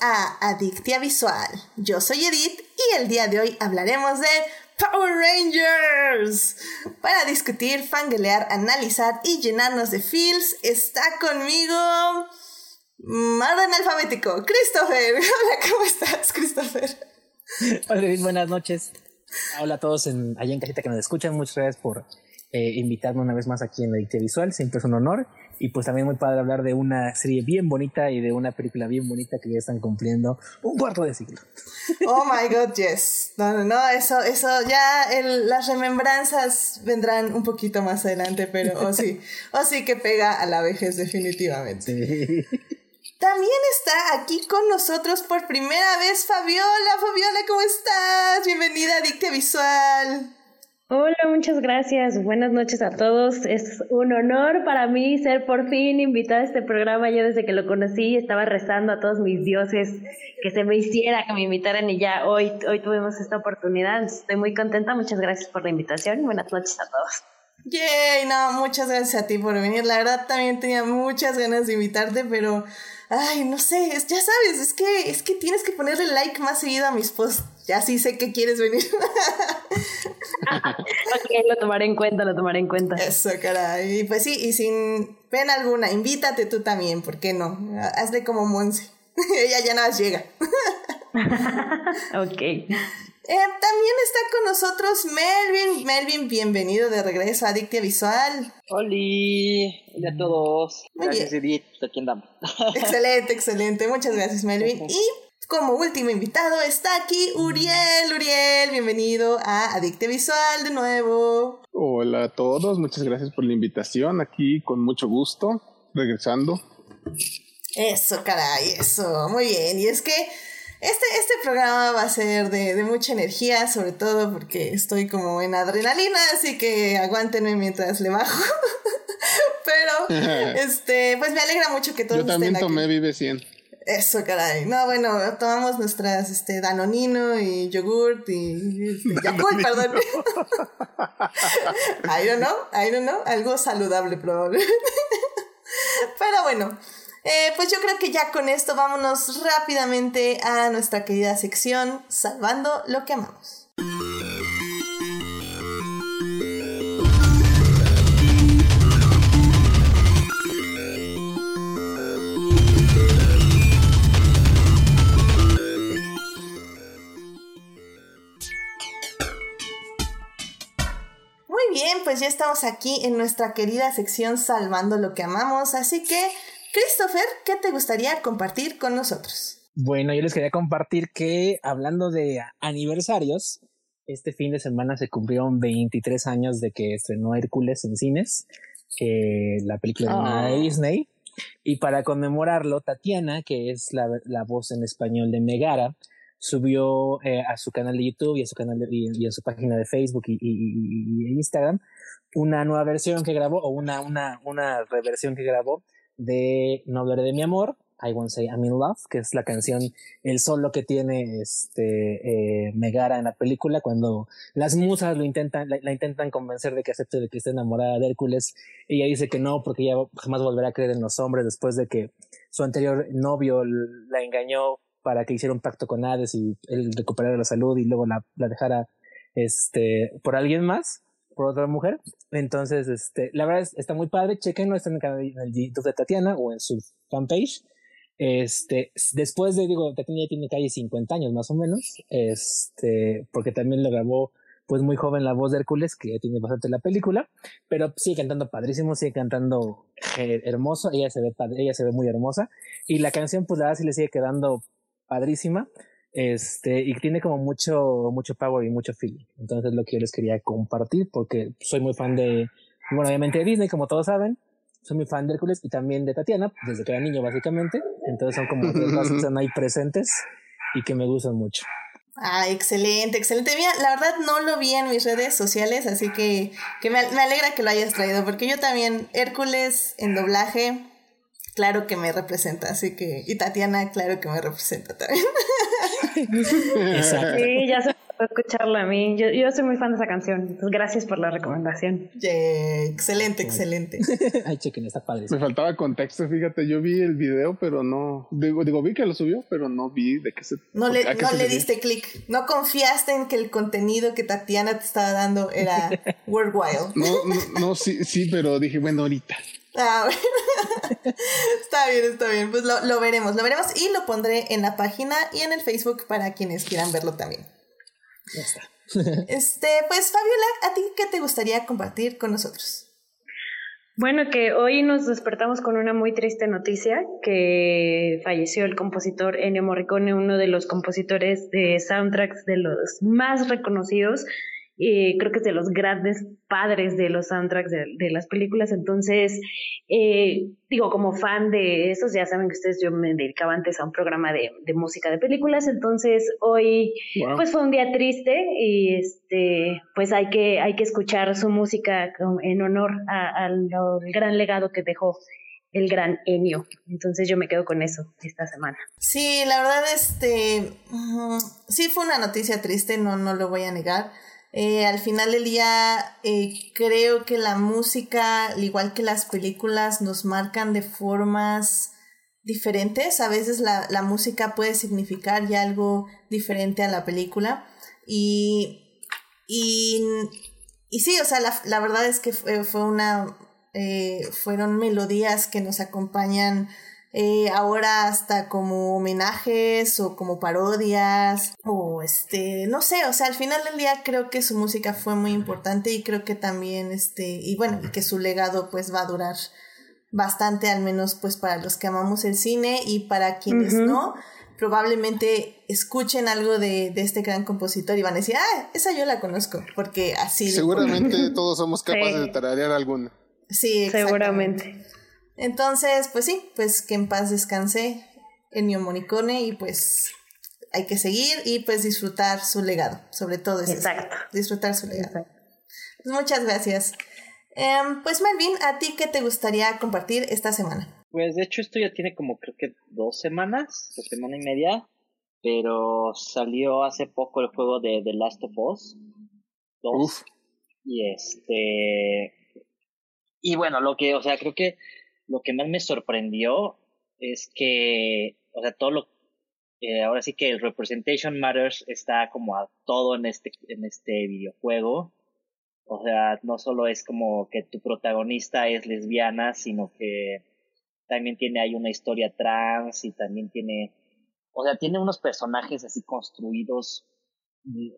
A Adictia Visual. Yo soy Edith y el día de hoy hablaremos de Power Rangers. Para discutir, fanguelear, analizar y llenarnos de feels, está conmigo orden alfabético, Christopher. Hola, ¿cómo estás, Christopher? Hola, buenas noches. Hola a todos allá en casita que nos escuchan. Muchas gracias por eh, invitarme una vez más aquí en Adictia Visual. Siempre es un honor. Y pues también muy padre hablar de una serie bien bonita y de una película bien bonita que ya están cumpliendo un cuarto de siglo. Oh my god, yes. No, no, no, eso, eso, ya las remembranzas vendrán un poquito más adelante, pero oh sí, oh sí que pega a la vejez definitivamente. También está aquí con nosotros por primera vez Fabiola. Fabiola, ¿cómo estás? Bienvenida a Dicte Visual. Hola, muchas gracias. Buenas noches a todos. Es un honor para mí ser por fin invitada a este programa. Yo desde que lo conocí estaba rezando a todos mis dioses que se me hiciera, que me invitaran y ya hoy, hoy tuvimos esta oportunidad. Estoy muy contenta. Muchas gracias por la invitación. Buenas noches a todos. Yay, no, muchas gracias a ti por venir. La verdad también tenía muchas ganas de invitarte, pero ay, no sé, ya sabes, es que es que tienes que ponerle like más seguido a mis posts. Ya sí sé que quieres venir. ok, lo tomaré en cuenta, lo tomaré en cuenta. Eso, caray. Y pues sí, y sin pena alguna, invítate tú también, ¿por qué no? Hazle como Monse. Ella ya nada más llega. ok. Eh, también está con nosotros Melvin. Melvin, bienvenido de regreso a Adictia Visual. Hola, hola a todos. gracias, Edith. Aquí andamos. excelente, excelente. Muchas gracias, Melvin. Y como último invitado está aquí Uriel. Uriel, bienvenido a Adicte Visual de nuevo. Hola a todos, muchas gracias por la invitación. Aquí con mucho gusto, regresando. Eso, caray, eso. Muy bien. Y es que este, este programa va a ser de, de, mucha energía, sobre todo porque estoy como en adrenalina, así que aguántenme mientras le bajo. Pero, este, pues me alegra mucho que todos Yo también tomé Vive 100. Eso, caray. No, bueno, tomamos nuestras este, Danonino y yogurt y este, Yakult, perdón. I don't know, I don't know. Algo saludable probablemente. Pero bueno, eh, pues yo creo que ya con esto vámonos rápidamente a nuestra querida sección Salvando lo que amamos. bien, pues ya estamos aquí en nuestra querida sección Salvando lo que amamos, así que, Christopher, ¿qué te gustaría compartir con nosotros? Bueno, yo les quería compartir que hablando de aniversarios, este fin de semana se cumplieron 23 años de que estrenó Hércules en cines, eh, la película de Disney. Y para conmemorarlo, Tatiana, que es la, la voz en español de Megara, subió eh, a su canal de YouTube y a su canal y, a su página de Facebook y, y, Instagram una nueva versión que grabó o una, una, una reversión que grabó de No hablaré de mi amor, I won't say I'm in love, que es la canción, el solo que tiene este eh, Megara en la película cuando las musas lo intentan, la, intentan convencer de que acepte de que esté enamorada de Hércules. Ella dice que no, porque ella jamás volverá a creer en los hombres después de que su anterior novio la engañó para que hiciera un pacto con Hades y él recuperara la salud y luego la, la dejara este, por alguien más, por otra mujer. Entonces, este, la verdad es, está muy padre. Chequenlo, está en el canal de YouTube de Tatiana o en su fanpage. Este, después de, digo, Tatiana ya tiene calle 50 años más o menos, este, porque también lo grabó pues muy joven la voz de Hércules, que ya tiene bastante la película, pero sigue cantando padrísimo, sigue cantando hermoso, ella se ve ella se ve muy hermosa, y la canción pues la verdad sí le sigue quedando padrísima. Este, y tiene como mucho, mucho power y mucho feeling. Entonces lo que yo les quería compartir porque soy muy fan de, bueno, obviamente de Disney, como todos saben. Soy muy fan de Hércules y también de Tatiana, desde que era niño básicamente. Entonces son como tres cosas que están ahí presentes y que me gustan mucho. Ah, excelente, excelente. Mira, la verdad no lo vi en mis redes sociales, así que, que me, me alegra que lo hayas traído, porque yo también, Hércules en doblaje, claro que me representa, así que, y Tatiana, claro que me representa también. Exacto. Sí, ya se gustó escucharla a mí. Yo, yo soy muy fan de esa canción. gracias por la recomendación. excelente, excelente. Ay, chequen, está padre. Me faltaba contexto, fíjate. Yo vi el video, pero no. Digo, digo vi que lo subió, pero no vi de qué se. No le, no le diste clic. No confiaste en que el contenido que Tatiana te estaba dando era worthwhile. No, no, no sí, sí, pero dije, bueno, ahorita. Ah, está bien, está bien. Pues lo, lo, veremos, lo veremos y lo pondré en la página y en el Facebook para quienes quieran verlo también. Ya está. este, pues Fabiola, ¿a ti qué te gustaría compartir con nosotros? Bueno, que hoy nos despertamos con una muy triste noticia, que falleció el compositor Ennio Morricone, uno de los compositores de soundtracks de los más reconocidos eh, creo que es de los grandes padres de los soundtracks de, las películas, entonces, eh, digo, como fan de esos, ya saben que ustedes, yo me dedicaba antes a un programa de, música de películas, entonces hoy, pues fue un día triste y este, pues hay que, hay que escuchar su música en honor al gran legado que dejó el gran Enio. Entonces yo me quedo con eso esta semana. Sí, la verdad, este, sí fue una noticia triste, no, no lo voy a negar. Eh, al final del día, eh, creo que la música, al igual que las películas, nos marcan de formas diferentes. A veces la, la música puede significar ya algo diferente a la película. Y, y, y sí, o sea, la, la verdad es que fue, una, eh, fueron melodías que nos acompañan eh, ahora hasta como homenajes o como parodias o este, no sé, o sea, al final del día creo que su música fue muy importante y creo que también este, y bueno, que su legado pues va a durar bastante, al menos pues para los que amamos el cine y para quienes no, probablemente escuchen algo de, de, este gran compositor y van a decir, ah, esa yo la conozco, porque así... Seguramente todos somos capaces de tararear alguna. Sí, seguramente. Entonces, pues sí, pues que en paz descanse Ennio Morricone y pues hay que seguir y pues disfrutar su legado, sobre todo eso. Exacto. Disfrutar su legado. Pues muchas gracias. Em, pues Melvin, ¿a ti qué te gustaría compartir esta semana? Pues de hecho esto ya tiene como creo que dos semanas, o semana y media, pero salió hace poco el juego de The Last of Us 2. Y este... Y bueno, lo que, o sea, creo que lo que más me sorprendió es que, o sea, todo lo, eh, ahora sí que el Representation Matters está como a todo en este, en este videojuego. O sea, no solo es como que tu protagonista es lesbiana, sino que también tiene ahí una historia trans y también tiene, o sea, tiene unos personajes así construidos,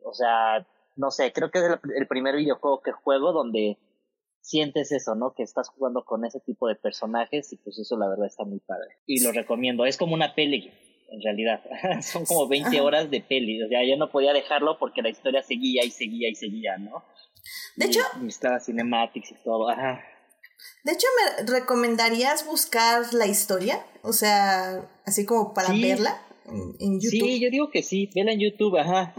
o sea, no sé, creo que es el primer videojuego que juego donde sientes eso, ¿no? Que estás jugando con ese tipo de personajes y pues eso la verdad está muy padre. Y lo recomiendo, es como una peli, en realidad. Son como 20 horas de peli, o sea, yo no podía dejarlo porque la historia seguía y seguía y seguía, ¿no? De hecho... Y estaba cinematics y todo, ajá. De hecho, ¿me recomendarías buscar la historia? O sea, así como para verla en, YouTube. Sí, yo digo que sí, vela en YouTube, ajá.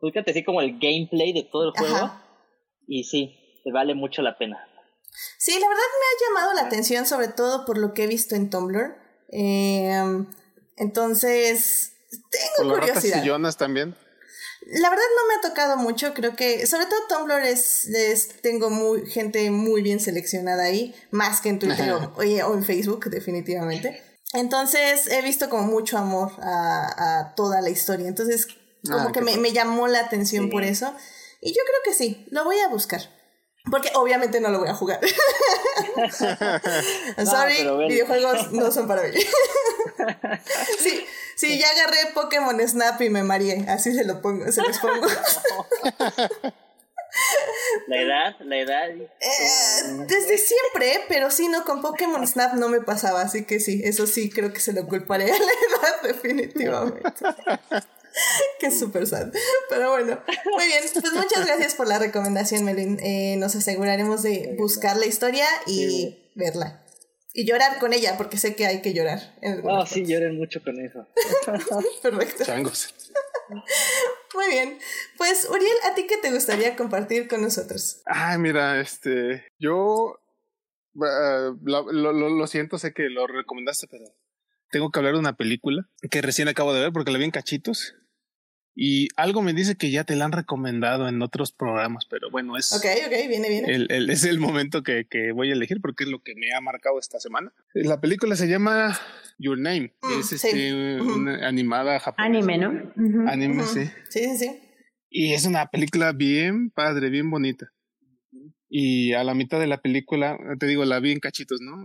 Búscate así como el gameplay de todo el juego. Y sí, vale mucho la pena. Sí, la verdad me ha llamado la atención, sobre todo por lo que he visto en Tumblr. Em, entonces, tengo curiosidad. Jonas también? La verdad no me ha tocado mucho, creo que, sobre todo Tumblr es, tengo muy, gente muy bien seleccionada ahí, más que en Twitter o, o, en Facebook, definitivamente. Entonces he visto como mucho amor a, a toda la historia, entonces como ah, que me, me, llamó la atención por eso. Y yo creo que sí, lo voy a buscar. Porque obviamente no lo voy a jugar. Sorry, videojuegos no son para mí. sí, sí, ya agarré Pokémon Snap y me mareé. Así se lo pongo, se los pongo. la edad, la edad. Eh, desde siempre, pero sí, no, con Pokémon Snap no me pasaba, así que sí, eso sí creo que se lo culparé a la edad, definitivamente. Qué súper sad. Pero bueno, muy bien. Pues muchas gracias por la recomendación, Melin. Eh, nos aseguraremos de buscar la historia y verla. Y llorar con ella, porque sé que hay que llorar. oh, sí, lloren mucho con eso. Perfecto. Changos. Muy bien. Pues, Uriel, ¿a ti qué te gustaría compartir con nosotros? Ay, mira, este. Yo. lo, lo, lo siento, sé que lo recomendaste, pero tengo que hablar de una película que recién acabo de ver porque la vi en cachitos Y algo me dice que ya te la han recomendado en otros programas, pero bueno, es. Ok, ok, viene, viene. El, es el momento que, que, voy a elegir porque es lo que me ha marcado esta semana. La película se llama Your Name. Mm, es este, una animada japonesa. Anime, ¿no? Anime, sí. Sí, sí, sí. Y es una película bien padre, bien bonita. Y a la mitad de la película, te digo, la vi en cachitos, ¿no?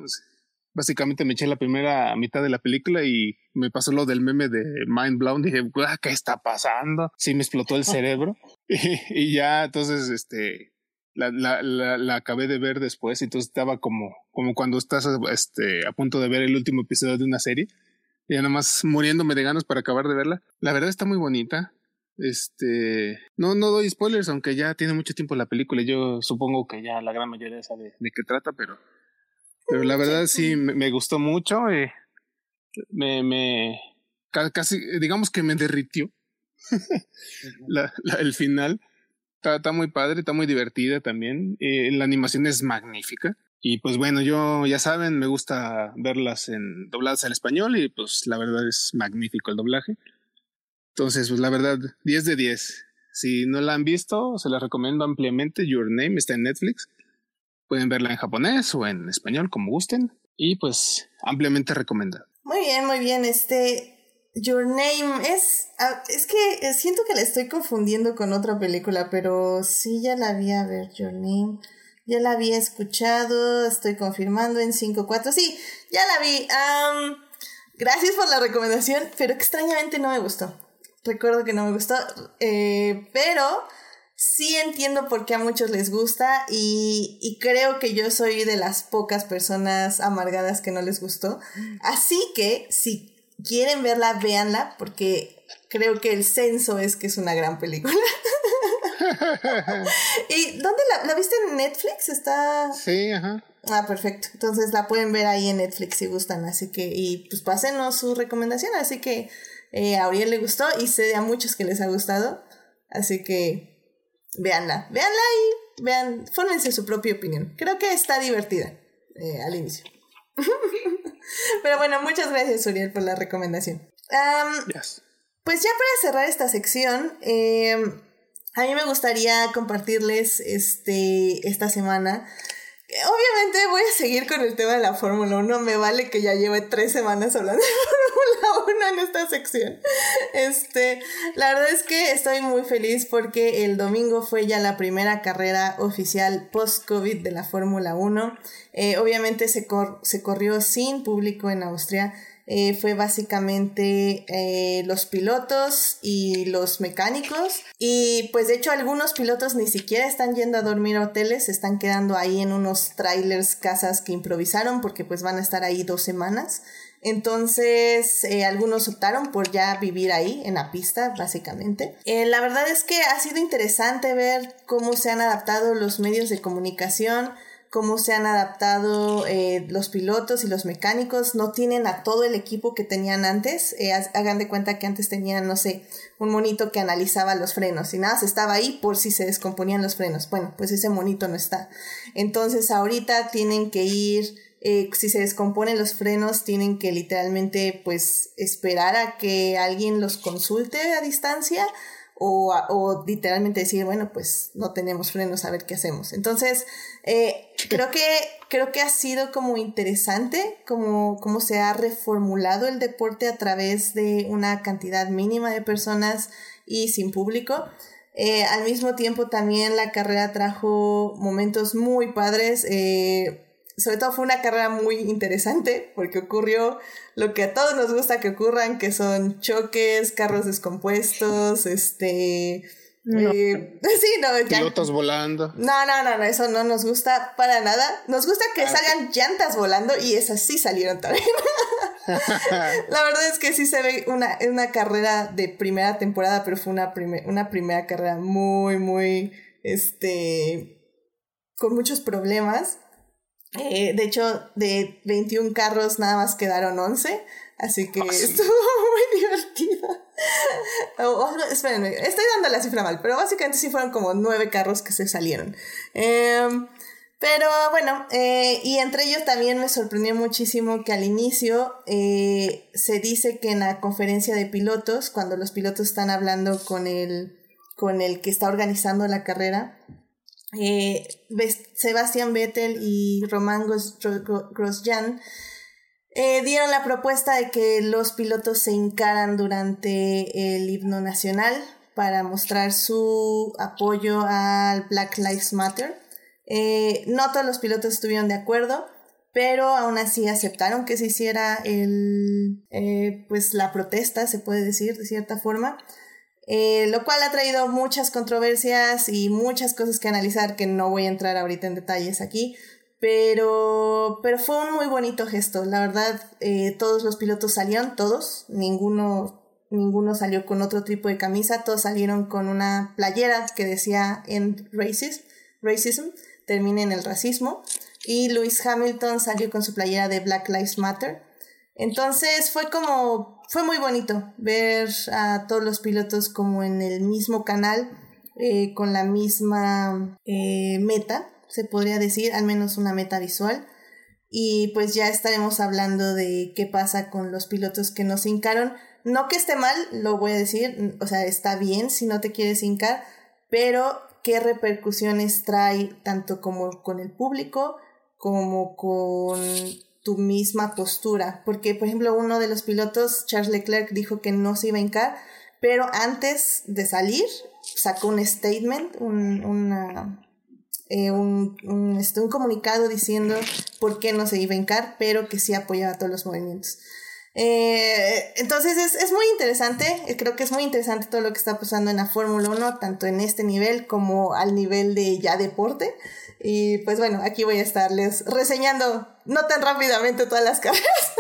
Básicamente me eché la primera mitad de la película y me pasó lo del meme de Mind Blown. Dije, ¿qué está pasando? Sí, me explotó el cerebro. y, ya, entonces, este, la, la, la, acabé de ver después. Y entonces estaba como, como cuando estás este, a punto de ver el último episodio de una serie. Y ya nada más muriéndome de ganas para acabar de verla. La verdad está muy bonita. Este, no, no doy spoilers, aunque ya tiene mucho tiempo la película. Yo supongo que ya la gran mayoría sabe de qué trata, pero pero la verdad sí, me, gustó mucho. Eh, me, me, casi, digamos que me derritió la, el final. Está, está, muy padre, está muy divertida también. Eh, la animación es magnífica. Y pues bueno, yo ya saben, me gusta verlas en dobladas al español y pues la verdad es magnífico el doblaje. Entonces, pues la verdad, 10 de 10. Si no la han visto, se la recomiendo ampliamente. Your Name está en Netflix. Pueden verla en japonés o en español, como gusten. Y pues ampliamente recomendado. Muy bien, muy bien. Este, Your Name es. Ah, es que siento que la estoy confundiendo con otra película, pero sí ya la vi a ver, Your Name. Ya la había escuchado, estoy confirmando en 5.4. Sí, ya la vi. gracias por la recomendación, pero extrañamente no me gustó. Recuerdo que no me gustó, eh, pero sí entiendo por qué a muchos les gusta y, creo que yo soy de las pocas personas amargadas que no les gustó. Así que si quieren verla, véanla porque creo que el censo es que es una gran película. ¿Y dónde la, la, viste en Netflix? Está... Sí, ajá. Ah, perfecto. Entonces la pueden ver ahí en Netflix si gustan. Así que, y pues pásenos su recomendación. Así que eh, a Auriel le gustó y sé de a muchos que les ha gustado. Así que Veanla, veanla y vean, fórmense su propia opinión. Creo que está divertida eh, al inicio. Pero bueno, muchas gracias, Uriel, por la recomendación. Pues ya para cerrar esta sección, em, a mí me gustaría compartirles este, esta semana Obviamente voy a seguir con el tema de la Fórmula 1. Me vale que ya lleve tres semanas hablando de Fórmula 1 en esta sección. Este, la verdad es que estoy muy feliz porque el domingo fue ya la primera carrera oficial post-COVID de la Fórmula 1. Eh, obviamente se, se corrió sin público en Austria. Eh, fue básicamente eh, los pilotos y los mecánicos. Y pues de hecho algunos pilotos ni siquiera están yendo a dormir a hoteles, se están quedando ahí en unos trailers, casas que improvisaron porque pues van a estar ahí dos semanas. Entonces, eh, algunos optaron por ya vivir ahí, en la pista, básicamente. la verdad es que ha sido interesante ver cómo se han adaptado los medios de comunicación cómo se han adaptado eh, los pilotos y los mecánicos. No tienen a todo el equipo que tenían antes. Eh, hagan de cuenta que antes tenían, no sé, un monito que analizaba los frenos y nada, se estaba ahí por si se descomponían los frenos. Bueno, pues ese monito no está. Entonces ahorita tienen que ir, eh, si se descomponen los frenos, tienen que literalmente pues esperar a que alguien los consulte a distancia o, o, literalmente decir, bueno, pues no tenemos frenos, a ver qué hacemos. Entonces, eh, creo, que, creo que ha sido como interesante como, como se ha reformulado el deporte a través de una cantidad mínima de personas y sin público. Eh, al mismo tiempo también la carrera trajo momentos muy padres. Eh, sobre todo fue una carrera muy interesante porque ocurrió lo que a todos nos gusta que ocurran, que son choques, carros descompuestos, este... Eh, sí, no, Pilotos volando. No, no, no, no, eso no nos gusta para nada. Nos gusta que ah, salgan llantas volando y esas sí salieron también. La verdad es que sí se ve una, una carrera de primera temporada, pero fue una, una primera carrera muy, muy, este, con muchos problemas. Eh, de hecho, de 21 carros nada más quedaron 11. Así que ah, estuvo muy divertido. espérenme, estoy dando la cifra mal, pero básicamente sí fueron como 9 carros que se salieron. Em, Pero bueno, eh, y entre ellos también me sorprendió muchísimo que al inicio eh, se dice que en la conferencia de pilotos, cuando los pilotos están hablando con el, con el que está organizando la carrera, eh, Sebastián Vettel y Román Grosjean eh, dieron la propuesta de que los pilotos se encaran durante el himno nacional para mostrar su apoyo al Black Lives Matter. Eh, no todos los pilotos estuvieron de acuerdo, pero aún así aceptaron que se hiciera el, eh, pues la protesta, se puede decir de cierta forma. Eh, lo cual ha traído muchas controversias y muchas cosas que analizar que no voy a entrar ahorita en detalles aquí, pero, pero fue un muy bonito gesto. La verdad, todos los pilotos salieron, todos, ninguno, ninguno salió con otro tipo de camisa, todos salieron con una playera que decía End Racism, racism termine en el racismo. Y Lewis Hamilton salió con su playera de Black Lives Matter. Entonces fue como, fue muy bonito ver a todos los pilotos como en el mismo canal, eh, con la misma eh, meta, se podría decir, al menos una meta visual. Y pues ya estaremos hablando de qué pasa con los pilotos que no se hincaron. No que esté mal, lo voy a decir, o sea, está bien si no te quieres hincar, pero qué repercusiones trae tanto como con el público como con tu misma postura. Porque, por ejemplo, uno de los pilotos, Charles Leclerc, dijo que no se iba a hincar, pero antes de salir sacó un statement, un, una, eh, un, este, un comunicado diciendo por qué no se iba a hincar, pero que sí apoyaba todos los movimientos. Eh, entonces es, es, muy interesante, eh, creo que es muy interesante todo lo que está pasando en la Fórmula 1, tanto en este nivel como al nivel de ya deporte. Y pues bueno, aquí voy a estarles reseñando, no tan rápidamente todas las carreras,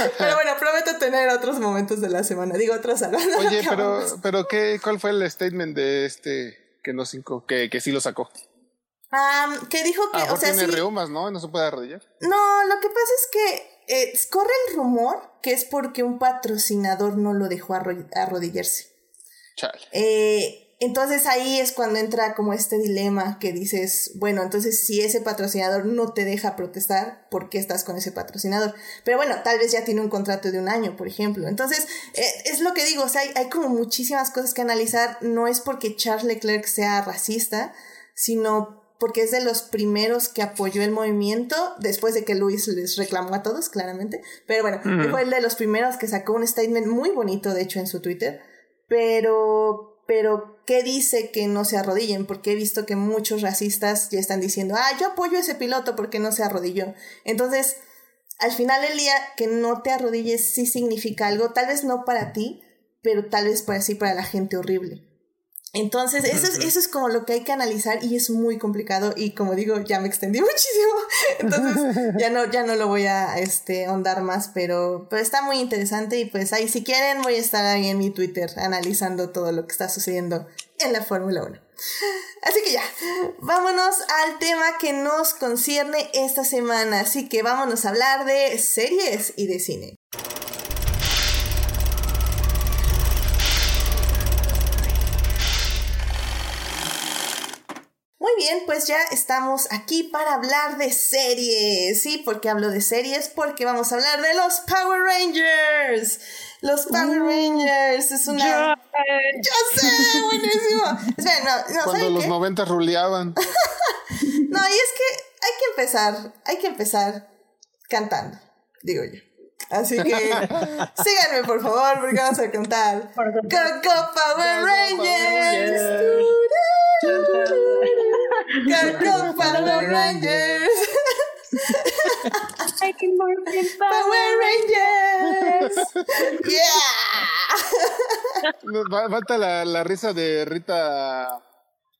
pero bueno, prometo tener otros momentos de la semana, digo otros hablando. Oye, pero, pero ¿qué, ¿cuál fue el statement de este que no cinco, que, que sí lo sacó? que dijo que, o sea, tiene reumas, ¿no? No se puede arrodillar. No, lo que pasa es que eh, corre el rumor que es porque un patrocinador no lo dejó arrodillarse. Eh, entonces ahí es cuando entra como este dilema que dices, bueno, entonces si ese patrocinador no te deja protestar, ¿por qué estás con ese patrocinador? Pero bueno, tal vez ya tiene un contrato de un año, por ejemplo. Entonces, eh, es lo que digo, o sea, hay, hay como muchísimas cosas que analizar. No es porque Charles Leclerc sea racista, sino porque es de los primeros que apoyó el movimiento, después de que Luis les reclamó a todos, claramente. Pero bueno, fue el de los primeros que sacó un statement muy bonito, de hecho, en su Twitter. Pero, pero, ¿qué dice que no se arrodillen? Porque he visto que muchos racistas ya están diciendo, ah, yo apoyo a ese piloto porque no se arrodilló. Entonces, al final del día, que no te arrodilles sí significa algo, tal vez no para ti, pero tal vez para sí para la gente horrible. Entonces, eso es, eso es como lo que hay que analizar y es muy complicado y como digo, ya me extendí muchísimo, entonces ya no, ya no lo voy a este, ahondar más, pero, pero está muy interesante y pues ahí si quieren voy a estar ahí en mi Twitter analizando todo lo que está sucediendo en la Fórmula 1. Así que ya, vámonos al tema que nos concierne esta semana, así que vámonos a hablar de series y de cine. Muy bien, pues ya estamos aquí para hablar de series. ¿Sí? ¿Por qué hablo de series? Porque vamos a hablar de los Power Rangers. Los Power uh, Rangers es una. ¡Ya sé! ¡Buenísimo! Espera, no, no, Cuando los 90 ruleaban. no, y es que hay que empezar, hay que empezar cantando, digo yo. Así que síganme por favor porque vamos a cantar. Go, go Power Rangers. Go, Power Rangers. Power Rangers. Yeah. Falta la, la risa de Rita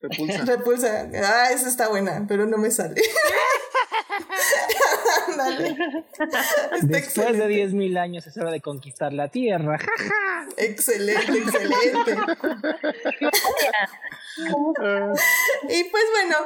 Repulsa. Repulsa. Ah, esa está buena, pero no me sale. Después de 10.000 años es hora de conquistar la Tierra. excelente, excelente. y pues bueno,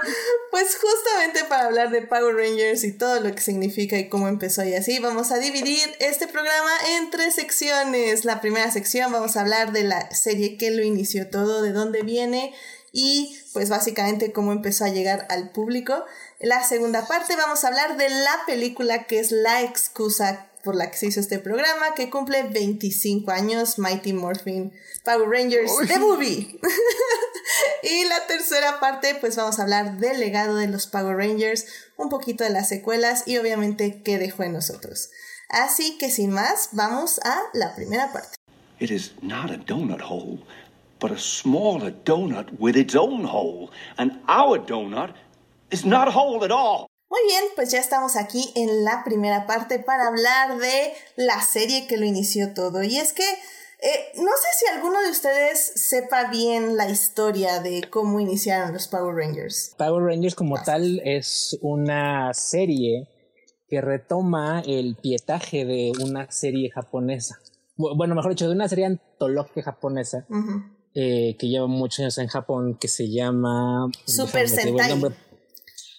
pues justamente para hablar de Power Rangers y todo lo que significa y cómo empezó y así, vamos a dividir este programa en tres secciones. La primera sección vamos a hablar de la serie que lo inició todo, de dónde viene y pues básicamente cómo empezó a llegar al público. la segunda parte vamos a hablar de la película que es la excusa por la que se hizo este programa, que cumple 25 años, Mighty Morphin Power Rangers The Movie. y la tercera parte, pues vamos a hablar del legado de los Power Rangers, un poquito de las secuelas y obviamente qué dejó en nosotros. Así que sin más, vamos a la primera parte. It is not a donut hole, but a smaller donut with its own hole. And our donut is not a hole at all. Muy bien, pues ya estamos aquí en la primera parte para hablar de la serie que lo inició todo. Y es que eh, no sé si alguno de ustedes sepa bien la historia de cómo iniciaron los Power Rangers. Power Rangers como tal es una serie que retoma el pietaje de una serie japonesa. Bueno, mejor dicho, de una serie antológica japonesa eh, que lleva muchos años en Japón que se llama Super Sentai.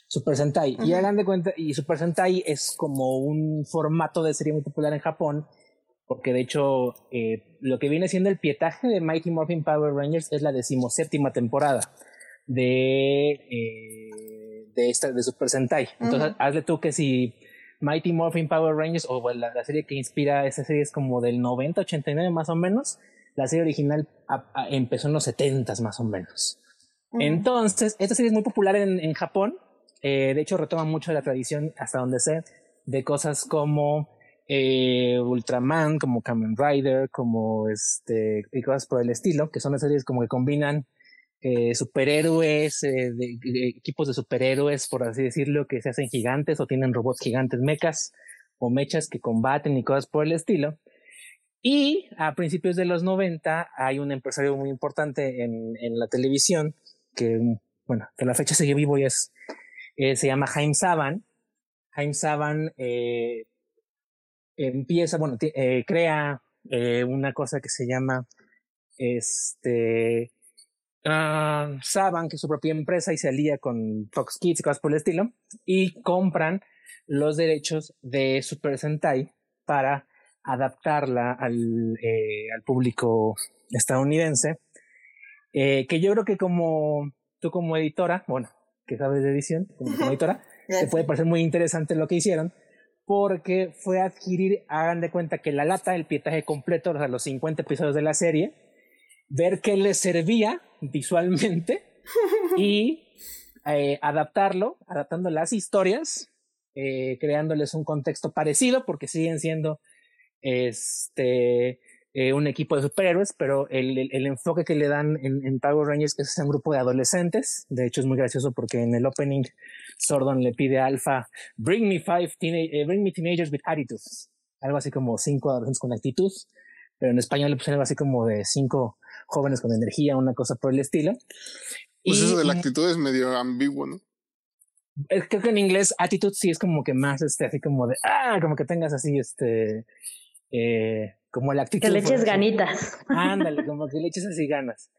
Super Sentai. Y hagan de cuenta, y Super Sentai es como un formato de serie muy popular en Japón, porque de hecho eh, lo que viene siendo el pietaje de Mighty Morphin Power Rangers es la decimoséptima temporada de, eh, de, esta, de Super Sentai. Entonces, hazle tú que si Mighty Morphin Power Rangers, o la, la, serie que inspira esa serie es como del 90, 89 más o menos, la serie original empezó en los 70 más o menos. Entonces, esta serie es muy popular en, en Japón. Eh, de hecho, retoma mucho de la tradición, hasta donde sé, de cosas como eh, Ultraman, como Kamen Rider, como este, y cosas por el estilo, que son las series como que combinan eh, superhéroes, eh, de, equipos de superhéroes, por así decirlo, que se hacen gigantes o tienen robots gigantes, mechas o mechas que combaten y cosas por el estilo. Y a principios de los 90 hay un empresario muy importante en, la televisión que, bueno, que la fecha sigue vivo y es, eh, se llama Jaime Saban. Jaime Saban eh, empieza, bueno, eh, crea una cosa que se llama este uh, Saban, que es su propia empresa, y se alía con Fox Kids y cosas por el estilo, y compran los derechos de Super Sentai para adaptarla al, eh, al público estadounidense. Eh, que yo creo que como tú como editora, bueno, que sabes de edición, como, como editora, te puede parecer muy interesante lo que hicieron, porque fue adquirir, hagan de cuenta que la lata, el pietaje completo, o sea, los 50 episodios de la serie, ver qué les servía visualmente y eh, adaptarlo, adaptando las historias, eh, creándoles un contexto parecido, porque siguen siendo este, eh, un equipo de superhéroes, pero el, el, el enfoque que le dan en, en, Power Rangers es que es un grupo de adolescentes. De hecho, es muy gracioso porque en el opening Sordon le pide a Alpha, bring me five eh, bring me teenagers with attitudes. Algo así como cinco adolescentes con actitud. Pero en español le pusieron algo así como de cinco jóvenes con energía, una cosa por el estilo. Pues y, eso de la actitud es medio ambiguo, ¿no? Creo que en inglés attitude sí es como que más, este, así como de, ah, como que tengas así, este, eh, como la actitud. Que le eches ganitas. Ándale, como que le eches así ganas.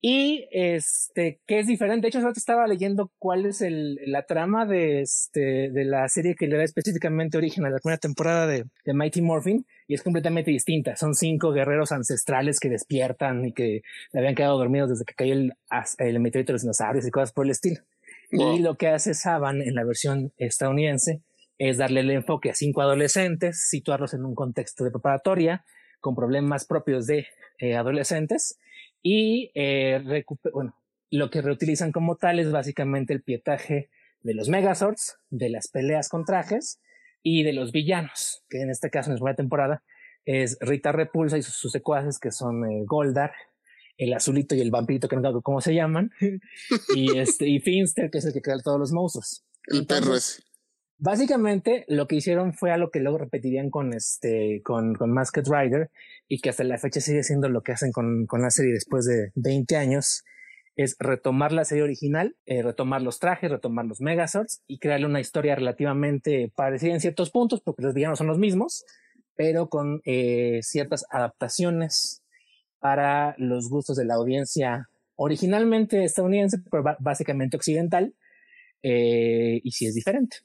Y este, que es diferente. De hecho, yo estaba leyendo cuál es el, la trama de, este, de la serie que le da específicamente origen a la primera temporada de, de Mighty Morphin, y es completamente distinta. Son cinco guerreros ancestrales que despiertan y que habían quedado dormidos desde que cayó el, el meteorito de los dinosaurios y cosas por el estilo. Wow. Y lo que hace Saban en la versión estadounidense es darle el enfoque a cinco adolescentes, situarlos en un contexto de preparatoria, con problemas propios de eh, adolescentes, y eh, bueno, lo que reutilizan como tal es básicamente el pietaje de los Megazords, de las peleas con trajes y de los villanos, que en este caso en la primera temporada es Rita Repulsa y sus, sus secuaces que son eh, Goldar, el azulito y el vampirito que no sé cómo se llaman, y este y Finster que es el que crea todos los monstruos. El Entonces, perro ese. Básicamente lo que hicieron fue a lo que luego repetirían con este con, con Masked Rider y que hasta la fecha sigue siendo lo que hacen con, con la serie después de 20 años es retomar la serie original, eh, retomar los trajes, retomar los Megazords y crearle una historia relativamente parecida en ciertos puntos porque los villanos son los mismos, pero con eh, ciertas adaptaciones para los gustos de la audiencia originalmente estadounidense, pero básicamente occidental, eh, y si es diferente.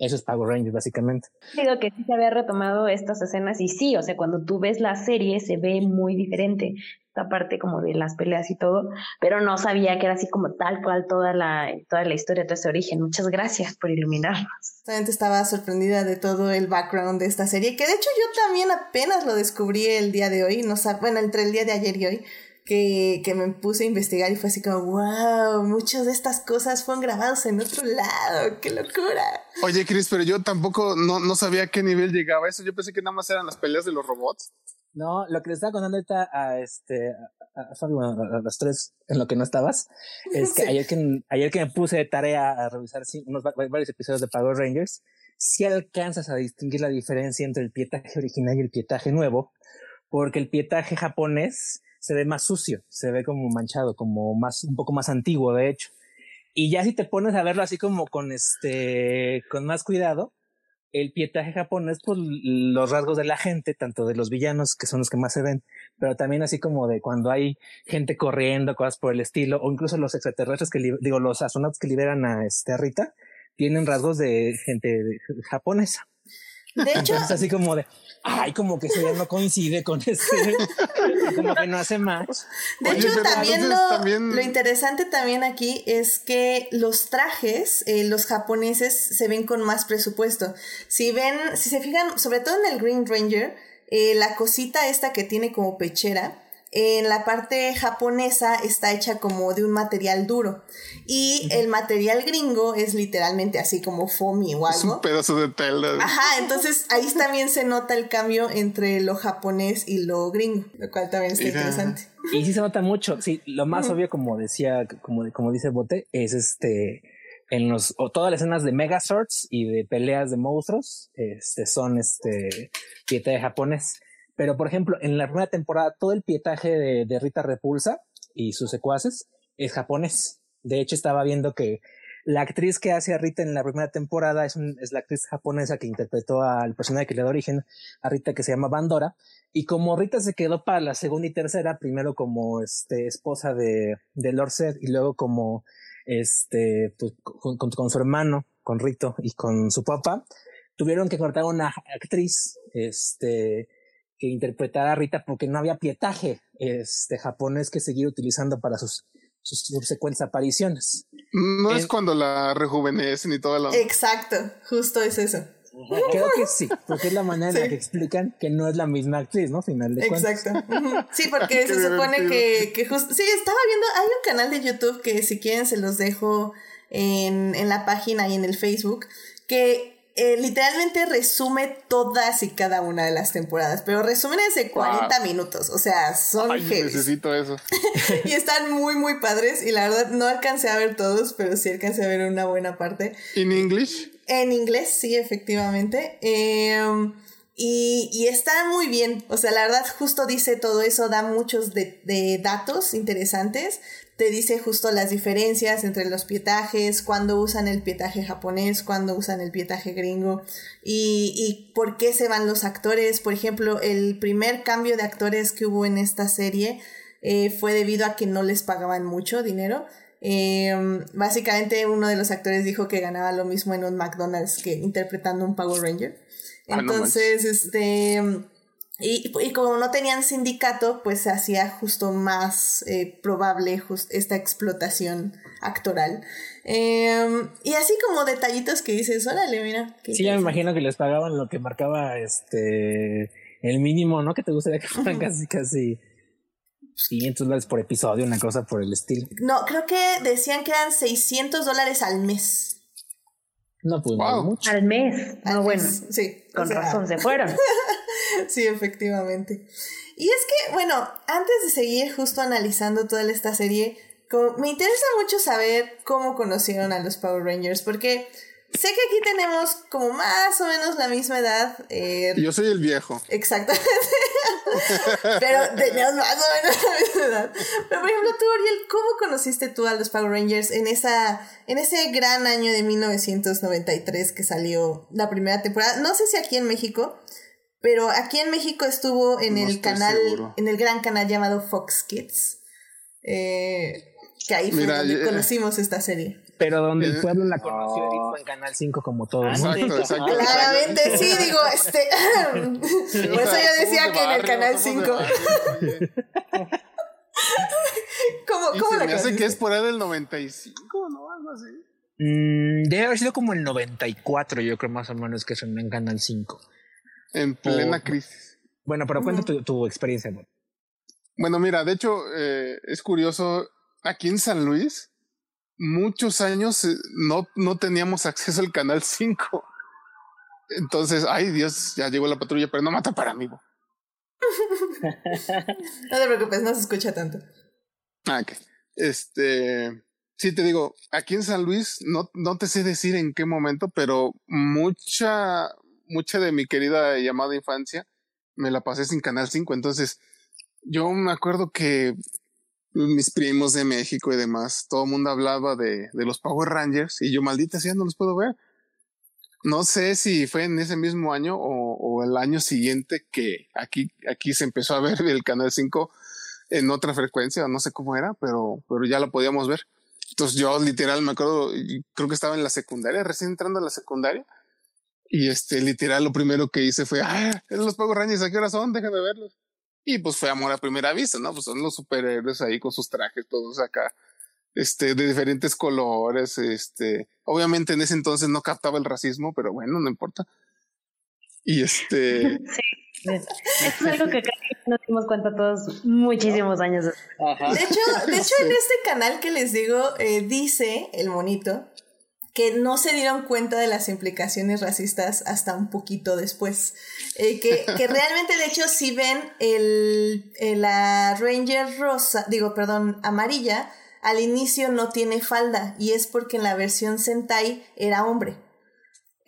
Eso es Power Rangers, básicamente. Digo que sí se había retomado estas escenas y sí, o sea, cuando tú ves la serie se ve muy diferente. esta parte como de las peleas y todo, pero no sabía que era así como tal cual toda la, toda la historia, todo ese origen. Muchas gracias por iluminarnos. Realmente estaba sorprendida de todo el background de esta serie, que de hecho yo también apenas lo descubrí el día de hoy, no bueno, entre el día de ayer y hoy, que, que, me puse a investigar y fue así como, wow, muchas de estas cosas fueron grabadas en otro lado, qué locura. Oye, Chris, pero yo tampoco no, no sabía a qué nivel llegaba eso, yo pensé que nada más eran las peleas de los robots. No, lo que le estaba contando ahorita a este a, Fabio, a, los tres en lo que no estabas, es que ayer que ayer que me puse de tarea a revisar unos varios episodios de Power Rangers, si alcanzas a distinguir la diferencia entre el pietaje original y el pietaje nuevo, porque el pietaje japonés se ve más sucio, se ve como manchado, como más un poco más antiguo de hecho. Y ya si te pones a verlo así como con este con más cuidado, el pietaje japonés por los rasgos de la gente, tanto de los villanos, que son los que más se ven, pero también así como de cuando hay gente corriendo, cosas por el estilo, o incluso los extraterrestres que, digo, los astronautas que liberan a, este, Rita, tienen rasgos de gente japonesa. De hecho, así como de, ay, como que eso ya no coincide con este, como que no hace más. De hecho, también lo, interesante también aquí es que los trajes, eh, los japoneses se ven con más presupuesto. Si ven, si se fijan, sobre todo en el Green Ranger, eh, la cosita esta que tiene como pechera, en la parte japonesa está hecha como de un material duro y el material gringo es literalmente así como foamy o algo. Es un pedazo de tela. Ajá, entonces ahí también se nota el cambio entre lo japonés y lo gringo, lo cual también está interesante. Y sí se nota mucho, sí, lo más obvio como decía, como, como dice Bote, es este en los o todas las escenas de Megazords y de peleas de monstruos, este son este de japonés pero, por ejemplo, en la primera temporada, todo el pietaje de, Rita Repulsa y sus secuaces es japonés. De hecho, estaba viendo que la actriz que hace a Rita en la primera temporada es, es la actriz japonesa que interpretó al personaje que le da origen a Rita, que se llama Bandora. Y como Rita se quedó para la segunda y tercera, primero como este, esposa de, de Lord y luego como este, pues, con, con, su hermano, con Rito y con su papá, tuvieron que cortar una actriz, este, que interpretara a Rita porque no había pietaje este, japonés que seguir utilizando para sus, sus subsecuentes apariciones. No es cuando la rejuvenecen y todo lo... Exacto, justo es eso. Creo que sí, porque es la manera en la que explican que no es la misma actriz, ¿no? Final de Exacto. Sí, porque se supone que, que justo... Sí, estaba viendo, hay un canal de YouTube que si quieren se los dejo en, en la página y en el Facebook, que eh, literalmente resume todas y cada una de las temporadas, pero resúmenes de 40 minutos, o sea, son Ay, necesito eso. y están muy, muy padres, y la verdad no alcancé a ver todos, pero sí alcancé a ver una buena parte. ¿En inglés? En inglés, sí, efectivamente. Em, y, y, está muy bien, o sea, la verdad justo dice todo eso, da muchos de, de datos interesantes, te dice justo las diferencias entre los pietajes, cuándo usan el pietaje japonés, cuándo usan el pietaje gringo y, y, por qué se van los actores. Por ejemplo, el primer cambio de actores que hubo en esta serie eh, fue debido a que no les pagaban mucho dinero. Em, básicamente uno de los actores dijo que ganaba lo mismo en un McDonald's que interpretando un Power Ranger. Ah, Entonces, este y, y, como no tenían sindicato, pues se hacía justo más eh, probable esta explotación actoral. Em, y así como detallitos que dices, órale, mira. Sí, ya me imagino que les pagaban lo que marcaba este el mínimo, ¿no? Que te gustaría que fueran casi, casi 500 dólares por episodio, una cosa por el estilo. No, creo que decían que eran 600 dólares al mes. No, pues mucho. Al mes. no, bueno. Sí. Con razón se fueron. sí, efectivamente. Y es que, bueno, antes de seguir justo analizando toda esta serie, me interesa mucho saber cómo conocieron a los Power Rangers, porque sé que aquí tenemos como más o menos la misma edad. Eh, Yo soy el viejo. Exactamente. Pero teníamos más o menos la misma edad. Pero por ejemplo, tú, Ariel, ¿cómo conociste tú a los Power Rangers en, esa, en ese gran año de 1993 que salió la primera temporada? No sé si aquí en México, pero aquí en México estuvo en el canal, en el gran canal llamado Fox Kids. Eh, que ahí fue donde eh, conocimos esta serie. Pero donde el eh, pueblo la conoció fue en Canal 5 como todo. Exacto, exacto. Claramente, sí, digo, este. por eso yo decía que en el Canal 5. ¿Cómo, cómo se la me hace que es por ahí del 95, ¿no? Algo así. Mm, debe haber sido como el 94, yo creo más o menos que son en Canal 5. En plena crisis. Bueno, pero cuenta tu, tu experiencia. Bueno, mira, de hecho, eh, es curioso, aquí en San Luis, muchos años eh, no, no teníamos acceso al canal 5. Entonces, ay Dios, ya llegó la patrulla, pero no mata para mí. bo. No te preocupes, no se escucha tanto. Ah, ok. Este, sí te digo, aquí en San Luis, no, no te sé decir en qué momento, pero mucha, mucha de mi querida llamada infancia me la pasé sin Canal 5. Entonces, yo me acuerdo que mis primos de México y demás, todo el mundo hablaba de, los Power Rangers y yo, maldita sea, no los puedo ver. No sé si fue en ese mismo año o, el año siguiente que aquí, aquí se empezó a ver el Canal 5 en otra frecuencia, no sé cómo era, pero, pero ya lo podíamos ver. Entonces yo literal me acuerdo, creo que estaba en la secundaria, recién entrando a la secundaria. Y este, literal, lo primero que hice fue, ah, los Power Rangers, ¿a qué hora son? Déjame verlos. Y pues fue amor a primera vista, ¿no? Pues son los superhéroes ahí con sus trajes, todos acá, este, de diferentes colores, este, obviamente en ese entonces no captaba el racismo, pero bueno, no importa. Y este, Es algo que que nos dimos cuenta todos muchísimos años. Ajá. De hecho, de hecho en este canal que les digo, eh, dice el monito que no se dieron cuenta de las implicaciones racistas hasta un poquito después. Eh, que, que realmente, de hecho, si ven el, el- la Ranger rosa, digo, perdón, amarilla, al inicio no tiene falda y es porque en la versión Sentai era hombre.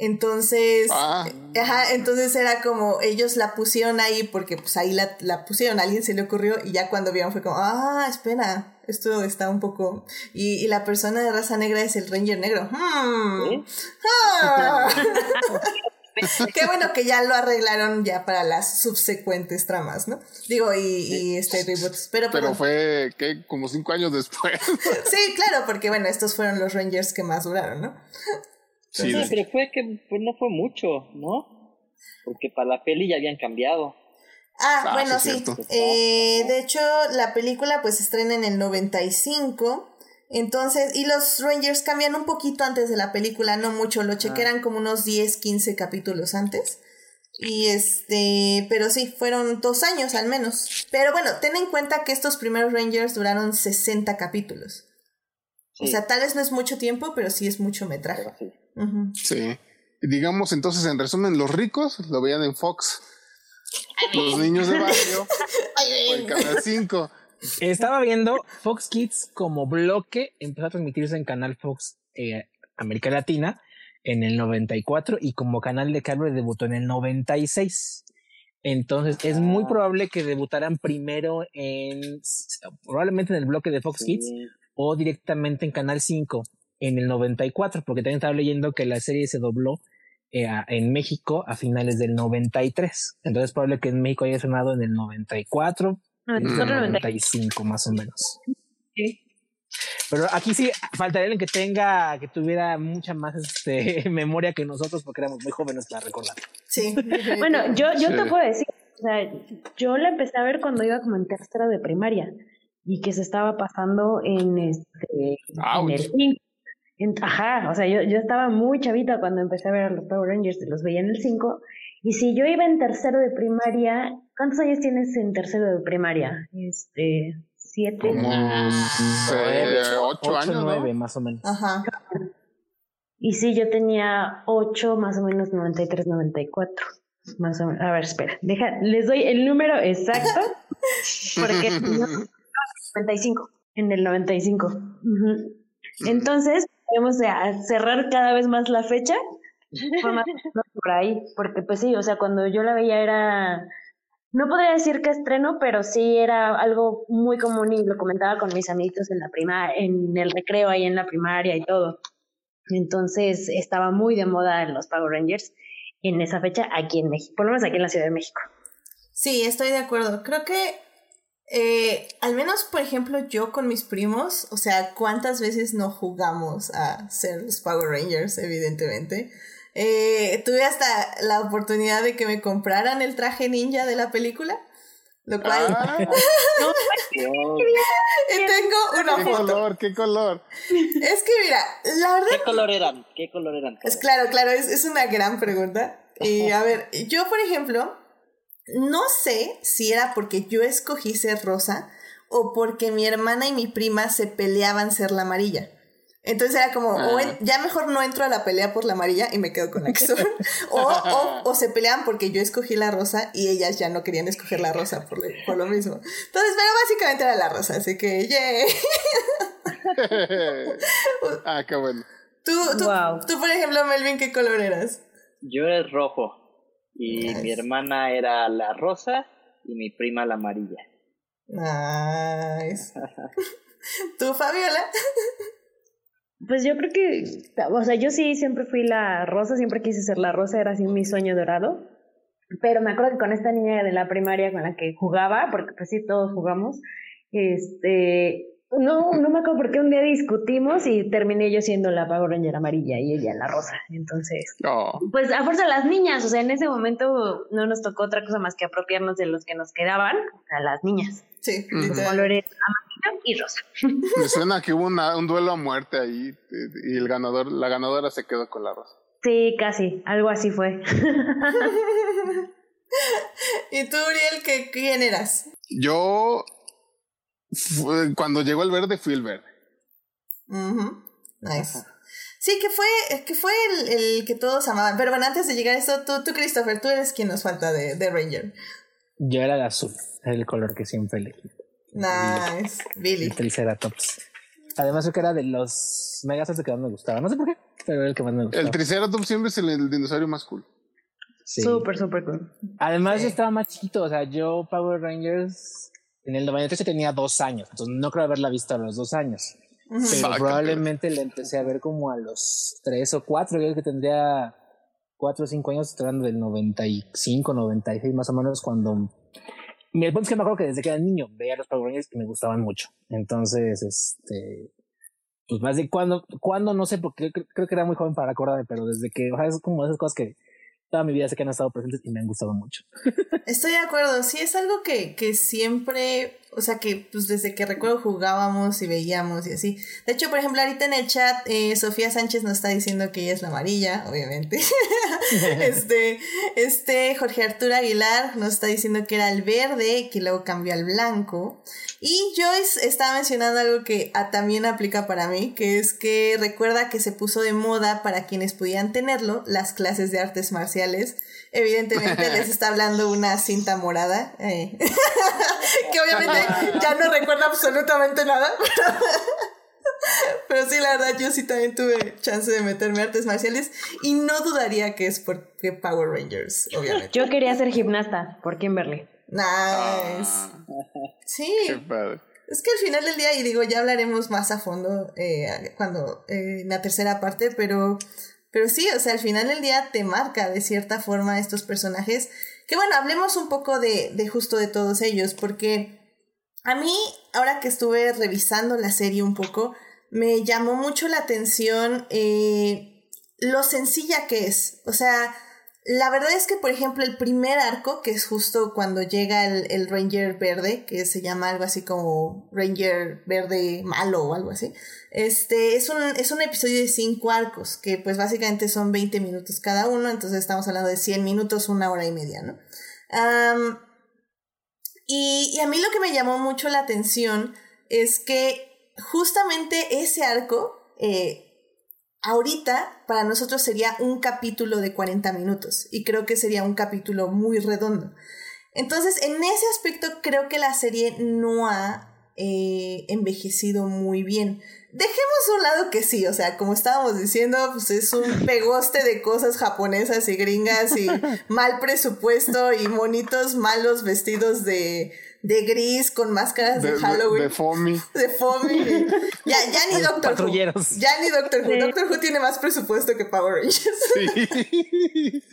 Entonces, Ah. ajá, entonces era como ellos la pusieron ahí porque pues ahí la, la pusieron, a alguien se le ocurrió y ya cuando vieron fue como, ah, espera, esto está un poco... Y, y la persona de raza negra es el Ranger negro. Hmm. Ah. Qué bueno que ya lo arreglaron ya para las subsecuentes tramas, ¿no? Digo, y, y este reboots. Pero, pero perdón. fue, que Como cinco años después. Sí, claro, porque bueno, estos fueron los Rangers que más duraron, ¿no? Sí, Sí, de- pero fue que pues, no fue mucho, ¿no? Porque para la peli ya habían cambiado. Ah, Ah, bueno, sí, sí. Eh, de hecho, la película pues se estrena en el 95. Entonces, y los Rangers cambian un poquito antes de la película, no mucho, lo chequeran como unos 10, 15 capítulos antes. Y este, pero sí, fueron dos años al menos. Pero bueno, ten en cuenta que estos primeros Rangers duraron 60 capítulos. O Sí, sea, tal vez no es mucho tiempo, pero sí es mucho metraje. pero sí. Digamos entonces, en resumen, los ricos lo veían en Fox. Los niños de barrio o en Canal 5. Estaba viendo Fox Kids como bloque, empezó a transmitirse en Canal Fox eh, América Latina en el 94 y como canal de cable debutó en el 96. Entonces es muy Ah. probable que debutaran primero en, probablemente en el bloque de Fox Kids o directamente en Canal 5 en el 94, porque también estaba leyendo que la serie se dobló eh, a- en México a finales del 93. Entonces es probable que en México haya sonado en el 94, No, en el nosotros 95 más o menos. Sí. Pero aquí sí faltaría alguien que tenga, que tuviera mucha más este, memoria que nosotros porque éramos muy jóvenes para recordar. Sí. Bueno, yo, yo te puedo decir, o sea, yo la empecé a ver cuando iba como en tercera de primaria y que se estaba pasando en este en el ajá, o sea, yo, yo estaba muy chavita cuando empecé a ver a los Power Rangers los veía en el 5. Y si yo iba en tercero de primaria, ¿cuántos años tienes en tercero de primaria? Este, siete. Como ocho años, ¿no? nueve más o menos. Ajá. Y sí, yo tenía 8, más o menos 93, 94. Más o menos. A ver, espera. Deja, les doy el número exacto. Porque no, 95. En el 95. Ujú. Entonces, vamos a cerrar cada vez más la fecha. Fue más por ahí. Porque, pues sí, o sea, cuando yo la veía era. No podría decir que estreno, pero sí era algo muy común y lo comentaba con mis amiguitos en la prima, en el recreo ahí en la primaria y todo. Entonces estaba muy de moda en los Power Rangers en esa fecha aquí en México, por lo menos aquí en la Ciudad de México. Sí, estoy de acuerdo. Creo que, eh, al menos, por ejemplo, yo con mis primos, o sea, ¿cuántas veces no jugamos a ser los Power Rangers, evidentemente? Eh, tuve hasta la oportunidad de que me compraran el traje ninja de la película. Lo cual. Ah, y tengo una ¿Qué foto. color? ¿Qué color? Es que mira, la verdad. ¿Qué color eran? ¿Qué color eran? Es claro, claro, es, es una gran pregunta. Y a ver, yo, por ejemplo, no sé si era porque yo escogí ser rosa o porque mi hermana y mi prima se peleaban ser la amarilla. Entonces era como, o en- ya mejor no entro a la pelea por la amarilla y me quedo con la que o, o, o se peleaban porque yo escogí la rosa y ellas ya no querían escoger la rosa por, lo- por lo mismo. Entonces, pero básicamente era la rosa, así que, yay. ah, qué bueno. Tú, tú, Wow. tú, por ejemplo, Melvin, ¿qué color eras? Yo era el rojo. Y Nice. mi hermana era la rosa y mi prima la amarilla. Nice. ¿Tú, Fabiola? Pues yo creo que, o sea, yo sí siempre fui la rosa, siempre quise ser la rosa, era así mi sueño dorado. Pero me acuerdo que con esta niña de la primaria con la que jugaba, porque pues sí, todos jugamos, este, no, no me acuerdo por qué un día discutimos y terminé yo siendo la Power Ranger amarilla y ella la rosa. Entonces, Oh, pues a fuerza las niñas, o sea, en ese momento no nos tocó otra cosa más que apropiarnos de los que nos quedaban, a las niñas, Sí, literal. colores amarillo y rosa. me suena que hubo una- un duelo a muerte ahí eh, y el ganador, la ganadora se quedó con la rosa. Sí, casi, algo así fue. ¿Y tú, Uriel, qué, quién eras? Yo, cuando llegó el verde, fui el verde. Ujú. Nice. Sí, que fue, que fue el, el que todos amaban. Pero bueno, antes de llegar a eso, tú, tú Christopher, tú eres quien nos falta de, de Ranger. Yo era el azul, era el color que siempre elegí. Nice. Billy. El Triceratops. Además, creo que era de los Megazords que más me gustaba. No sé por qué, pero era el que más me gustaba. El Triceratops siempre es el, el dinosaurio más cool. Sí. Súper, súper cool. Además, Sí. yo estaba más chiquito. O sea, yo Power Rangers en el 93 tenía dos años. Entonces, no creo haberla visto a los dos años. Pero Fuck. probablemente la empecé a ver como a los tres o cuatro. Yo creo que tendría cuatro o cinco años, estoy hablando del 95, 96 más o menos, cuando... Mi punto es que me acuerdo que desde que era niño veía los Power Rangers que me gustaban mucho. Entonces, este... Pues más de cuando, cuando no sé, porque creo, creo que era muy joven para acordarme, pero desde que, o sea, es como esas cosas que toda mi vida sé que han estado presentes y me han gustado mucho. Estoy de acuerdo, sí, es algo que, que siempre, o sea, que pues desde que recuerdo jugábamos y veíamos y así. De hecho, por ejemplo, ahorita en el chat, eh, Sofía Sánchez nos está diciendo que ella es la amarilla, obviamente. este, este, Jorge Arturo Aguilar nos está diciendo que era el verde, que luego cambió al blanco. Y Joyce estaba mencionando algo que ah, también aplica para mí, que es que recuerda que se puso de moda para quienes podían tenerlo, las clases de artes marciales. Evidentemente les está hablando una cinta morada, eh, que obviamente ya no recuerda absolutamente nada. Pero sí, la verdad, yo sí también tuve chance de meterme a artes marciales y no dudaría que es porque Power Rangers, obviamente. Yo quería ser gimnasta por Kimberly. Nice. Sí. Qué padre. Es que al final del día, y digo, ya hablaremos más a fondo eh, cuando eh, en la tercera parte, pero, pero sí, o sea, al final del día te marca de cierta forma estos personajes. Que bueno, hablemos un poco de, de justo de todos ellos, porque a mí, ahora que estuve revisando la serie un poco, me llamó mucho la atención eh, lo sencilla que es. O sea, la verdad es que, por ejemplo, el primer arco, que es justo cuando llega el, el Ranger verde, que se llama algo así como Ranger verde malo o algo así, este, es un, es un episodio de cinco arcos, que pues básicamente son 20 minutos cada uno, entonces estamos hablando de 100 minutos, una hora y media, ¿no? Y, y a mí lo que me llamó mucho la atención es que justamente ese arco, eh, ahorita para nosotros sería un capítulo de 40 minutos y creo que sería un capítulo muy redondo. Entonces, en ese aspecto creo que la serie no ha eh, envejecido muy bien. Dejemos a un lado que sí, o sea, como estábamos diciendo, pues es un pegoste de cosas japonesas y gringas y mal presupuesto y monitos malos vestidos de, de gris con máscaras de, Halloween de Fomi. de Fomi. Ya, ya ni Doctor Who. Patrulleros. Ya ni Doctor Who. Sí. Doctor Who tiene más presupuesto que Power Rangers. Sí.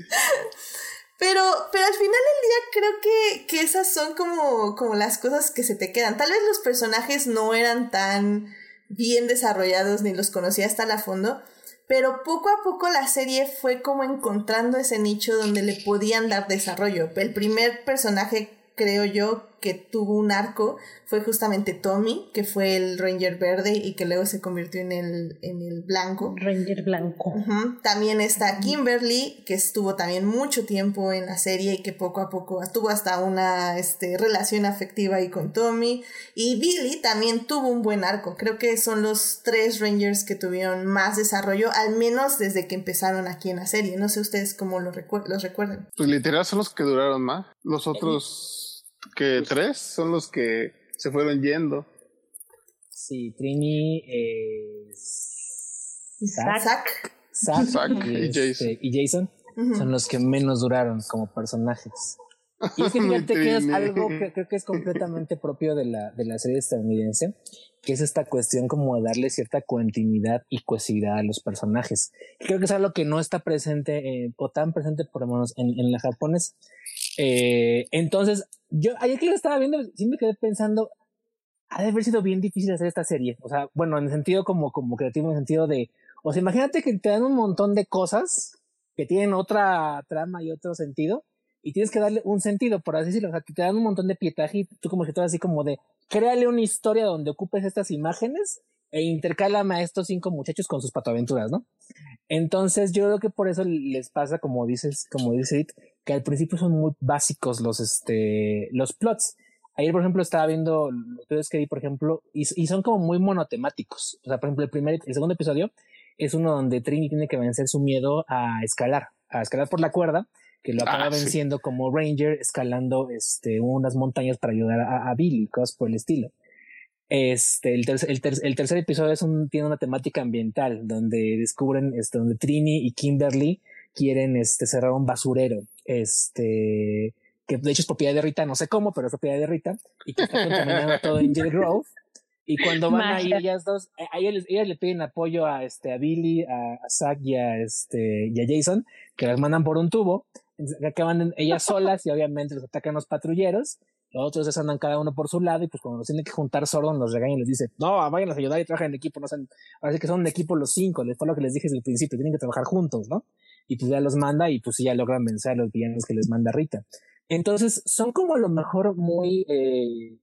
Pero, pero al final del día creo que, que esas son como, como las cosas que se te quedan. Tal vez los personajes no eran tan bien desarrollados ni los conocía hasta la fondo, pero poco a poco la serie fue como encontrando ese nicho donde le podían dar desarrollo. El primer personaje, creo yo, que tuvo un arco fue justamente Tommy, que fue el Ranger verde y que luego se convirtió en el, en el blanco. Ranger blanco. También está Kimberly, que estuvo también mucho tiempo en la serie y que poco a poco tuvo hasta una este, relación afectiva ahí con Tommy. Y Billy también tuvo un buen arco. Creo que son los tres Rangers que tuvieron más desarrollo, al menos desde que empezaron aquí en la serie. No sé ustedes cómo lo los recuerdan. Pues literal son los que duraron más. Los otros que tres son los que se fueron yendo. Sí, Trini, eh, Zack, Zack, y, este, Jason, son los que menos duraron como personajes. Y es que fíjate que es algo que creo que es completamente propio de la, de la serie estadounidense, que es esta cuestión como de darle cierta continuidad y cohesividad a los personajes. Creo que es algo que no está presente eh, o tan presente por lo menos en, en la japonés. Eh, entonces, yo ayer que lo estaba viendo, me quedé pensando, ha de haber sido bien difícil hacer esta serie. O sea, bueno, en el sentido como, como creativo, en el sentido de, o sea, imagínate que te dan un montón de cosas que tienen otra trama y otro sentido y tienes que darle un sentido, por así decirlo. O sea, que te dan un montón de pietaje y tú como escritor así como de, créale una historia donde ocupes estas imágenes e intercálame a estos cinco muchachos con sus patoaventuras, ¿no? Entonces yo creo que por eso les pasa, como dices, como dice It, que al principio son muy básicos los, este, los plots. Ayer, por ejemplo, estaba viendo los que vi, por ejemplo, y, y, son como muy monotemáticos. O sea, por ejemplo, el primer, el segundo episodio es uno donde Trini tiene que vencer su miedo a escalar, a escalar por la cuerda que lo acaba ah, venciendo como Ranger escalando este, unas montañas para ayudar a, Billy, cosas por el estilo. Este, el, el, el tercer episodio es un, tiene una temática ambiental donde descubren, este, donde Trini y Kimberly quieren este, cerrar un basurero, este, que de hecho es propiedad de Rita, no sé cómo, pero es propiedad de Rita, y que está contaminando todo en Jelly Grove. Y cuando van ahí ellas dos, eh, a ellas, ellas, le piden apoyo a este a Billy, a, a Zack y a este y a Jason, que las mandan por un tubo acaban ellas solas y obviamente los atacan los patrulleros. Los otros ya andan cada uno por su lado y pues cuando los tienen que juntar solo nos regañan y les dice, no, vayan a ayudar y trabajen en equipo, no sean, ahora sí que son un equipo los cinco, les fue lo que les dije desde el principio, tienen que trabajar juntos, ¿no? Y pues ya los manda y pues ya logran vencer a los villanos que les manda Rita. Entonces son como a lo mejor muy, eh,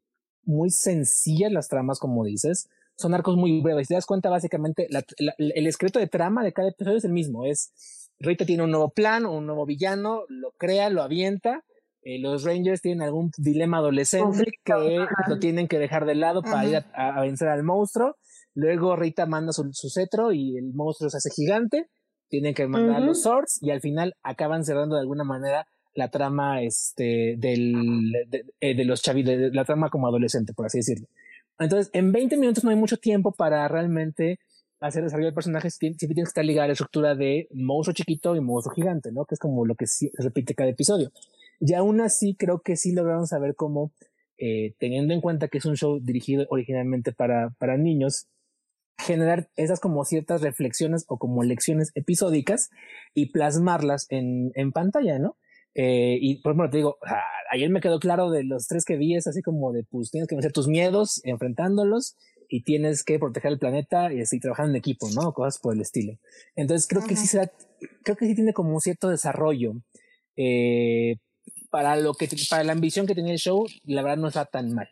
muy sencillas las tramas, como dices, son arcos muy breves. Si te das cuenta, básicamente, el escrito de trama de cada episodio es el mismo, es Rita tiene un nuevo plan, un nuevo villano, lo crea, lo avienta. Eh, los Rangers tienen algún dilema adolescente que lo tienen que dejar de lado para ir a, vencer al monstruo. Luego Rita manda su, cetro y el monstruo se hace gigante. Tienen que mandar los swords y al final acaban cerrando de alguna manera la trama este, del, de, eh, de los la trama como adolescente, por así decirlo. Entonces, en 20 minutos no hay mucho tiempo para realmente hacer desarrollo de personajes siempre tiene que estar ligada a la estructura de monstruo chiquito y monstruo gigante, ¿no? Que es como lo que se repite cada episodio. Y aún así creo que sí lograron saber cómo, eh, teniendo en cuenta que es un show dirigido originalmente para, para niños, generar esas como ciertas reflexiones o como lecciones episódicas y plasmarlas en, en pantalla, ¿no? Eh, y por ejemplo, te digo, ayer me quedó claro de los tres que vi, es así como de, pues tienes que vencer tus miedos enfrentándolos y tienes que proteger el planeta y así trabajando en equipo, ¿no? Cosas por el estilo. Entonces creo que sí se creo que sí tiene como un cierto desarrollo. Eh, para lo que, para la ambición que tenía el show, la verdad no está tan mal.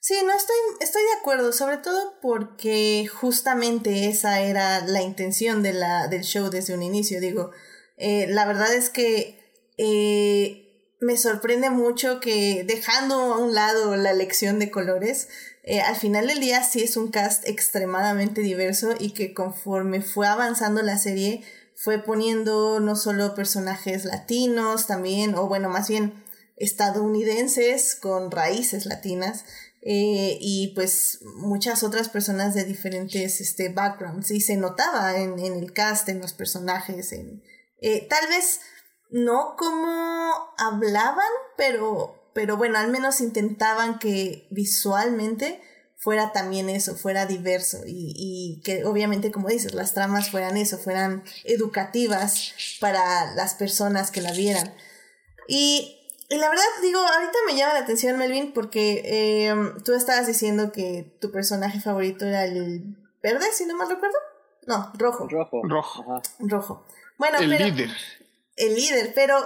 Sí, no estoy, estoy de acuerdo, sobre todo porque justamente esa era la intención de la, del show desde un inicio. Digo, eh, la verdad es que eh, me sorprende mucho que dejando a un lado la elección de colores, eh, al final del día sí es un cast extremadamente diverso y que conforme fue avanzando la serie fue poniendo no solo personajes latinos también, o bueno, más bien estadounidenses con raíces latinas, eh, y pues muchas otras personas de diferentes este, backgrounds. Y se notaba en, en el cast, en los personajes, en, eh, tal vez no como hablaban, pero pero bueno, al menos intentaban que visualmente fuera también eso, fuera diverso y, y, que obviamente, como dices, las tramas fueran eso, fueran educativas para las personas que la vieran. Y, y la verdad, digo, ahorita me llama la atención, Melvin, porque eh, tú estabas diciendo que tu personaje favorito era el verde, si no mal recuerdo. No, rojo. Rojo. Rojo. Rojo. Bueno, el líder. El líder, pero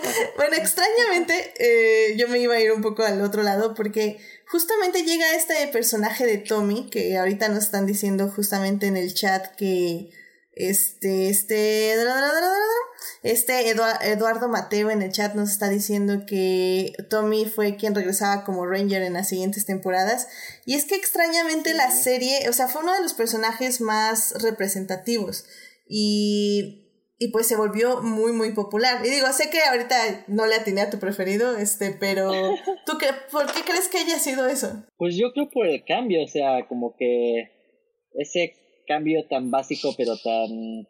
bueno, extrañamente eh, yo me iba a ir un poco al otro lado porque justamente llega este personaje de Tommy, que ahorita nos están diciendo justamente en el chat que este, este, este Eduardo Mateo en el chat nos está diciendo que Tommy fue quien regresaba como Ranger en las siguientes temporadas. Y es que extrañamente la serie, o sea, fue uno de los personajes más representativos. Y y pues se volvió muy muy popular. Y digo, sé que ahorita no le atiné a tu preferido, este, pero ¿tú qué, por qué crees que haya sido eso? Pues yo creo por el cambio, o sea, como que ese cambio tan básico pero tan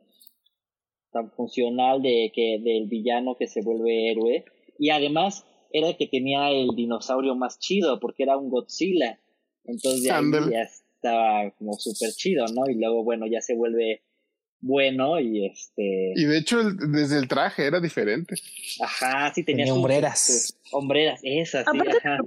tan funcional de que del villano que se vuelve héroe y además era el que tenía el dinosaurio más chido porque era un Godzilla. Entonces ya, ya estaba como súper chido, ¿no? Y luego bueno, ya se vuelve bueno y este... Y de hecho desde el traje era diferente. Ajá, sí tenía, tenía hombreras. hombreras, esas, sí, ajá.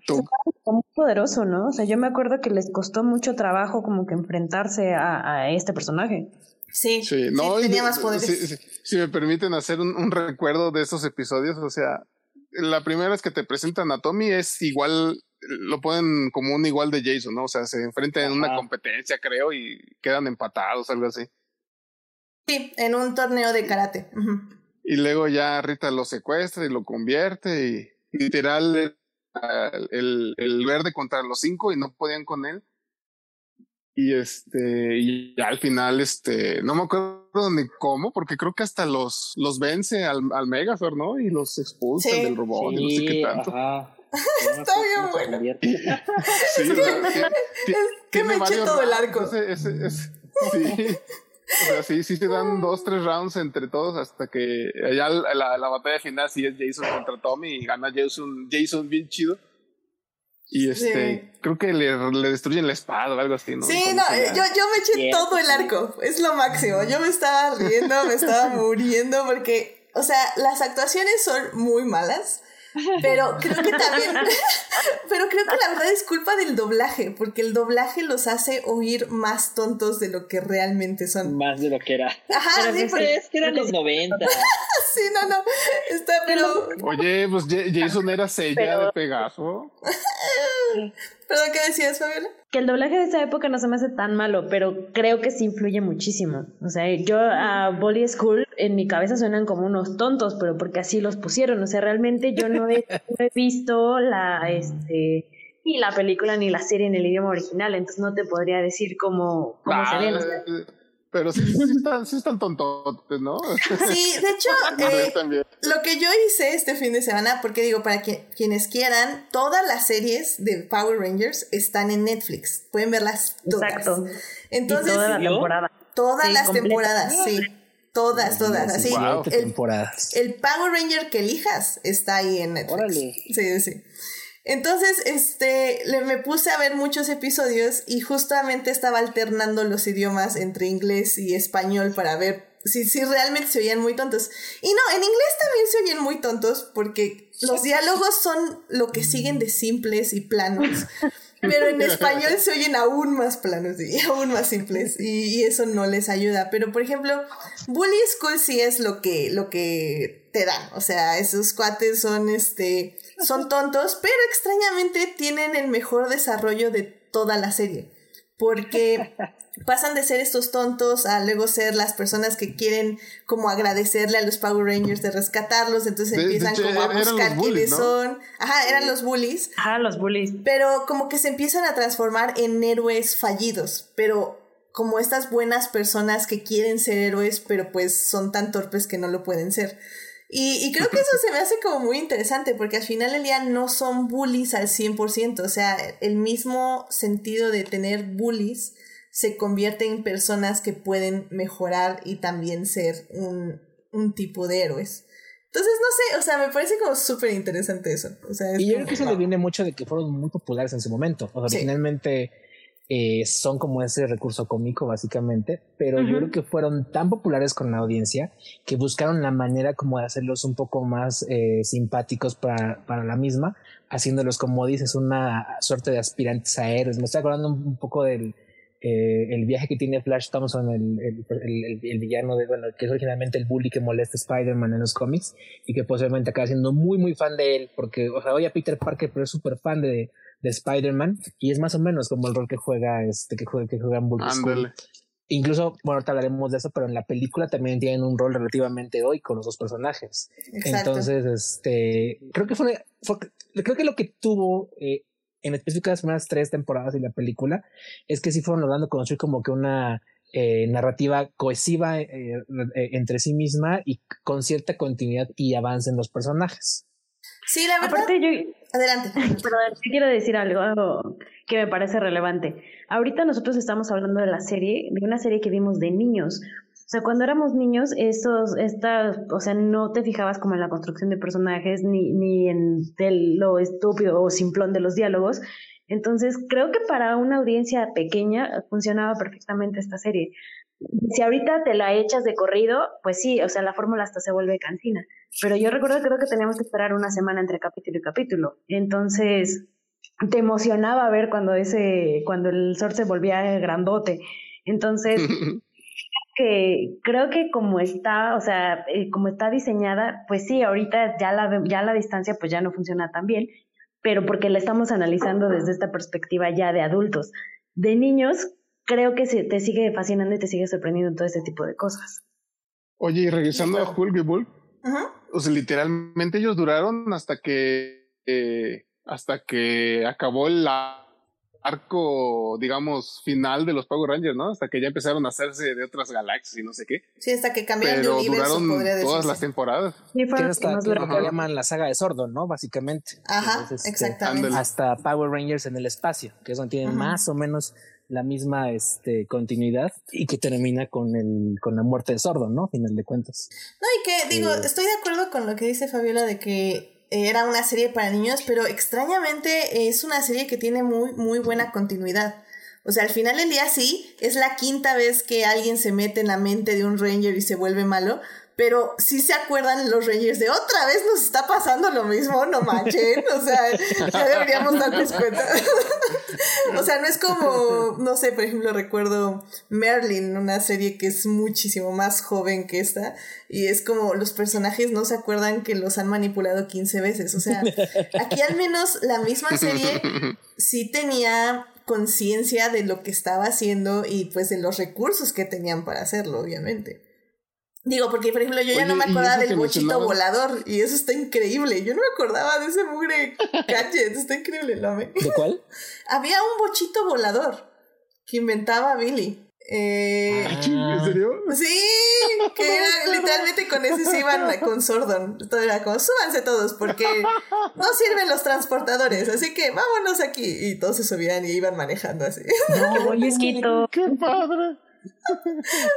Muy poderoso, ¿no? O sea, yo me acuerdo que les costó mucho trabajo como que enfrentarse a, a este personaje. Sí, sí, no, tenía más poderes. Si, me permiten hacer un, un, recuerdo de esos episodios, o sea, la primera vez que te presentan a Tommy es igual, lo ponen como un igual de Jason, ¿no? O sea, se enfrentan en una competencia, creo, y quedan empatados, algo así. Sí, en un torneo de karate. Y luego ya Rita lo secuestra y lo convierte y literal el, el, verde contra los cinco y no podían con él. Y este, y al final, este, no me acuerdo ni cómo, porque creo que hasta los, los vence al, al Megazord, ¿no? Y los expulsa del robot y no sé qué tanto. Está bien bueno. sí, es que me eché todo el arco. sí. O sea, sí, sí se dan dos, tres rounds entre todos hasta que allá la, la, batalla final sí es Jason contra Tommy y gana Jason, Jason bien chido. Y este, creo que le, le, destruyen la espada o algo así, ¿no? Sí, no, yo, yo me eché todo el arco, es lo máximo. Yo me estaba riendo, me estaba muriendo porque, o sea, las actuaciones son muy malas. Pero creo que también, pero creo que la verdad es culpa del doblaje, porque el doblaje los hace oír más tontos de lo que realmente son. Más de lo que era. Ajá, sí, porque... es que eran los 90. sí, no, no. Está, pero... Oye, pues Jason era sella de Pegaso. Perdón, ¿qué decías, Fabiola? Que el doblaje de esa época no se me hace tan malo, pero creo que sí influye muchísimo. O sea, yo a Bolly School en mi cabeza suenan como unos tontos, pero porque así los pusieron. O sea, realmente yo no he, visto la, este, ni la película ni la serie en el idioma original, entonces no te podría decir cómo, cómo se ven. O sea, pero sí, sí, están, sí están tontotes, ¿no? Sí, de hecho, eh, lo que yo hice este fin de semana, porque digo, para que, quienes quieran, todas las series de Power Rangers están en Netflix. Pueden verlas todas. Exacto. Entonces, toda la temporada. Todas las temporadas, sí. Todas, todas, así. el, temporadas. El Power Ranger que elijas está ahí en Netflix. Órale. Sí, sí. Entonces, este, le, me puse a ver muchos episodios y justamente estaba alternando los idiomas entre inglés y español para ver si, si realmente se oían muy tontos. Y no, en inglés también se oyen muy tontos porque los diálogos son lo que siguen de simples y planos. Pero en español se oyen aún más planos y aún más simples y, eso no les ayuda. Pero por ejemplo, Bully School sí es lo que, lo que te dan. O sea, esos cuates son este son tontos, pero extrañamente tienen el mejor desarrollo de toda la serie. Porque pasan de ser estos tontos a luego ser las personas que quieren como agradecerle a los Power Rangers de rescatarlos, entonces empiezan como a buscar quiénes son. Ajá, eran los bullies. Ajá, los bullies. Pero como que se empiezan a transformar en héroes fallidos, pero como estas buenas personas que quieren ser héroes, pero pues son tan torpes que no lo pueden ser. Y, creo que eso se me hace como muy interesante porque al final del día no son bullies al 100%, o sea, el mismo sentido de tener bullies se convierte en personas que pueden mejorar y también ser un, un tipo de héroes. Entonces, no sé, o sea, me parece como súper interesante eso. O sea, y yo creo que eso le viene mucho de que fueron muy populares en su momento. O sea, finalmente eh, son como ese recurso cómico básicamente, pero yo creo que fueron tan populares con la audiencia que buscaron la manera como de hacerlos un poco más eh, simpáticos para, para, la misma, haciéndolos como dices una suerte de aspirantes a héroes. Me estoy acordando un, poco del, eh, el viaje que tiene Flash Thompson, el, el, el, villano de, bueno, que es originalmente el bully que molesta a Spider-Man en los cómics y que posiblemente acaba siendo muy, muy fan de él, porque, o sea, oye a Peter Parker, pero es súper fan de, de Spider-Man y es más o menos como el rol que juega, este, que juega, que juega en Incluso, bueno, ahorita hablaremos de eso, pero en la película también tienen un rol relativamente hoy con los dos personajes. Entonces, este, creo que fue, creo que lo que tuvo eh, en específico las primeras tres temporadas de la película es que sí fueron logrando construir como que una eh, narrativa cohesiva eh, entre sí misma y con cierta continuidad y avance en los personajes. Sí, la verdad. Aparte, yo, adelante. Pero sí quiero decir algo, que me parece relevante. Ahorita nosotros estamos hablando de la serie, de una serie que vimos de niños. O sea, cuando éramos niños, esos, estas, o sea, no te fijabas como en la construcción de personajes ni, ni en lo estúpido o simplón de los diálogos. Entonces, creo que para una audiencia pequeña funcionaba perfectamente esta serie. Si ahorita te la echas de corrido, pues sí, o sea, la fórmula hasta se vuelve cansina. Pero yo recuerdo, creo que teníamos que esperar una semana entre capítulo y capítulo. Entonces, te emocionaba ver cuando ese, cuando el sol se volvía grandote. Entonces, que creo que como está, o sea, eh, como está diseñada, pues sí, ahorita ya la, ya la distancia pues ya no funciona tan bien, pero porque la estamos analizando desde esta perspectiva ya de adultos. De niños, creo que se, te sigue fascinando y te sigue sorprendiendo todo este tipo de cosas. Oye, y regresando a Hulk y Bulk, o sea, literalmente ellos duraron hasta que eh, hasta que acabó el arco, digamos, final de los Power Rangers, ¿no? Hasta que ya empezaron a hacerse de otras galaxias y no sé qué. Sí, hasta que cambiaron de universo, duraron todas las temporadas. Sí, hasta que lo llaman la saga de Sordon, ¿no? Básicamente. Ajá, este, exactamente. hasta Power Rangers en el espacio, que es donde tienen más o menos la misma este, continuidad y que termina con el con la muerte de Sordon, ¿no? Final de cuentas. No, y que digo, eh, estoy de acuerdo con lo que dice Fabiola de que era una serie para niños, pero extrañamente es una serie que tiene muy, muy buena continuidad. O sea, al final del día sí, es la quinta vez que alguien se mete en la mente de un Ranger y se vuelve malo, pero si se acuerdan los Rangers de otra vez nos está pasando lo mismo, no manchen, o sea, ya deberíamos darnos cuenta. o sea, no es como, no sé, por ejemplo, recuerdo Merlin, una serie que es muchísimo más joven que esta, y es como los personajes no se acuerdan que los han manipulado 15 veces, o sea, aquí al menos la misma serie sí tenía conciencia de lo que estaba haciendo y pues de los recursos que tenían para hacerlo, obviamente. Digo, porque por ejemplo yo ya no me acordaba del bochito volador y eso está increíble. Yo no me acordaba de ese mugre gadget, está increíble, ¿no? ¿De cuál? Había un bochito volador que inventaba Billy. Eh, ¿En serio? Sí, que era literalmente con ese se iban con Sordon. Todo era como, súbanse todos porque no sirven los transportadores, así que vámonos aquí. Y todos se subían y iban manejando así. No, ¡Qué padre!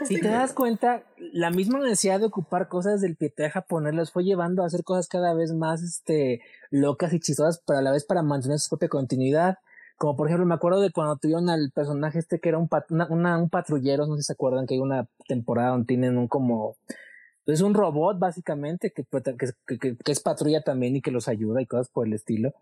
Si te das cuenta, la misma necesidad de ocupar cosas del pietraje japonés los fue llevando a hacer cosas cada vez más este, locas y chistosas, pero a la vez para mantener su propia continuidad. Como por ejemplo, me acuerdo de cuando tuvieron al personaje este que era un, un patrullero, no sé si se acuerdan que hay una temporada donde tienen un como... Es un robot básicamente que, que, que es patrulla también y que los ayuda y cosas por el estilo.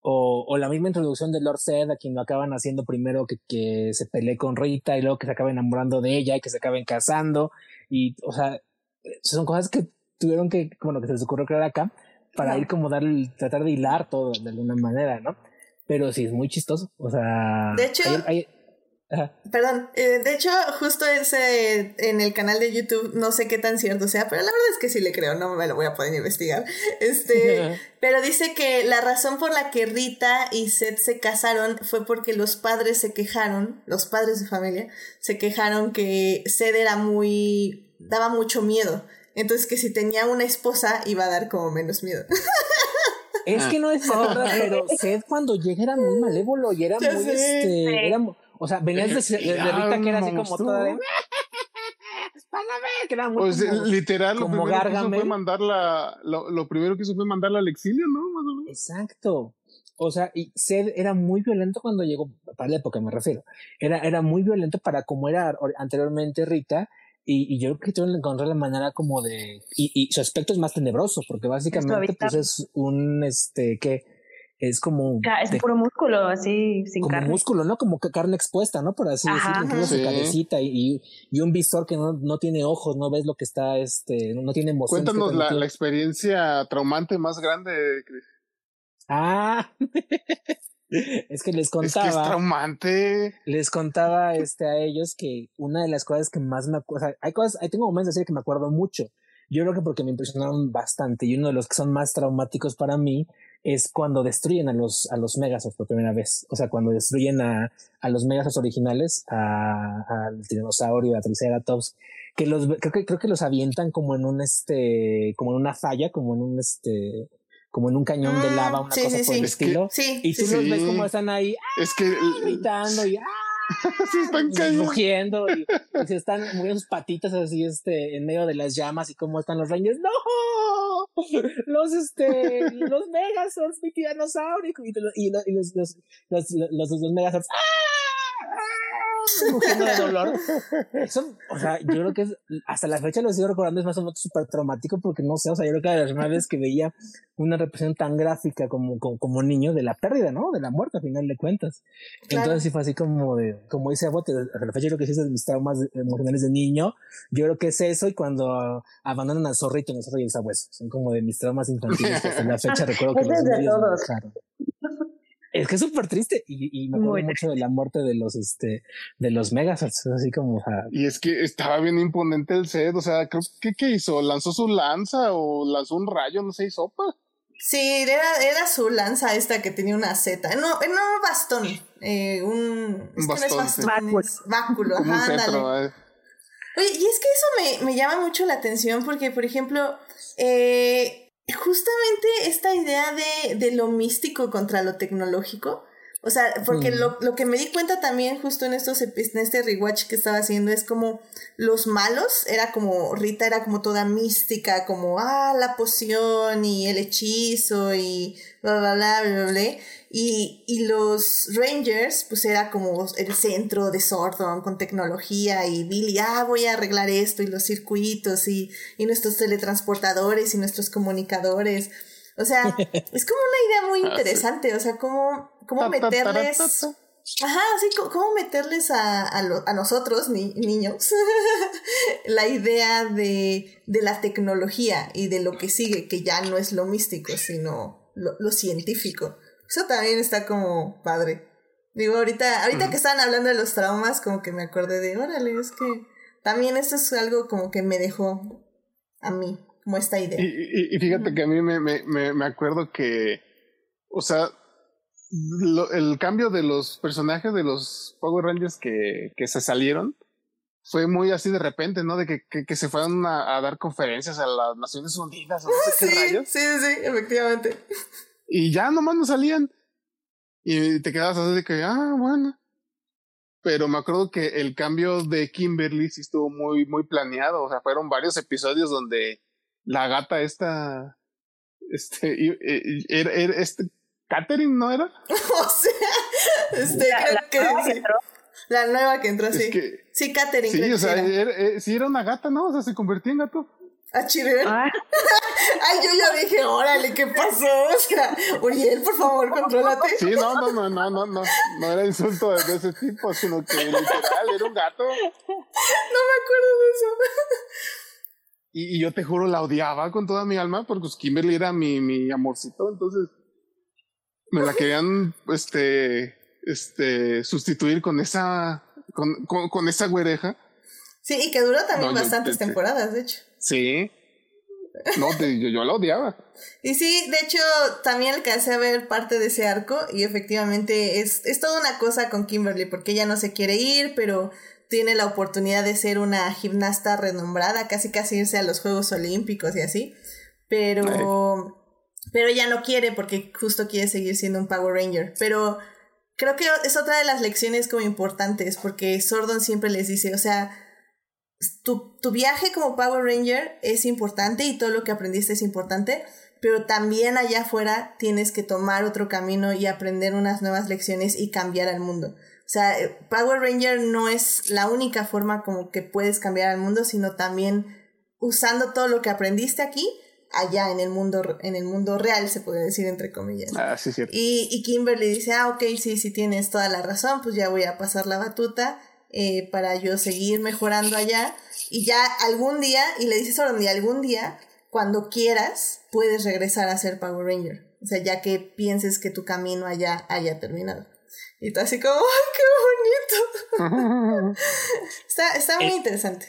O, o, la misma introducción de Lord Zed, a quien lo acaban haciendo primero que, que se pelee con Rita y luego que se acabe enamorando de ella y que se acaben casando. Y, o sea, son cosas que tuvieron que, bueno, que se les ocurrió crear acá para ir como dar, tratar de hilar todo de alguna manera, ¿no? Pero sí, es muy chistoso. O sea, de hecho, hay, Perdón, eh, de hecho, justo ese en el canal de YouTube, no sé qué tan cierto sea, pero la verdad es que sí le creo, no me lo voy a poder investigar. Este, pero dice que la razón por la que Rita y Seth se casaron fue porque los padres se quejaron, los padres de familia, se quejaron que Seth era muy, daba mucho miedo. Entonces que si tenía una esposa iba a dar como menos miedo. Es que no es verdad, pero Seth cuando llega era muy malévolo y era muy, este, era, o sea, venías de, de, Rita que era así como toda de. que era muy pues literal lo primero que hizo fue mandarla lo, lo, primero que hizo fue mandarla al exilio no exacto. O sea y Sed era muy violento cuando llegó para la época me refiero era era muy violento para como era anteriormente Rita y, y yo creo que tuvieron que encontrar la manera como de y, y su aspecto es más tenebroso porque básicamente pues es un este que es como... Es puro músculo, así, sin como músculo, ¿no? Como que carne expuesta, ¿no? Por así decirlo, su cabecita y, y, un visor que no, no, tiene ojos, no ves lo que está, este, no tiene emoción. Cuéntanos la, la, experiencia traumante más grande, Chris. Ah, es que les contaba. Es que es traumante. Les contaba este, a ellos que una de las cosas que más me acuerdo, o sea, hay cosas, hay tengo momentos así que me acuerdo mucho. Yo creo que porque me impresionaron bastante y uno de los que son más traumáticos para mí es cuando destruyen a los, a los Megazords por primera vez. O sea, cuando destruyen a, a los Megazords originales, al Tiranosaurio, a Triceratops, que los, creo que, creo que los avientan como en un, este, como en una falla, como en un, este, como en un cañón de lava, una cosa por el estilo. y tú los ves como están ahí, es que, gritando y, se están rugiendo y, se están moviendo sus patitas así este en medio de las llamas y cómo están los reyes. No los este los megazords mi tiranosaurio y, y, los, los, los, los, los, los megazords rugiendo de dolor. Eso, o sea, yo creo que es, hasta la fecha lo sigo recordando, es más o menos súper traumático porque no sé, o sea, yo creo que de las primeras veces que veía una represión tan gráfica como, como, niño de la pérdida, ¿no? De la muerte, a final de cuentas. Entonces sí fue así como de, como dice Abote, hasta la fecha yo creo que sí es de mis traumas emocionales de niño. Yo creo que es eso y cuando abandonan al zorrito en el zorro y el sabueso. Son como de mis traumas infantiles hasta la fecha recuerdo que los medios es que es súper triste y, y, me acuerdo mucho de la muerte de los, este, de los Megazords, así como... Y es que estaba bien imponente el set, o sea, creo que ¿qué hizo? ¿Lanzó su lanza o lanzó un rayo? No sé, sopa. Sí, era, era su lanza esta que tenía una Z. No, no bastón, eh, un... un bastón, báculo. ajá, eh. Oye, y es que eso me, me llama mucho la atención porque, por ejemplo, eh justamente esta idea de, de, lo místico contra lo tecnológico. O sea, porque lo, lo, que me di cuenta también justo en estos en este rewatch que estaba haciendo es como los malos, era como, Rita era como toda mística, como, ah, la poción y el hechizo y bla, bla, bla, bla, bla. bla. Y, y los Rangers, pues era como el centro de Sordon con tecnología y Billy, ah, voy a arreglar esto y los circuitos y, y nuestros teletransportadores y nuestros comunicadores. O sea, es como una idea muy ah, interesante, o sea, cómo, cómo meterles... Ajá, sí, cómo meterles a, a, a nosotros, ni, niños, la idea de, de la tecnología y de lo que sigue, que ya no es lo místico, sino lo, lo científico. Eso también está como padre. Digo, ahorita, ahorita que estaban hablando de los traumas, como que me acordé de, órale, es que también esto es algo como que me dejó a mí, como esta idea. Y, y, fíjate que a mí me, me, me, acuerdo que, o sea, el cambio de los personajes de los Power Rangers que, que se salieron fue muy así de repente, ¿no? De que, que, se fueron a, dar conferencias a las Naciones Unidas o no sé sí, qué rayos. Sí, sí, efectivamente. Y ya nomás no salían. Y te quedas así de que, ah, bueno. Pero me acuerdo que el cambio de Kimberly sí estuvo muy, muy planeado. O sea, fueron varios episodios donde la gata esta, este, era, era este, Catherine, ¿no era? o sea, este, la, la, que, nueva que entró. la nueva que entró, sí. sí, Catherine. Sí, o sea, era, eh, sí era una gata, ¿no? O sea, se convertía en gato. ¿A Chirel? Ah. Ay, yo ya dije, órale, ¿qué pasó? O sea, Uriel, por favor, contrólate. Sí, no, no, no, no, no, no, no era insulto de ese tipo, sino que literal era un gato. No me acuerdo de eso. Y, y yo te juro, la odiaba con toda mi alma, porque pues, Kimberly era mi, mi amorcito, entonces me la querían, este, este, sustituir con esa, con, con, con esa güereja. Sí, y que duró también bastantes temporadas, de hecho. Sí. No, yo, yo la odiaba. y sí, de hecho, también alcancé a ver parte de ese arco y efectivamente es, es toda una cosa con Kimberly porque ella no se quiere ir, pero tiene la oportunidad de ser una gimnasta renombrada, casi casi irse a los Juegos Olímpicos y así. Pero, pero ella no quiere porque justo quiere seguir siendo un Power Ranger. Pero creo que es otra de las lecciones como importantes porque Sordon siempre les dice, o sea, tu, tu viaje como Power Ranger es importante y todo lo que aprendiste es importante, pero también allá afuera tienes que tomar otro camino y aprender unas nuevas lecciones y cambiar al mundo. O sea, eh, Power Ranger no es la única forma como que puedes cambiar al mundo, sino también usando todo lo que aprendiste aquí, allá en el mundo, en el mundo real, se puede decir entre comillas. Ah, sí, cierto. Y, y Kimberly dice, ah, ok, sí, sí tienes toda la razón, pues ya voy a pasar la batuta eh, para yo seguir mejorando allá. Y ya algún día, y le dices a día algún día, cuando quieras, puedes regresar a ser Power Ranger. O sea, ya que pienses que tu camino allá haya terminado. Y tú así como, ¡ay, qué bonito! está, está muy interesante.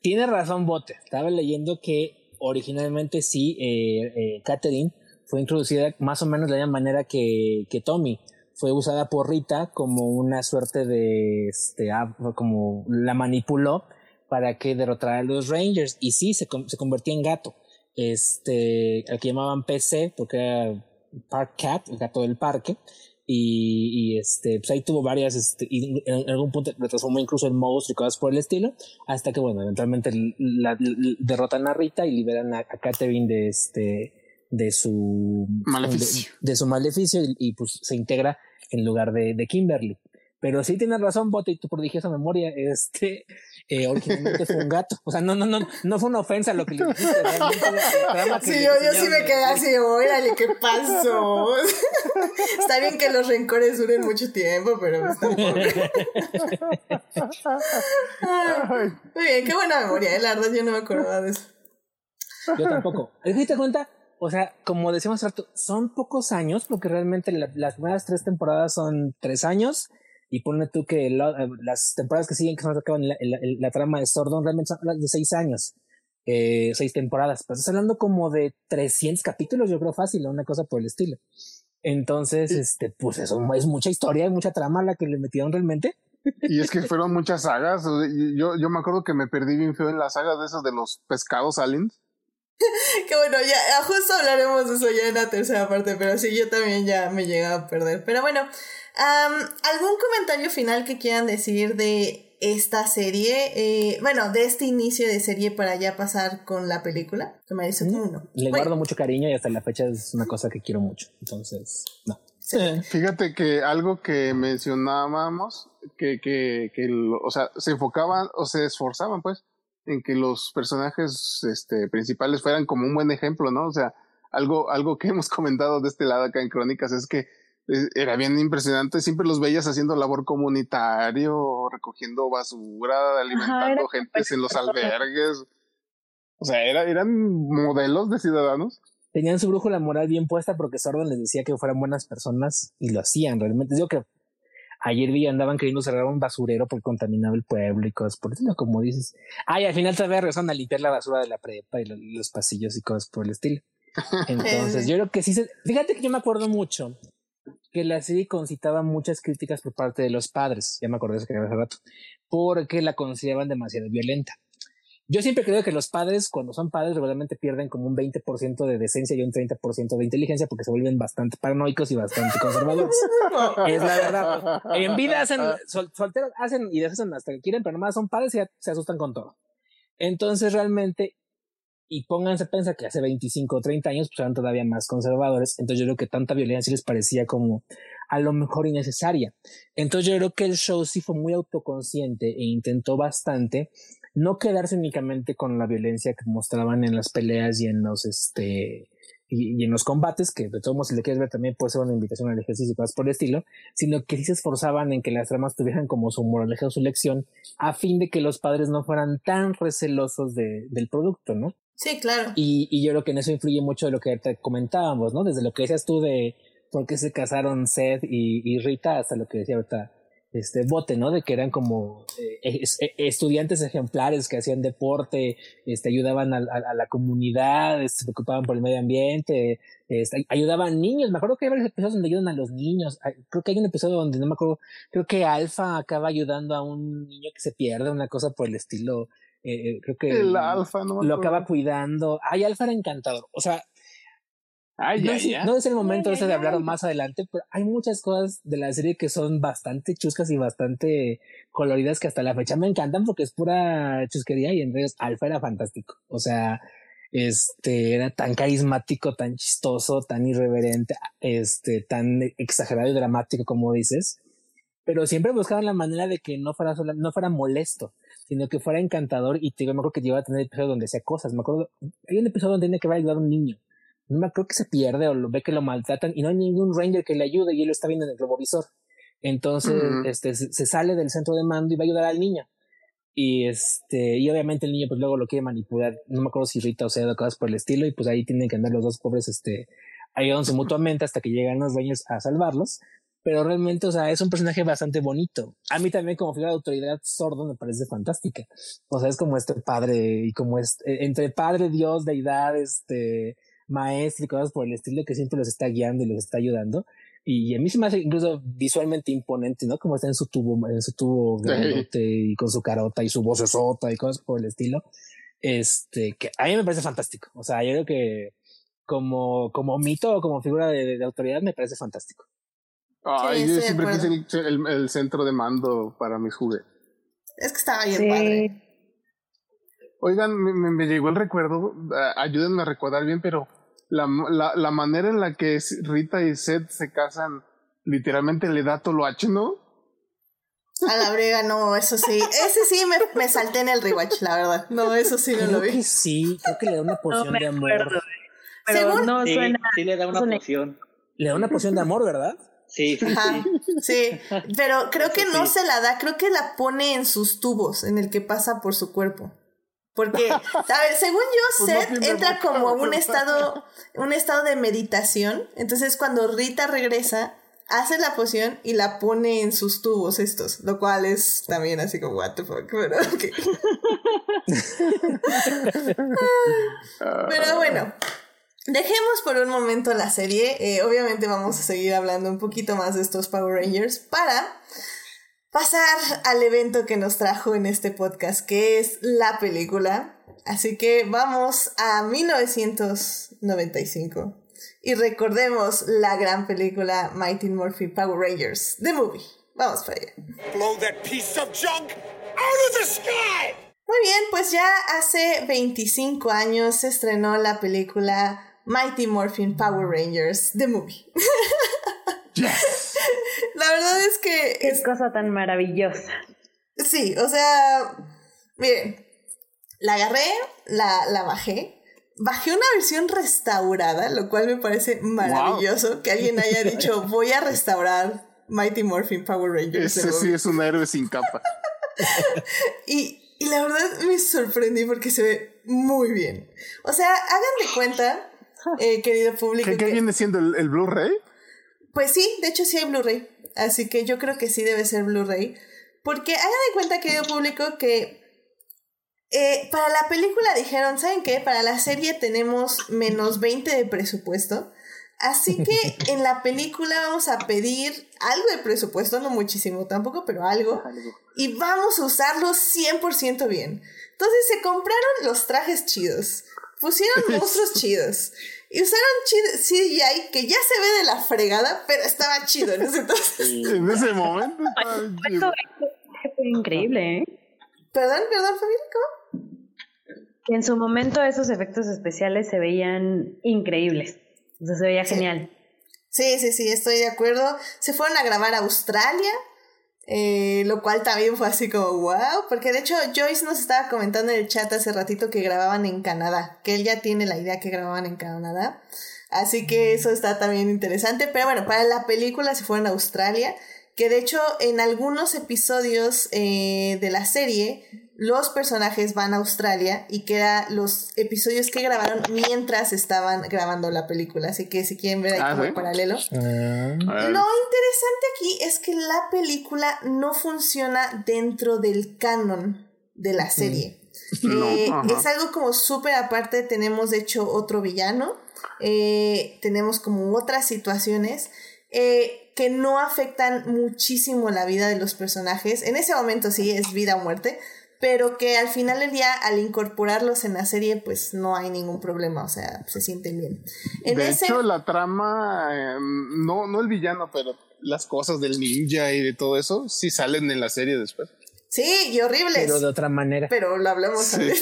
Tiene razón, Bote. Estaba leyendo que originalmente sí, eh, eh, Catherine fue introducida más o menos de la misma manera que, que Tommy. Fue usada por Rita como una suerte de, este, ah, como la manipuló para que derrotara a los Rangers. Y sí, se, se convertía en gato. Este, al que llamaban PC, porque era Park Cat, el gato del parque. Y, y, este, pues ahí tuvo varias, este, y en algún punto lo transformó incluso en monstruo y cosas por el estilo, hasta que bueno, eventualmente derrotan a Rita y liberan a, a Catherine de este, de su maleficio, de, de su maleficio y, y, pues se integra en lugar de, de Kimberly. Pero sí tienes razón, Bote, y tu prodigiosa memoria, este, eh, originalmente fue un gato. O sea, no, no, no, no fue una ofensa lo que le dijiste. Realmente, sí, yo, yo sí me quedé así, órale, ¿qué pasó? está bien que los rencores duren mucho tiempo, pero está Ay, Muy bien, qué buena memoria, ¿eh? la verdad yo no me acordaba de eso. Yo tampoco. ¿Te cuenta? O sea, como decíamos rato, son pocos años, porque realmente la, las primeras tres temporadas son tres años y pone tú que la, las temporadas que siguen, que se acaban la, la, trama de Sordon, realmente son de seis años, eh, seis temporadas. Pero estás hablando como de 300 capítulos, yo creo fácil, una cosa por el estilo. Entonces, este, pues eso es mucha historia, mucha trama la que le metieron realmente. Y es que fueron muchas sagas. Yo, yo me acuerdo que me perdí bien feo en las sagas de esas de los pescados aliens. que bueno, ya justo hablaremos de eso ya en la tercera parte, pero sí, yo también ya me llegué a perder. Pero bueno, Um, ¿Algún comentario final que quieran decir de esta serie? Eh, bueno, de este inicio de serie para ya pasar con la película. Que me dice uno. Le bueno. guardo mucho cariño y hasta la fecha es una cosa que quiero mucho. Entonces, no. Sí. Fíjate que algo que mencionábamos, que, que, que o sea, se enfocaban o se esforzaban, pues, en que los personajes este, principales fueran como un buen ejemplo, ¿no? O sea, algo, algo que hemos comentado de este lado acá en Crónicas es que era bien impresionante, siempre los veías haciendo labor comunitario, recogiendo basura, alimentando Ajá, gente en los albergues. O sea, era, eran modelos de ciudadanos. Tenían su brújula moral bien puesta porque Sordon les decía que fueran buenas personas y lo hacían realmente. Digo que ayer vi andaban queriendo cerrar un basurero porque contaminaba el pueblo y cosas por el estilo, como dices. Ay, al final todavía regresaron a limpiar la basura de la prepa y los pasillos y cosas por el estilo. Entonces, yo creo que sí se... Fíjate que yo me acuerdo mucho que la serie concitaba muchas críticas por parte de los padres, ya me acordé de eso que hace rato, porque la consideraban demasiado violenta. Yo siempre creo que los padres, cuando son padres, regularmente pierden como un 20% de decencia y un 30% de inteligencia porque se vuelven bastante paranoicos y bastante conservadores. es la verdad. En vida hacen, sol, solteros hacen y deshacen hasta que quieren, pero nomás son padres y se asustan con todo. Entonces realmente y pónganse a pensar que hace 25 o 30 años pues eran todavía más conservadores, entonces yo creo que tanta violencia les parecía como a lo mejor innecesaria. Entonces yo creo que el show sí fue muy autoconsciente e intentó bastante no quedarse únicamente con la violencia que mostraban en las peleas y en los este y, y en los combates, que de todos modos si le quieres ver también puede ser una invitación al ejercicio y cosas por el estilo, sino que sí se esforzaban en que las tramas tuvieran como su moraleja o su lección, a fin de que los padres no fueran tan recelosos de, del producto, ¿no? Sí, claro. Y, y, yo creo que en eso influye mucho de lo que te comentábamos, ¿no? Desde lo que decías tú de por qué se casaron Seth y, y Rita hasta lo que decía ahorita este bote, ¿no? De que eran como eh, es, estudiantes ejemplares que hacían deporte, este, ayudaban a, a, a la comunidad, este, se preocupaban por el medio ambiente, este, ayudaban niños. Me acuerdo que hay varios episodios donde ayudan a los niños. Creo que hay un episodio donde no me acuerdo, creo que Alfa acaba ayudando a un niño que se pierde, una cosa por el estilo. Eh, creo que el alfa no lo acaba cuidando. Ay, alfa era encantador. O sea, ay, no, es, ay. no, es, el momento ay, ese de hablar más adelante, pero hay muchas cosas de la serie que son bastante chuscas y bastante coloridas que hasta la fecha me encantan porque es pura chusquería y entonces alfa era fantástico. O sea, este era tan carismático, tan chistoso, tan irreverente, este, tan exagerado y dramático como dices, pero siempre buscaban la manera de que no fuera, sola, no fuera molesto sino que fuera encantador. Y te digo, me acuerdo que llegaba a tener episodios donde hacía cosas, me acuerdo, hay un episodio donde tiene que a un niño, no acuerdo que se pierde o lo ve que lo maltratan y no hay ningún ranger que le ayude y él lo está viendo en el globovisor. Entonces, este, se sale del centro de mando y va a ayudar al niño. Y este, y obviamente el niño pues luego lo quiere manipular, no me acuerdo si Rita o sea cosas por el estilo, y pues ahí tienen que andar los dos pobres, este, ayudándose mutuamente hasta que llegan los Rangers a salvarlos. Pero realmente, o sea, es un personaje bastante bonito. A mí también como figura de autoridad sordo me parece fantástica. O sea, es como este padre y como es eh, entre padre, Dios, deidad, este, maestro y cosas por el estilo que siempre los está guiando y los está ayudando. Y a mí se me hace incluso visualmente imponente, ¿no? Como está en su tubo, en su tubo grandote y con su carota y su voz sota y cosas por el estilo. Este, que a mí me parece fantástico. O sea, yo creo que como, como mito o como figura de, autoridad me parece fantástico. Ay, yo siempre quise el, el, centro de mando para mis juguetes. Es que estaba bien padre. Oigan, me, me, llegó el recuerdo, ayúdenme a recordar bien, pero la, la, la manera en la que Rita y Seth se casan literalmente le da toloache, ¿no? A la brega, no, eso sí. Ese sí me, me salté en el rewatch, la verdad. No, eso sí no lo vi. Que sí, creo que le da una poción de amor. Pero no suena. Sí, le da una poción. Le da una poción de amor, ¿verdad? Sí, sí, sí. pero creo que no se la da, creo que la pone en sus tubos, en el que pasa por su cuerpo. Porque, a ver, según yo, pues Seth entra como a un estado, un estado de meditación. Entonces, cuando Rita regresa, hace la poción y la pone en sus tubos estos, lo cual es también así como, what the fuck, pero, pero bueno, dejemos por un momento la serie. Eh, obviamente vamos a seguir hablando un poquito más de estos Power Rangers para pasar al evento que nos trajo en este podcast, que es la película. Así que vamos a 1995 y recordemos la gran película Mighty Morphin Power Rangers, The Movie. Vamos para allá. Blow that piece of junk out of the sky. Muy bien, pues ya hace 25 años se estrenó la película Mighty Morphin Power Rangers, The Movie. Yes. La verdad es que... Qué cosa tan maravillosa. Sí, o sea, miren, la agarré, la, la bajé, bajé una versión restaurada, lo cual me parece maravilloso que alguien haya dicho voy a restaurar Mighty Morphin Power Rangers. Ese sí es un héroe sin capa. y, y la verdad me sorprendí porque se ve muy bien. O sea, hagan de cuenta, eh, querido público. ¿Qué, viene siendo el Blu-ray? Pues sí, de hecho sí hay Blu-ray. Así que yo creo que sí debe ser Blu-ray. Porque hagan de cuenta, querido público, que eh, para la película dijeron, ¿saben qué? Para la serie tenemos menos 20 de presupuesto. Así que en la película vamos a pedir algo de presupuesto, no muchísimo tampoco, pero algo. Y vamos a usarlo 100% bien. Entonces se compraron los trajes chidos, pusieron monstruos chidos, y usaron CGI que ya se ve de la fregada, pero estaba chido en ese entonces. en ese momento. fue increíble, ¿eh? Perdón, perdón, Fabio, En su momento esos efectos especiales se veían increíbles. O sea, se veía genial. Sí, sí, sí, estoy de acuerdo. Se fueron a grabar a Australia eh, lo cual también fue así como wow, porque de hecho Joyce nos estaba comentando en el chat hace ratito que grababan en Canadá, que él ya tiene la idea que grababan en Canadá. Así que eso está también interesante. Pero bueno, para la película se fueron a Australia, que de hecho en algunos episodios eh, de la serie los personajes van a Australia y queda los episodios que grabaron mientras estaban grabando la película. Así que si quieren ver ahí ah, como paralelo. Ah. Lo interesante aquí es que la película no funciona dentro del canon de la serie. Eh, es algo como súper aparte. Tenemos de hecho otro villano. Eh, tenemos como otras situaciones. Eh, que no afectan muchísimo la vida de los personajes. En ese momento sí es vida o muerte, pero que al final del día, al incorporarlos en la serie, pues no hay ningún problema, o sea, se sienten bien. de hecho, la trama, em, no, no el villano, pero las cosas del ninja y de todo eso, sí salen en la serie después. Sí, y horribles. Pero de otra manera. Pero lo hablamos sí.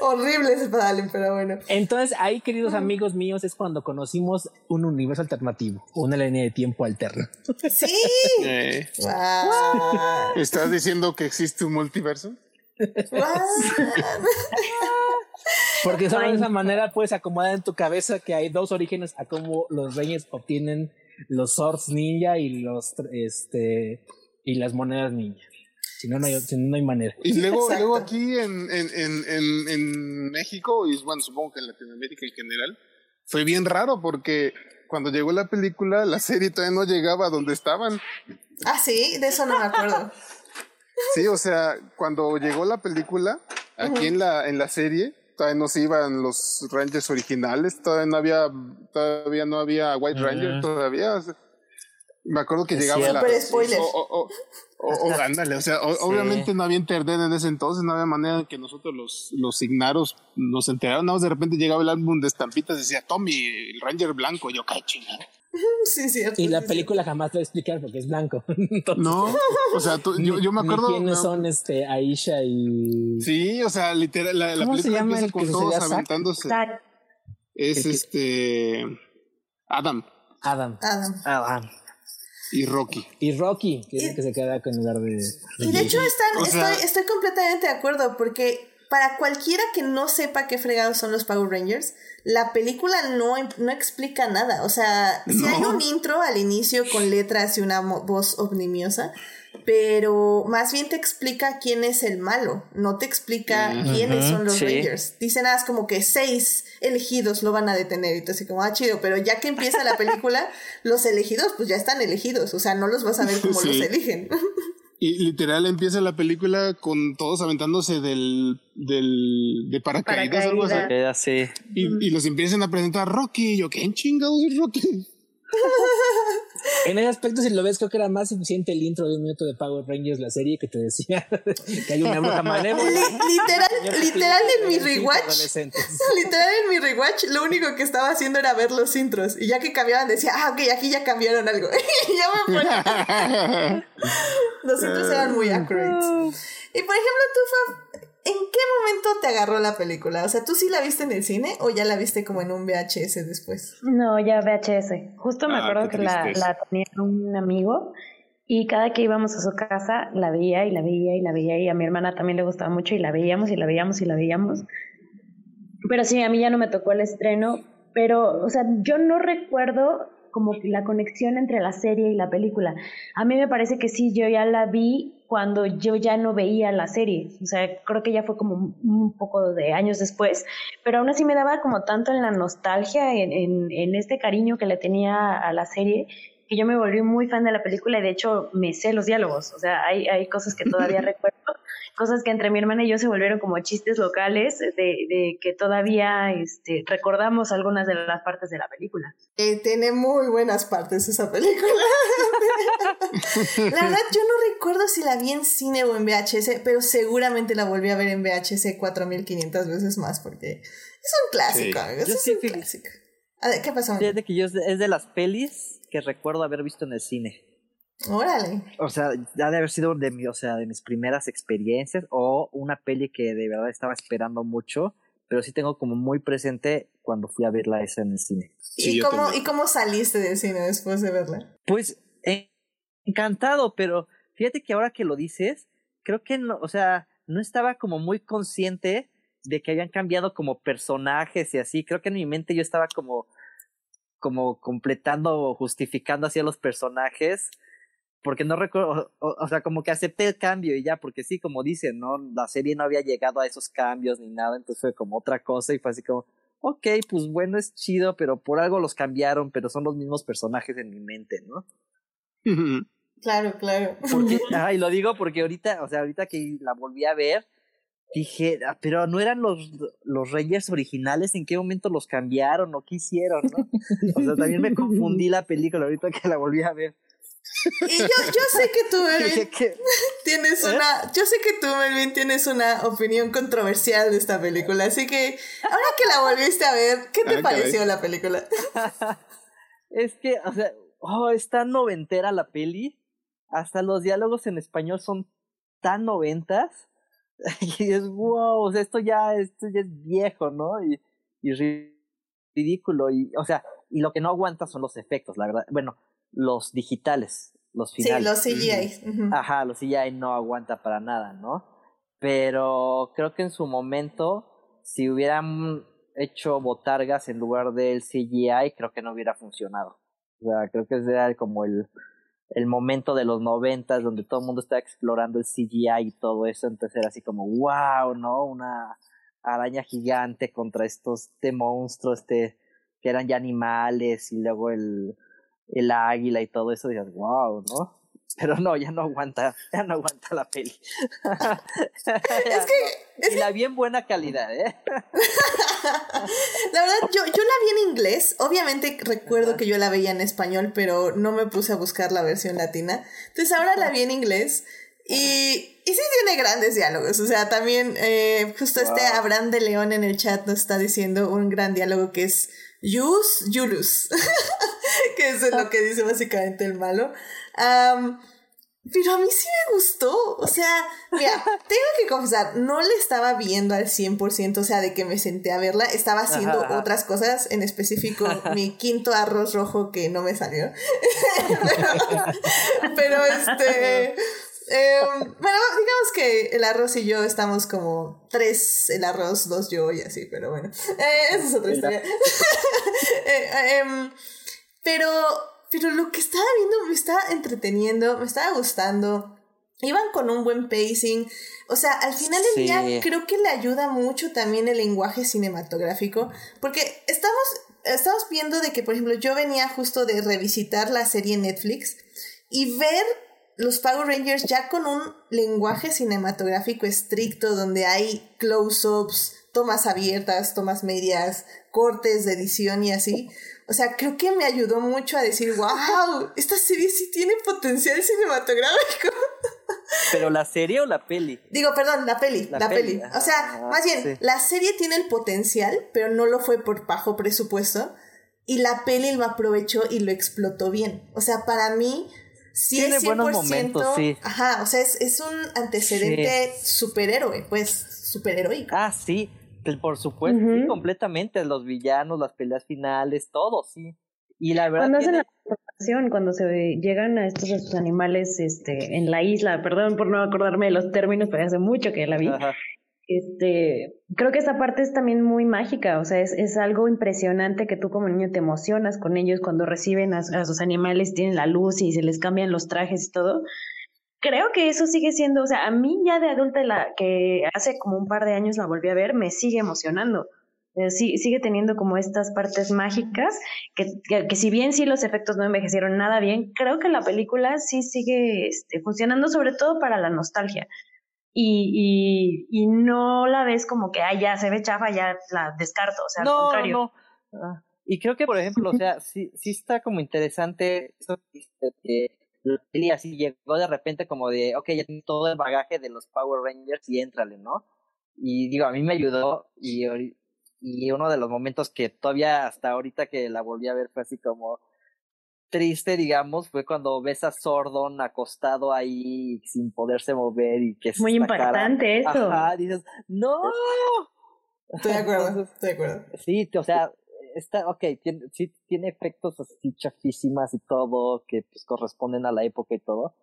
horribles, Dalen, pero bueno. Entonces, ahí, queridos amigos míos, es cuando conocimos un universo alternativo, una línea de tiempo alterna. Sí. Eh. Wow. ¿Estás diciendo que existe un multiverso? Porque solo de esa manera puedes acomodar en tu cabeza que hay dos orígenes a cómo los reyes obtienen los swords ninja y los este y las monedas ninja. Si no, no hay, si no, hay manera. Y luego, luego aquí en, en, en, en, México, y bueno, supongo que en Latinoamérica en general, fue bien raro porque cuando llegó la película, la serie todavía no llegaba a donde estaban. Ah, sí, de eso no me acuerdo. sí, o sea, cuando llegó la película, aquí en, la, en la serie, todavía no se iban los Rangers originales, todavía no había, todavía no había White Ranger, todavía. O sea, me acuerdo que llegaba la. spoiler. O, o, ándale, o sea, obviamente no había internet en ese entonces, no había manera de que nosotros los, los signaros nos enteraron. Nada más de repente llegaba el álbum de estampitas y decía Tommy, el Ranger blanco. Y yo, cae chingada. Sí, cierto. Y la película jamás te va a explicar porque es blanco. no, o sea, yo, yo, me acuerdo. ¿Quiénes son este Aisha y.? Sí, o sea, literal, la, la película empieza con todos aventándose. Es este. Adam. Adam. Adam. Adam. Y Rocky. Y Rocky, que es el que se queda con lugar de. Y de hecho están, estoy, estoy completamente de acuerdo, porque para cualquiera que no sepa qué fregados son los Power Rangers, la película no, no explica nada. O sea, si hay un intro al inicio con letras y una voz omnimiosa, pero más bien te explica quién es el malo, no te explica quiénes son los Rangers. Dice nada, es como que seis elegidos lo van a detener y tú así como, ah, chido, pero ya que empieza la película, los elegidos pues ya están elegidos, o sea, no los vas a ver como los eligen. Y literal empieza la película con todos aventándose del, del de paracaídas, o algo así. Y, y, los empiezan a presentar Rocky. Y yo, ¿qué chingados es Rocky? En ese aspecto, si lo ves, creo que era más suficiente el intro de un minuto de Power Rangers, la serie que te decía que hay una bruja malévola. literal, literal en mi rewatch. Literal en mi rewatch, lo único que estaba haciendo era ver los intros. Y ya que cambiaban, decía, ah, ok, aquí ya cambiaron algo. y ya me ponía. los intros eran muy accurate. Y por ejemplo, tú, ¿En qué momento te agarró la película? O sea, ¿tú sí la viste en el cine o ya la viste como en un VHS después? No, ya VHS. Justo me ah, acuerdo que la, la, tenía un amigo y cada que íbamos a su casa la veía y la veía y la veía y a mi hermana también le gustaba mucho y la veíamos y la veíamos y la veíamos. Pero sí, a mí ya no me tocó el estreno, pero, o sea, yo no recuerdo como la conexión entre la serie y la película. A mí me parece que sí, yo ya la vi cuando yo ya no veía la serie. O sea, creo que ya fue como un poco de años después, pero aún así me daba como tanto en la nostalgia, en, en, en este cariño que le tenía a la serie, que yo me volví muy fan de la película y de hecho me sé los diálogos. O sea, hay, hay cosas que todavía recuerdo cosas que entre mi hermana y yo se volvieron como chistes locales de, de que todavía este, recordamos algunas de las partes de la película. Eh, tiene muy buenas partes esa película. la verdad, yo no recuerdo si la vi en cine o en VHS, pero seguramente la volví a ver en VHS 4500 veces más porque es un clásico, es un clásico. ¿qué pasó? Fíjate que yo es de las pelis que recuerdo haber visto en el cine. Órale. O sea, ya de haber sido de, mi, o sea, de mis primeras experiencias o una peli que de verdad estaba esperando mucho, pero sí tengo como muy presente cuando fui a verla esa en el cine. ¿Y, cómo, ¿Y cómo saliste del cine después de verla? Pues encantado, pero fíjate que ahora que lo dices, creo que no, o sea, no estaba como muy consciente de que habían cambiado como personajes y así. Creo que en mi mente yo estaba como como completando o justificando así a los personajes porque no recuerdo, o, sea, como que acepté el cambio y ya, porque sí, como dicen, ¿no? La serie no había llegado a esos cambios ni nada, entonces fue como otra cosa y fue así como, ok, pues bueno, es chido, pero por algo los cambiaron, pero son los mismos personajes en mi mente, ¿no? Claro, claro. Porque, ay, lo digo porque ahorita, o sea, ahorita que la volví a ver, dije, ah, pero no eran los, los Rangers originales, ¿en qué momento los cambiaron o qué hicieron, no? O sea, también me confundí la película ahorita que la volví a ver. Y yo, yo sé que tú, Melvin, tienes ¿Eh? una. Yo sé que tú, Melvin, tienes una opinión controversial de esta película. Así que, ahora que la volviste a ver, ¿qué te ah, pareció la película? es que, o sea, oh, es tan noventera la peli. hasta los diálogos en español son tan noventas y es wow, o sea, esto ya, esto ya es viejo, ¿no? Y, y ridículo y, o sea, y lo que no aguanta son los efectos, la verdad. Bueno, los digitales, los finales. Sí, los CGI. Ajá, los CGI no aguanta para nada, ¿no? Pero creo que en su momento, si hubieran hecho botargas en lugar del CGI, creo que no hubiera funcionado. O sea, creo que era como el, el momento de los noventas donde todo el mundo estaba explorando el CGI y todo eso, entonces era así como, wow, ¿no? Una araña gigante contra estos este monstruos, este, que eran ya animales, y luego el, el águila y todo eso, dices, wow, ¿no? Pero no, ya no aguanta, ya no aguanta la peli. es que. y la vi en buena calidad, ¿eh? la verdad, yo, yo la vi en inglés. Obviamente recuerdo que yo la veía en español, pero no me puse a buscar la versión latina. Entonces ahora la vi en inglés. Y, y sí tiene grandes diálogos. O sea, también eh, justo este Abraham de León en el chat nos está diciendo un gran diálogo que es Yus Yulus. que es lo que dice básicamente el malo. pero a mí sí me gustó. O sea, mira, tengo que confesar, no le estaba viendo al 100%, o sea, de que me senté a verla. Estaba haciendo otras cosas, en específico mi quinto arroz rojo que no me salió. pero, este. Em, bueno, digamos que el arroz y yo estamos como tres el arroz, dos yo y así, pero bueno, eh, esa es otra historia. Eh, em, pero, pero lo que estaba viendo me estaba entreteniendo, me estaba gustando. Iban con un buen pacing. O sea, al final del día creo que le ayuda mucho también el lenguaje cinematográfico. Porque estamos, estamos viendo de que, por ejemplo, yo venía justo de revisitar la serie Netflix y ver los Power Rangers ya con un lenguaje cinematográfico estricto donde hay close-ups, tomas abiertas, tomas medias, cortes de edición y así. O sea, creo que me ayudó mucho a decir, wow, esta serie sí tiene potencial cinematográfico. ¿Pero la serie o la peli? Digo, perdón, la peli, la, peli. O sea, ah, más bien, la serie tiene el potencial, pero no lo fue por bajo presupuesto. Y la peli lo aprovechó y lo explotó bien. O sea, para mí, sí tiene es 100%, buenos momentos, sí. Ajá, o sea, es, es un antecedente superhéroe, pues, superheroico. Ah, sí. Por supuesto, sí, completamente. Los villanos, las peleas finales, todo, sí. Y la verdad. Cuando hacen la transformación, cuando se llegan a estos, animales este, en la isla, perdón por no acordarme de los términos, pero hace mucho que la vi. Este, creo que esa parte es también muy mágica, o sea, es, es algo impresionante que tú como niño te emocionas con ellos cuando reciben a, a sus animales, tienen la luz y se les cambian los trajes y todo creo que eso sigue siendo, o sea, a mí ya de adulta, la que hace como un par de años la volví a ver, me sigue emocionando. Eh, sí, sigue teniendo como estas partes mágicas, que, que, si bien sí los efectos no envejecieron nada bien, creo que la película sí sigue este, funcionando sobre todo para la nostalgia. Y, y, y no la ves como que, ay, ya se ve chafa, ya la descarto, o sea, al contrario. No. Ah, y creo que, por ejemplo, o sea, sí, sí está como interesante eso que y así llegó de repente como de, ok, ya tengo todo el bagaje de los Power Rangers y éntrale, ¿no? Y digo, a mí me ayudó y, y uno de los momentos que todavía hasta ahorita que la volví a ver fue así como triste, digamos, fue cuando ves a Sordon acostado ahí sin poderse mover y que Muy impactante eso. Ajá, dices, ¡no! Estoy de acuerdo, estoy de acuerdo. Sí, o sea, está, ok, tiene, sí tiene efectos así chafísimas y todo, que pues corresponden a la época y todo,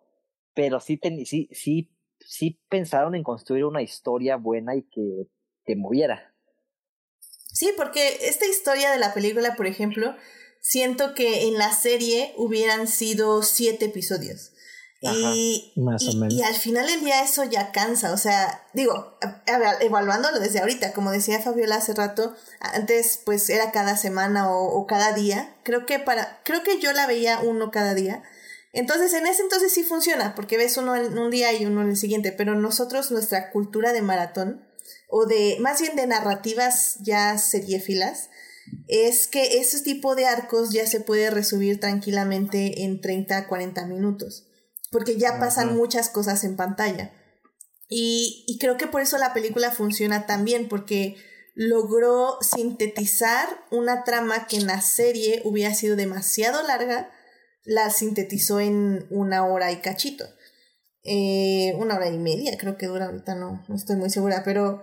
pero sí, sí, sí, sí pensaron en construir una historia buena y que te moviera. Sí, porque esta historia de la película, por ejemplo, siento que en la serie hubieran sido siete episodios y, y, al final del día eso ya cansa, o sea, digo, evaluándolo desde ahorita, como decía Fabiola hace rato, antes pues era cada semana o, cada día, creo que para, creo que yo la veía uno cada día, entonces en ese entonces sí funciona, porque ves uno en un día y uno en el siguiente, pero nosotros nuestra cultura de maratón, o de, más bien de narrativas ya seriefilas, es que ese tipo de arcos ya se puede resumir tranquilamente en 30 a 40 minutos porque ya pasan muchas cosas en pantalla. Y, y, creo que por eso la película funciona tan bien, porque logró sintetizar una trama que en la serie hubiera sido demasiado larga la sintetizó en una hora y cachito. Eh, una hora y media creo que dura ahorita, no, no estoy muy segura, pero...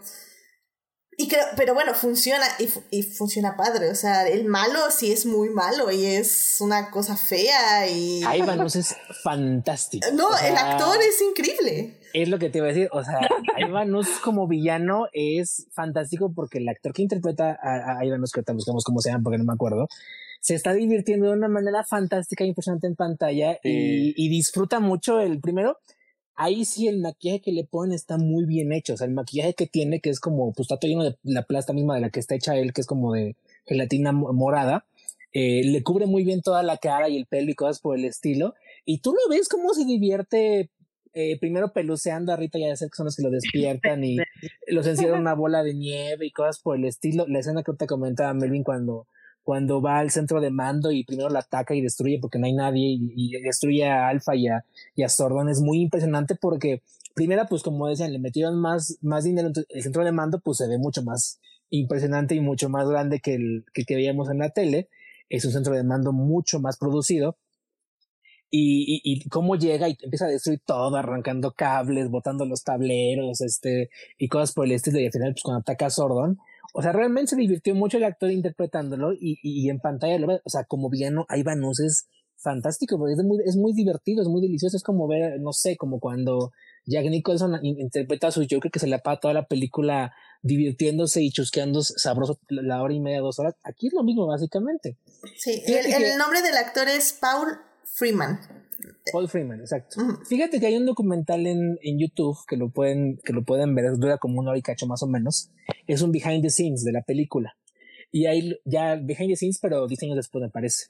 Y creo, pero bueno, funciona y, y, funciona padre. O sea, el malo sí es muy malo y es una cosa fea y. Ivanus es fantástico. No, el actor es increíble. Es lo que te iba a decir. O sea, Ivanus como villano es fantástico porque el actor que interpreta a, a Ivanus, que ahorita buscamos cómo se llama porque no me acuerdo, se está divirtiendo de una manera fantástica e impresionante en pantalla y, y disfruta mucho el primero ahí sí el maquillaje que le ponen está muy bien hecho. O sea, el maquillaje que tiene, que es como, pues está todo lleno de la plasta misma de la que está hecha él, que es como de gelatina morada, eh, le cubre muy bien toda la cara y el pelo y cosas por el estilo. Y tú lo ves cómo se divierte. Eh, primero peluceando a Rita y a que son los que lo despiertan y los encierran una bola de nieve y cosas por el estilo. La escena que te comentaba Melvin cuando cuando va al centro de mando y primero la ataca y destruye porque no hay nadie y, destruye a Alpha y a, y a Sordon es muy impresionante porque primera pues como decían le metieron más, más dinero el centro de mando pues se ve mucho más impresionante y mucho más grande que el que, que veíamos en la tele. Es un centro de mando mucho más producido. Y, y, y, cómo llega y empieza a destruir todo, arrancando cables, botando los tableros, este, y cosas por el estilo, y al final, pues cuando ataca a Sordon, o sea, realmente se divirtió mucho el actor interpretándolo y, y, en pantalla, o sea, como villano, Ivanus es fantástico, porque es muy, es muy divertido, es muy delicioso, es como ver, no sé, como cuando Jack Nicholson interpreta a su Joker que se le apaga toda la película divirtiéndose y chusqueando sabroso la hora y media, dos horas. Aquí es lo mismo, básicamente. Sí, el, el nombre del actor es Paul Freeman. Paul Freeman, exacto. Fíjate que hay un documental en, en YouTube que lo pueden, que lo pueden ver, dura como una hora y cacho más o menos. Es un behind the scenes de la película. Y hay ya behind the scenes, pero diseños después me parece.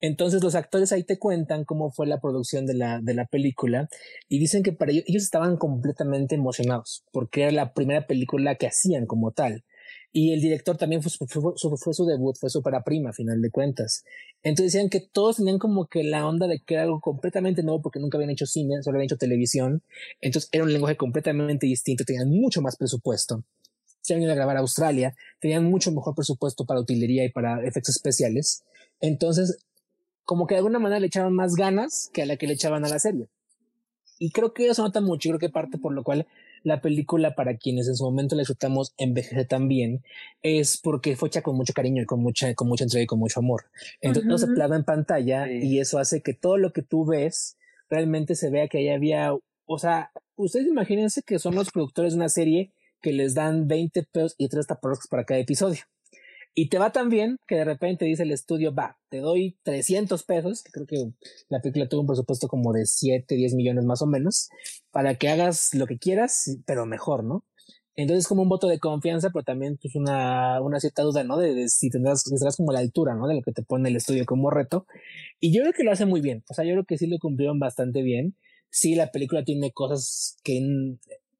Entonces los actores ahí te cuentan cómo fue la producción de la, de la película y dicen que para ellos, ellos estaban completamente emocionados porque era la primera película que hacían como tal. Y el director también fue, fue, fue, su debut, fue su para prima, a final de cuentas. Entonces decían que todos tenían como que la onda de que era algo completamente nuevo porque nunca habían hecho cine, solo habían hecho televisión. Entonces era un lenguaje completamente distinto, tenían mucho más presupuesto. Se habían ido a grabar a Australia, tenían mucho mejor presupuesto para utilería y para efectos especiales. Entonces, como que de alguna manera le echaban más ganas que a la que le echaban a la serie. Y creo que eso nota mucho, creo que parte por lo cual la película, para quienes en su momento la disfrutamos, envejece tan bien, es porque fue hecha con mucho cariño y con mucha, con mucha entrega y con mucho amor. Entonces no se plasma en pantalla y eso hace que todo lo que tú ves realmente se vea que ahí había, o sea, ustedes imagínense que son los productores de una serie que les dan 20 pesos y 3 taparroscas para cada episodio. Y te va tan bien que de repente dice el estudio, va, te doy 300 pesos, que creo que la película tuvo un presupuesto como de 7, 10 millones más o menos, para que hagas lo que quieras, pero mejor, ¿no? Entonces como un voto de confianza, pero también pues una, una cierta duda, ¿no? De, si tendrás, estarás como la altura, ¿no? De lo que te pone el estudio como reto. Y yo creo que lo hace muy bien. O sea, yo creo que sí lo cumplieron bastante bien. Sí, la película tiene cosas que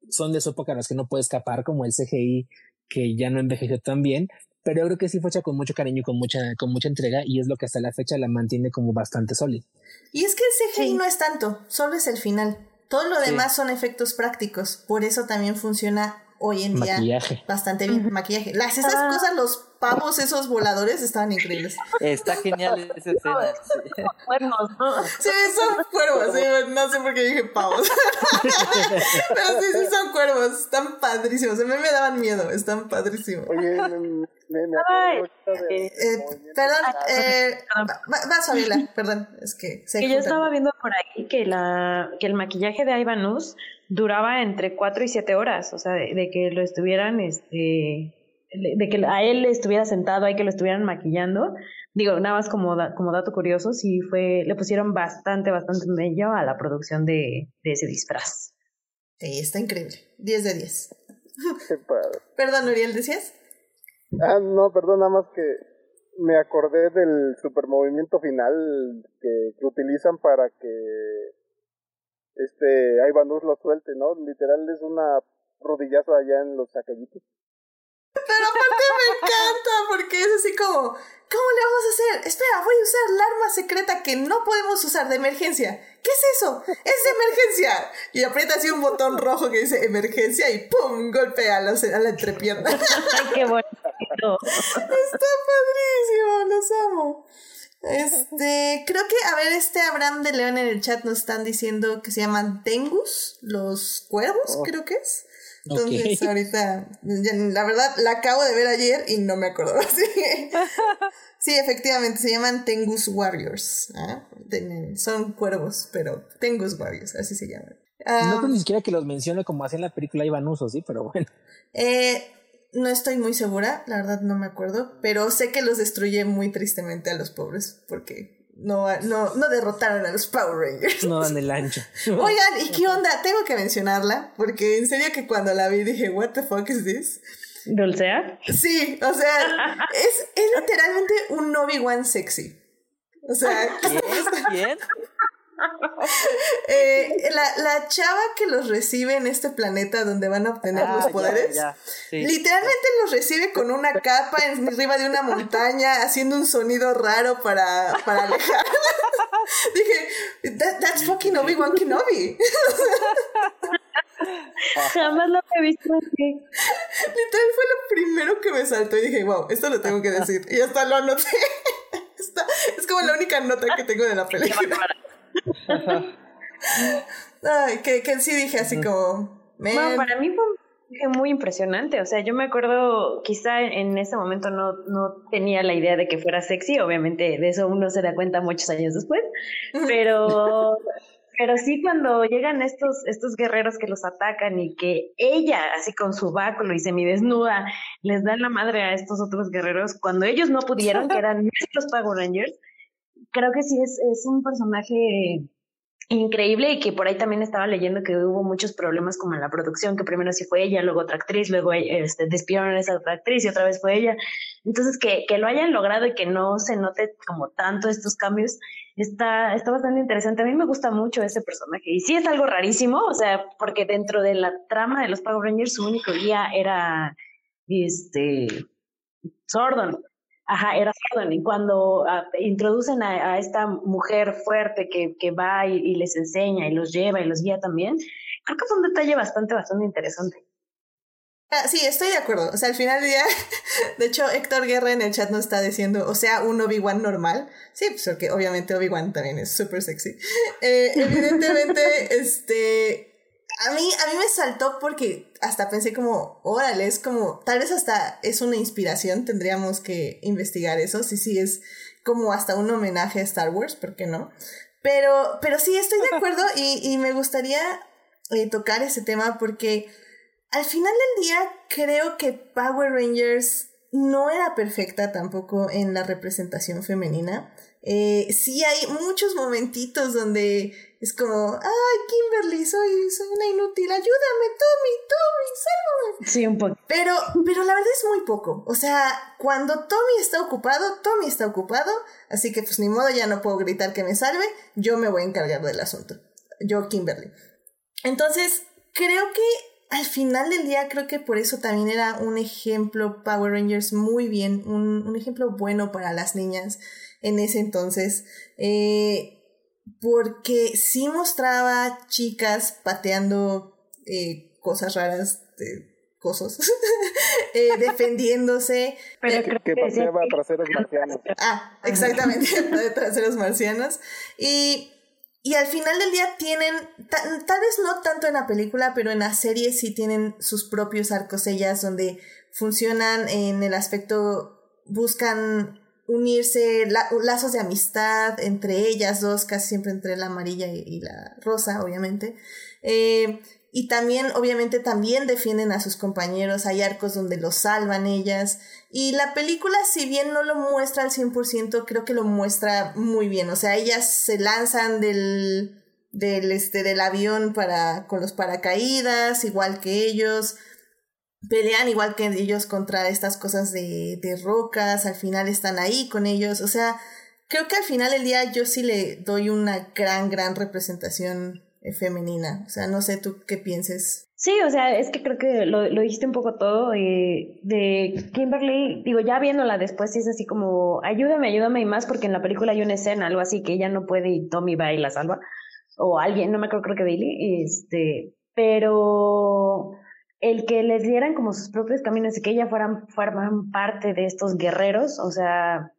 son de su época las que no puede escapar, como el CGI que ya no envejeció tan bien, pero yo creo que sí fue hecha con mucho cariño y con mucha, con mucha entrega y es lo que hasta la fecha la mantiene como bastante sólida. Y es que el CGI no es tanto, solo es el final. Todo lo demás son efectos prácticos, por eso también funciona hoy en día bastante bien. Maquillaje. Las esas ah. cosas, los pavos, esos voladores, estaban increíbles. Está genial esa escena. Son cuervos, ¿no? Sí, son cuervos, no sé por qué dije pavos. Pero sí, sí son cuervos, están padrísimos. A mí me daban miedo, están padrísimos. Oye, me, me, eh, perdón, eh, vas Fabiola, perdón, es que Que yo estaba viendo por ahí que, la, que el maquillaje de Ivanus duraba entre 4 y 7 horas, o sea, de, que lo estuvieran, este, de que a él estuviera sentado ahí, que lo estuvieran maquillando. Digo, nada más como, como dato curioso, sí fue, le pusieron bastante, bastante bello a la producción de, de ese disfraz. Sí, está increíble. 10 de 10. Qué padre. Perdón, Uriel, ¿decías? Ah, no, perdón, nada más que me acordé del supermovimiento final que, que utilizan para que este Ivanus lo suelte, ¿no? Literal es una rodillazo allá en los sacallitos. Encanta porque es así como, ¿cómo le vamos a hacer? Espera, voy a usar la arma secreta que no podemos usar de emergencia. ¿Qué es eso? Es de emergencia. Y aprieta así un botón rojo que dice emergencia y ¡pum! golpea a la, a la entrepierna. Ay, qué bonito. Está padrísimo, los amo. Este, creo que, a ver, este Abraham de León en el chat nos están diciendo que se llaman Tengus, los cuervos, Oh. creo que es. Entonces, ahorita, la verdad, la acabo de ver ayer y no me acuerdo. Sí, sí efectivamente, se llaman Tengus Warriors. ¿ah? Son cuervos, pero Tengus Warriors, así se llaman. no Ah, creo ni siquiera que los mencione como hacía en la película Iván Uso, sí, pero bueno. eh, no estoy muy segura, la verdad no me acuerdo, pero sé que los destruye muy tristemente a los pobres porque no, no, no derrotaron a los Power Rangers. No dan el ancho. Oigan, ¿y qué onda? Tengo que mencionarla porque en serio que cuando la vi dije, ¿What the fuck is this? ¿Dulcea? Sí, o sea, es, es literalmente un Obi-Wan sexy. O sea, ¿Quién? ¿Quién? eh, la, la chava que los recibe en este planeta donde van a obtener Ah, los poderes. ya, sí. Literalmente los recibe con una capa arriba de una montaña, haciendo un sonido raro para, para alejar. Dije, "That- that's fucking Obi-Wan Kenobi. Jamás lo he visto así. Literal fue lo primero que me saltó y dije, wow, esto lo tengo que decir. Y hasta lo anoté. Está- es como la única nota que tengo de la película. Ay, que, que sí dije así como, Bueno, man, para mí fue un viaje muy impresionante. O sea, yo me acuerdo, quizá en ese momento no, no tenía la idea de que fuera sexy. Obviamente, de eso uno se da cuenta muchos años después. Pero, pero sí, cuando llegan estos, estos guerreros que los atacan y que ella, así con su báculo y semidesnuda, les da la madre a estos otros guerreros, cuando ellos no pudieron, que eran nuestros Power Rangers, creo que sí es, es un personaje increíble y que por ahí también estaba leyendo que hubo muchos problemas como en la producción, que primero sí fue ella, luego otra actriz, luego este, despidieron a esa otra actriz y otra vez fue ella. Entonces, que, que lo hayan logrado y que no se note como tanto estos cambios, está, está bastante interesante. A mí me gusta mucho ese personaje y sí es algo rarísimo, o sea, porque dentro de la trama de los Power Rangers su único guía era este Sordon. Ajá, era Sordon. Y cuando ah, introducen a, a esta mujer fuerte que, que va y, y les enseña y los lleva y los guía también, creo que fue un detalle bastante, bastante interesante. Ah, sí, estoy de acuerdo. O sea, al final del día, de hecho, Héctor Guerra en el chat nos está diciendo, o sea, un Obi-Wan normal. Sí, pues porque obviamente Obi-Wan también es súper sexy. Eh, evidentemente, este, a mí, a mí me saltó porque hasta pensé como, órale, es como, tal vez hasta es una inspiración, tendríamos que investigar eso, si sí es como hasta un homenaje a Star Wars, ¿por qué no? Pero, pero sí, estoy de acuerdo y, y me gustaría eh, tocar ese tema porque al final del día creo que Power Rangers no era perfecta tampoco en la representación femenina. Eh, sí hay muchos momentitos donde es como, ay, Kimberly, soy, soy una inútil, ayúdame, Tommy, Tommy, sálvame. Sí, un poco. Pero, pero la verdad es muy poco. O sea, cuando Tommy está ocupado, Tommy está ocupado, así que pues ni modo, ya no puedo gritar que me salve, yo me voy a encargar del asunto. Yo, Kimberly. Entonces, creo que al final del día, creo que por eso también era un ejemplo Power Rangers muy bien, un, un ejemplo bueno para las niñas en ese entonces. Eh, porque sí mostraba chicas pateando eh, cosas raras, de cosas, eh, defendiéndose. Pero Eh, creo Que que paseaba que- traseros marcianos. Ah, exactamente, de los marcianos. Y, y al final del día tienen, ta- tal vez no tanto en la película, pero en la serie sí tienen sus propios arcos ellas donde funcionan en el aspecto, buscan unirse, la- lazos de amistad entre ellas dos, casi siempre entre la amarilla y, la rosa, obviamente. Eh, y también, obviamente, también defienden a sus compañeros. Hay arcos donde los salvan ellas. Y la película, si bien no lo muestra al 100%, creo que lo muestra muy bien. O sea, ellas se lanzan del, del, este, del avión para, con los paracaídas, igual que ellos. Pelean igual que ellos contra estas cosas de, de rocas. Al final están ahí con ellos. O sea, creo que al final del día yo sí le doy una gran, gran representación eh, femenina. O sea, no sé tú qué pienses. Sí, o sea, es que creo que lo, lo dijiste un poco todo. eh, de Kimberly, digo, ya viéndola después, sí es así como, ayúdame, ayúdame y más, porque en la película hay una escena, algo así, que ella no puede y Tommy va y la salva. O alguien, no me acuerdo, creo que Billy. Este, pero el que les dieran como sus propios caminos y que ella fueran, fueran parte de estos guerreros, o sea,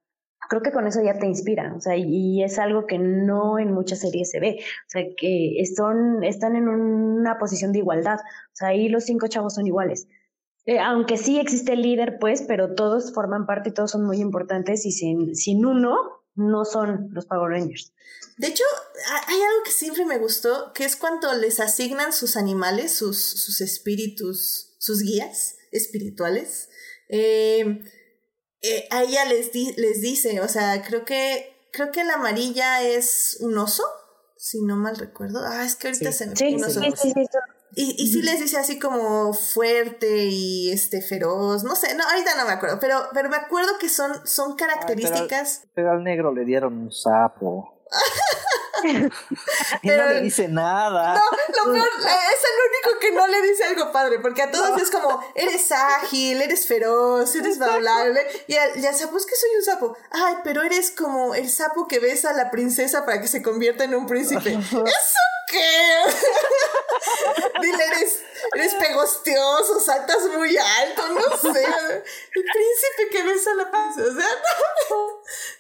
creo que con eso ya te inspira, o sea, y, es algo que no en muchas series se ve, o sea, que están, están en una posición de igualdad, o sea, ahí los cinco chavos son iguales. Eh, aunque sí existe el líder, pues, pero todos forman parte y todos son muy importantes y sin, sin uno no son los Power Rangers. De hecho, hay algo que siempre me gustó, que es cuando les asignan sus animales, sus, sus espíritus, sus guías espirituales. Eh, eh, a ella les, les dice, o sea, creo que, creo que la amarilla es un oso, si no mal recuerdo. Ah, es que ahorita se me... Sí, sí, y, y sí les dice así como fuerte y este feroz, no sé, no, ahorita no me acuerdo, pero, pero me acuerdo que son, son características. pero, al negro le dieron un sapo. y no le dice nada. No, lo peor, es el único que no le dice algo padre, porque a todos es como, eres ágil, eres feroz, eres bailable. Y al, sapo es que soy un sapo. Ay, pero eres como el sapo que besa a la princesa para que se convierta en un príncipe. ¿Eso qué? Dile, eres, eres pegostioso, saltas muy alto, no sé. El príncipe que besa la princesa.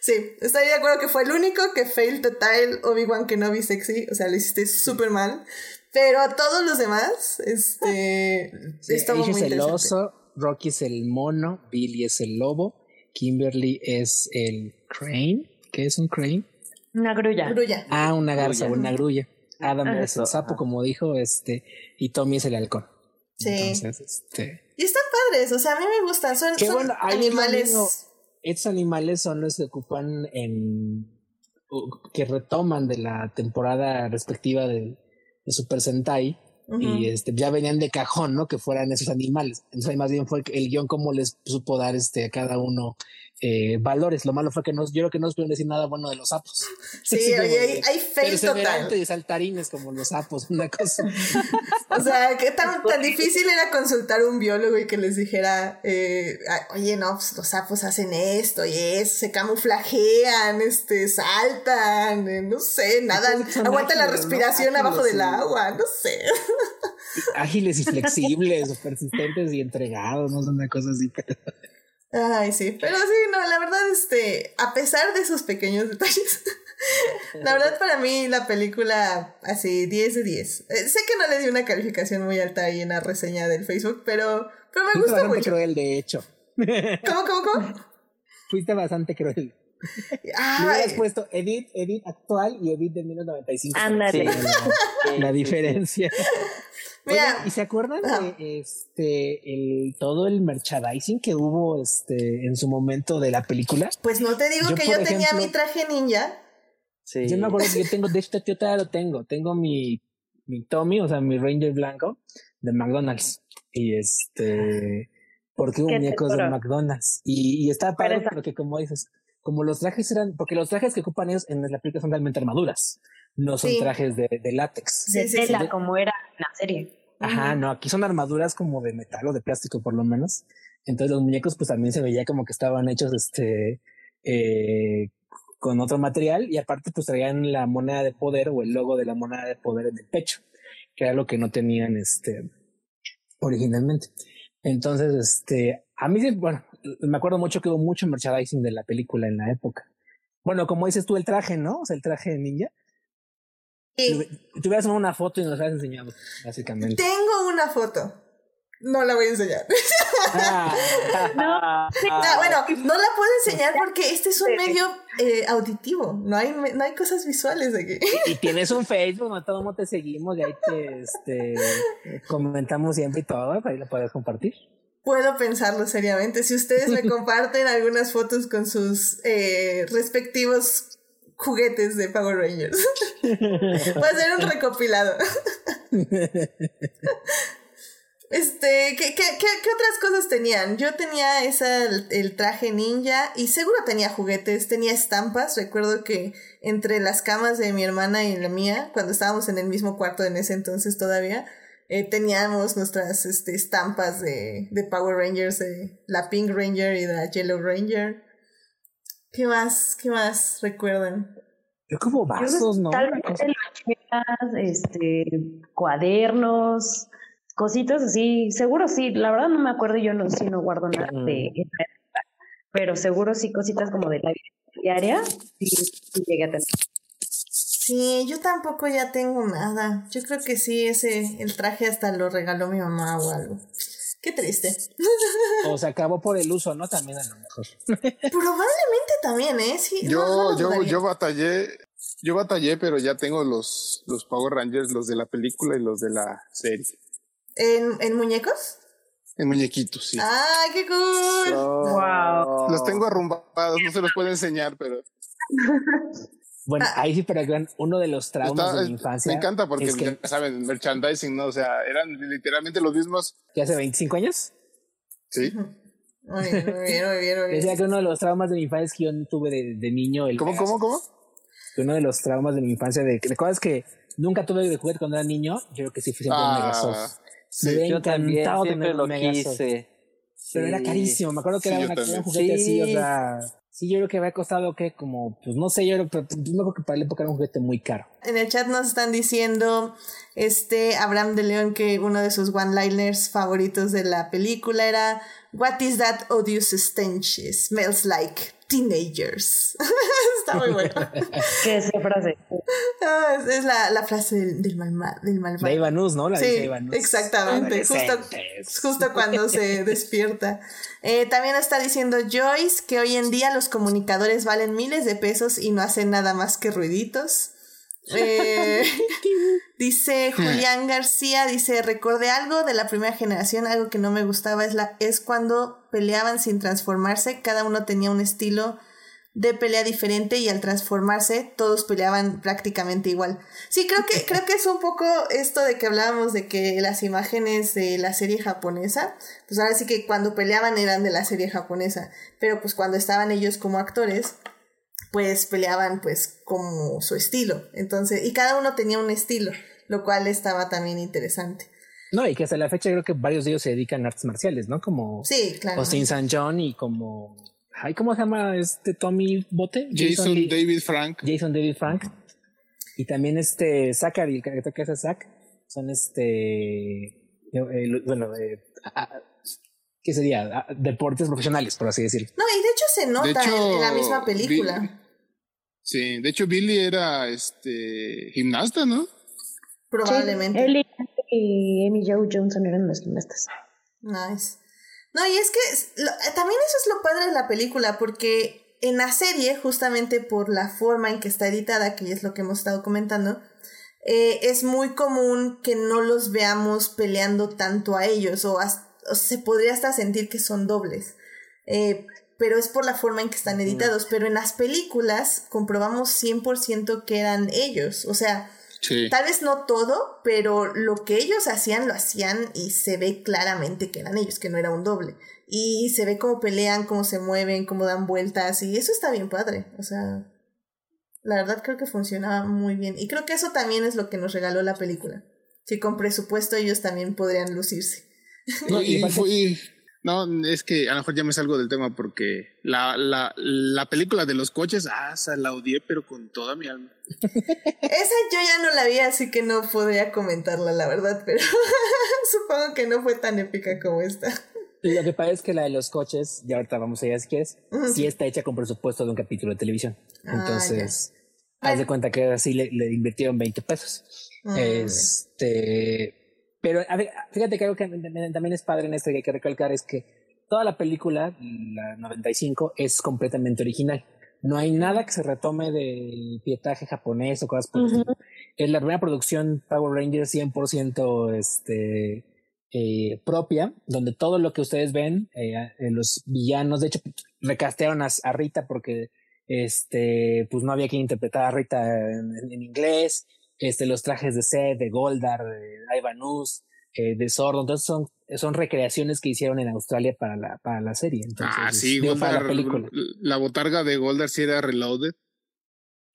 Sí, estoy de acuerdo que fue el único que fail total Obi-Wan Kenobi sexy. O sea, lo hiciste súper mal. Pero a todos los demás, este. Sí, es el oso, Rocky es el mono, Billy es el lobo, Kimberly es el crane. ¿Qué es un crane? Una grulla. grulla. Ah, una garza, una grulla. Adam es el sapo, como dijo, este, y Tommy es el halcón. Sí. Entonces, este. Y están padres, o sea, a mí me gustan, son, son animales. estos animales son los que ocupan en. que retoman de la temporada respectiva de, de Super Sentai. Y este, ya venían de cajón, ¿no? Que fueran esos animales. Entonces, ahí más bien fue el guion cómo les supo dar este, a cada uno eh, valores. Lo malo fue que no, yo creo que no nos pudieron decir nada bueno de los sapos. Sí, hay, hay, hay total. y saltarines como los sapos, una cosa. o sea, que tan, tan difícil era consultar a un biólogo y que les dijera, eh, oye, no, pues los sapos hacen esto y eso, se camuflajean, este, saltan, eh, no sé, nadan, aguantan la respiración abajo del agua, no sé. Ágiles y flexibles, persistentes y entregados, no son una cosa así, pero... Ay, sí, pero sí, no, la verdad, este, a pesar de esos pequeños detalles, la verdad para mí la película, así, 10 de 10. Eh, sé que no le di una calificación muy alta ahí en la reseña del Facebook, pero, pero me Fuiste gusta bastante cruel, de hecho. ¿Cómo, cómo, cómo? Fuiste bastante cruel. Ah, hubieras puesto Edit, Edit actual y Edit de 1995. Ándale. la diferencia. ¿Y se acuerdan de este el todo el merchandising que hubo este en su momento de la película? Pues no te digo que yo tenía mi traje ninja. Sí. Yo me acuerdo que yo tengo, de hecho yo todavía lo tengo. Tengo mi, mi Tommy, o sea, mi Ranger blanco de McDonald's. Y este porque hubo muñecos de McDonald's. Y, y está padre porque como dices, como los trajes eran, porque los trajes que ocupan ellos en la película son realmente armaduras no son trajes de, de látex. De tela, como era en la serie. Ajá, no, aquí son armaduras como de metal o de plástico por lo menos. Entonces los muñecos pues también se veía como que estaban hechos este eh, con otro material y aparte pues traían la moneda de poder o el logo de la moneda de poder en el pecho, que era lo que no tenían este originalmente. Entonces, este, a mí, bueno, me acuerdo mucho que hubo mucho merchandising de la película en la época. Bueno, como dices tú, el traje, ¿no? O sea, el traje de ninja. Sí. Te hubieras tomado una foto y nos has enseñado, básicamente. Tengo una foto. No la voy a enseñar. Ah. no. bueno, no la puedo enseñar porque este es un medio eh, auditivo. No hay, no hay cosas visuales aquí. Y, tienes un Facebook donde todo mundo te seguimos y ahí te este, comentamos siempre y todo. Ahí lo puedes compartir. Puedo pensarlo seriamente. Si ustedes me comparten algunas fotos con sus eh, respectivos juguetes de Power Rangers. Va a ser un recopilado. Este, ¿qué, qué, qué, otras cosas tenían? Yo tenía esa, el, traje ninja y seguro tenía juguetes, tenía estampas. Recuerdo que entre las camas de mi hermana y la mía, cuando estábamos en el mismo cuarto en ese entonces todavía, eh, teníamos nuestras este, estampas de, de Power Rangers, la Pink Ranger y la Yellow Ranger. ¿Qué más? ¿Qué más recuerdan? Yo como vasos, ¿no? Tal vez este, cuadernos, cositas así. Seguro sí, la verdad no me acuerdo, yo no, si no guardo nada de pero seguro sí cositas como de la vida diaria, sí, sí llegué a tener. Sí, yo tampoco ya tengo nada. Yo creo que sí, ese, el traje hasta lo regaló mi mamá o algo. Qué triste. O se acabó por el uso, ¿no? También a lo mejor. Probablemente también, ¿eh? Sí, Yo, no yo, yo batallé, yo batallé, pero ya tengo los, los Power Rangers, los de la película y los de la serie. ¿En, en muñecos? En muñequitos, sí. ¡Ay, qué cool! Wow. Los tengo arrumbados, no se los puedo enseñar, pero Bueno, Ah. ahí sí, pero uno de los traumas está- de mi infancia. me encanta porque es que, ya saben, merchandising, ¿no? O sea, eran literalmente los mismos. que hace 25 años. Sí. Muy bien, muy bien, muy bien, muy bien. Decía que uno de los traumas de mi infancia es que yo no tuve de, de niño el. ¿Cómo, cómo, cómo? que uno de los traumas de mi infancia de recuerdas que nunca tuve de juguete cuando era niño yo creo que sí fue siempre un Ah, Megasoft sí. me Yo también siempre tener lo un quise. pero era carísimo me acuerdo que Sí, era, una- un juguete así o Sí. sea sí yo creo que había costado que como pues no sé yo creo, pero yo creo que para la época era un juguete muy caro En el chat nos están diciendo este Abraham de León que uno de sus one-liners favoritos de la película era What is that odious stench? Smells like teenagers. Está muy bueno. ¿Qué es esa frase? Ah, es es la, la frase del, del, malma- del malvado. de Ivanus no la de Sí, Ivanus exactamente. Justo, justo cuando se despierta. Eh, también está diciendo Joyce que hoy en día los comunicadores valen miles de pesos y no hacen nada más que ruiditos. Eh, dice Julián García, dice, recordé algo de la primera generación, algo que no me gustaba es, la, es cuando peleaban sin transformarse, cada uno tenía un estilo de pelea diferente y al transformarse todos peleaban prácticamente igual. Sí, creo que, creo que es un poco esto de que hablábamos de que las imágenes de la serie japonesa, pues ahora sí que cuando peleaban eran de la serie japonesa, pero pues cuando estaban ellos como actores, pues peleaban pues como su estilo. Entonces, y cada uno tenía un estilo, lo cual estaba también interesante. No y que hasta la fecha creo que varios de ellos se dedican a artes marciales no como Sí, claro. Austin San John y como ay cómo se llama este Tommy Bote Jason Lee- David Frank. Jason David Frank y también este Zachary, el que que hace Zack, son este, eh, lo- bueno, eh, ¿qué sería? Deportes profesionales, por así decirlo. No, y de hecho se nota hecho, en, en la misma película. sí, de hecho Billy era este gimnasta, ¿no? Probablemente. Él y Amy Joe Johnson eran los gimnastas. Nice. No, y es que lo- también eso es lo padre de la película, porque en la serie, justamente por la forma en que está editada, que es lo que hemos estado comentando, eh, es muy común que no los veamos peleando tanto a ellos, o, as- o se podría hasta sentir que son dobles. Eh, pero es por la forma en que están editados. Pero en las películas comprobamos 100% que eran ellos. O sea, Sí. Tal vez no todo, pero lo que ellos hacían lo hacían y se ve claramente que eran ellos, que no era un doble. Y se ve cómo pelean, cómo se mueven, cómo dan vueltas y eso está bien padre. O sea, la verdad creo que funcionaba muy bien. Y creo que eso también es lo que nos regaló la película. Que con presupuesto ellos también podrían lucirse. No, y fue- no, es que a lo mejor ya me salgo del tema porque la, la, la película de los coches, ah, esa la odié, pero con toda mi alma. Esa yo ya no la vi, así que no podría comentarla, la verdad, pero supongo que no fue tan épica como esta. Y lo que pasa es que la de los coches, y ahorita vamos allá si quieres, sí está hecha con presupuesto de un capítulo de televisión. Ah, Entonces, ya. haz de cuenta que así le, le invirtieron 20 pesos. Este, pero fíjate que algo que también es padre en esto que hay que recalcar es que toda la película, la 95, es completamente original. No hay nada que se retome del pietaje japonés o cosas por el estilo. Es la primera producción Power Rangers 100% este, eh, propia, donde todo lo que ustedes ven, eh, eh, los villanos, de hecho, recastearon a, a Rita porque este, pues no había quien interpretar a Rita en inglés, este, los trajes de Seth, de Goldar, de Ivanus, eh, de Sordo, entonces son, son recreaciones que hicieron en Australia para la, para la serie. Entonces, ah, sí, digo, para la película. la botarga de Goldar sí era reloaded.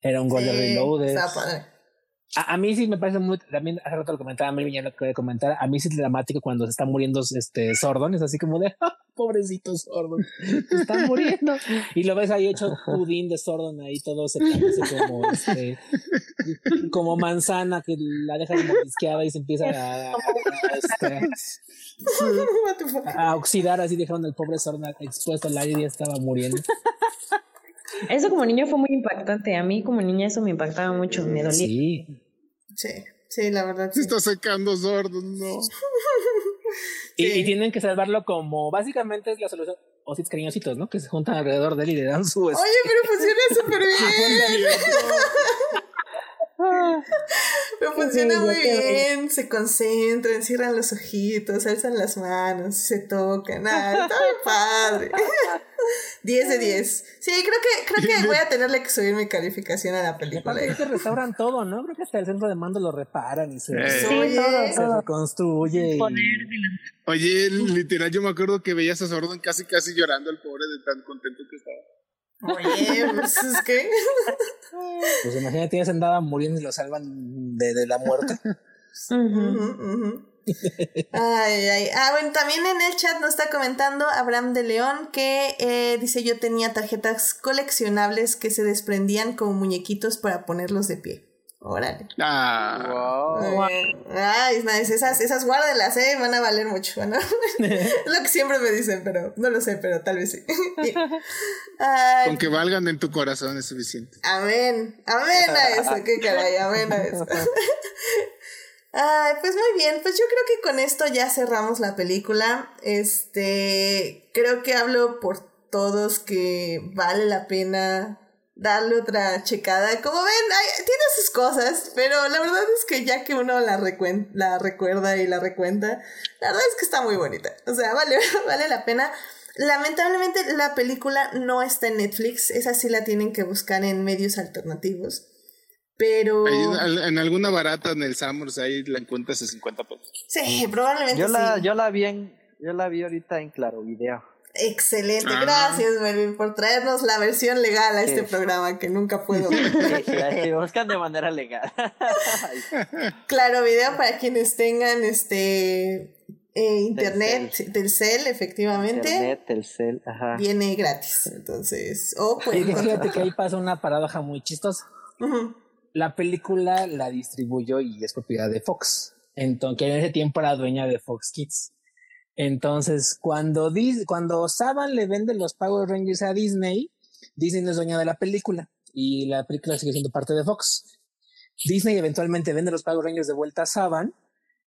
Era un Goldar Sí, Reloaded. está padre. A, a mí sí me parece muy, también hace rato lo comentaba, Melvin ya lo que voy a comentar, a mí sí es dramático cuando se está muriendo este Sordon, es así como de, "Ah, pobrecito Sordon, está muriendo. Y lo ves ahí hecho pudín de Sordon ahí todo secándose como este, como manzana que la dejas mordisqueada y se empieza a, a, este, a oxidar así dejaron al pobre Sordon expuesto al aire y ya estaba muriendo. Eso como niño fue muy impactante. A mí como niña eso me impactaba mucho, me dolía. Sí. Sí, sí, la verdad. Se Sí. está secando Sordon, no. Y, Sí. y tienen que salvarlo como básicamente es la solución. Ositos cariñositos, ¿no? Que se juntan alrededor de él y le dan su. Oye, pero funciona súper bien. Pero funciona Sí, muy bien. Se concentran, cierran los ojitos, alzan las manos, se tocan. Ah, está muy padre. 10 de 10. Sí, creo que, creo que voy a tenerle que subir mi calificación a la película. Aparte que restauran todo, ¿no? Creo que hasta el centro de mando lo reparan y se, Sí, todo. reconstruye. y- Oye, literal, yo me acuerdo que veías a Sordon casi, casi llorando, el pobre, de tan contento que estaba. Oye, pues es que. Pues imagínate, ya se andaba muriendo y lo salvan de, de la muerte. Ay, ay. Ah, bueno, también en el chat nos está comentando Abraham de León que eh, dice yo tenía tarjetas coleccionables que se desprendían como muñequitos para ponerlos de pie. Órale. Ah, Wow. Muy bien. Ay, nice. Esas, esas guárdelas, eh, van a valer mucho, ¿no? es lo que siempre me dicen, pero no lo sé, pero tal vez sí. Ay, con que valgan en tu corazón es suficiente. Amén, amén a eso, qué caray, amén a eso. Ay, pues muy bien, pues yo creo que con esto ya cerramos la película. Este, creo que hablo por todos que vale la pena darle otra checada. Como ven, hay- tiene sus cosas, pero la verdad es que ya que uno la, recuen- la recuerda y la recuenta, la verdad es que está muy bonita. O sea, vale, vale la pena. Lamentablemente la película no está en Netflix, esa sí la tienen que buscar en medios alternativos. Pero en, en alguna barata en el Summers, ahí la encuentras a 50 pesos. sí, probablemente Yo la, yo la vi en, yo la vi ahorita en Claro Video. Excelente, Ah. gracias Melvin por traernos la versión legal a este Sí. programa que nunca puedo. Sí, que buscan de manera legal. claro, video para quienes tengan este eh, internet, Telcel, efectivamente, Internet, Telcel, ajá. viene gratis. Entonces, o Y pueden fíjate que ahí pasa una paradoja muy chistosa. La película la distribuyó y es propiedad de Fox. Entonces, que en ese tiempo era dueña de Fox Kids. Entonces, cuando, Dis- cuando Saban le vende los Power Rangers a Disney, Disney no es dueña de la película y la película sigue siendo parte de Fox. Disney eventualmente vende los Power Rangers de vuelta a Saban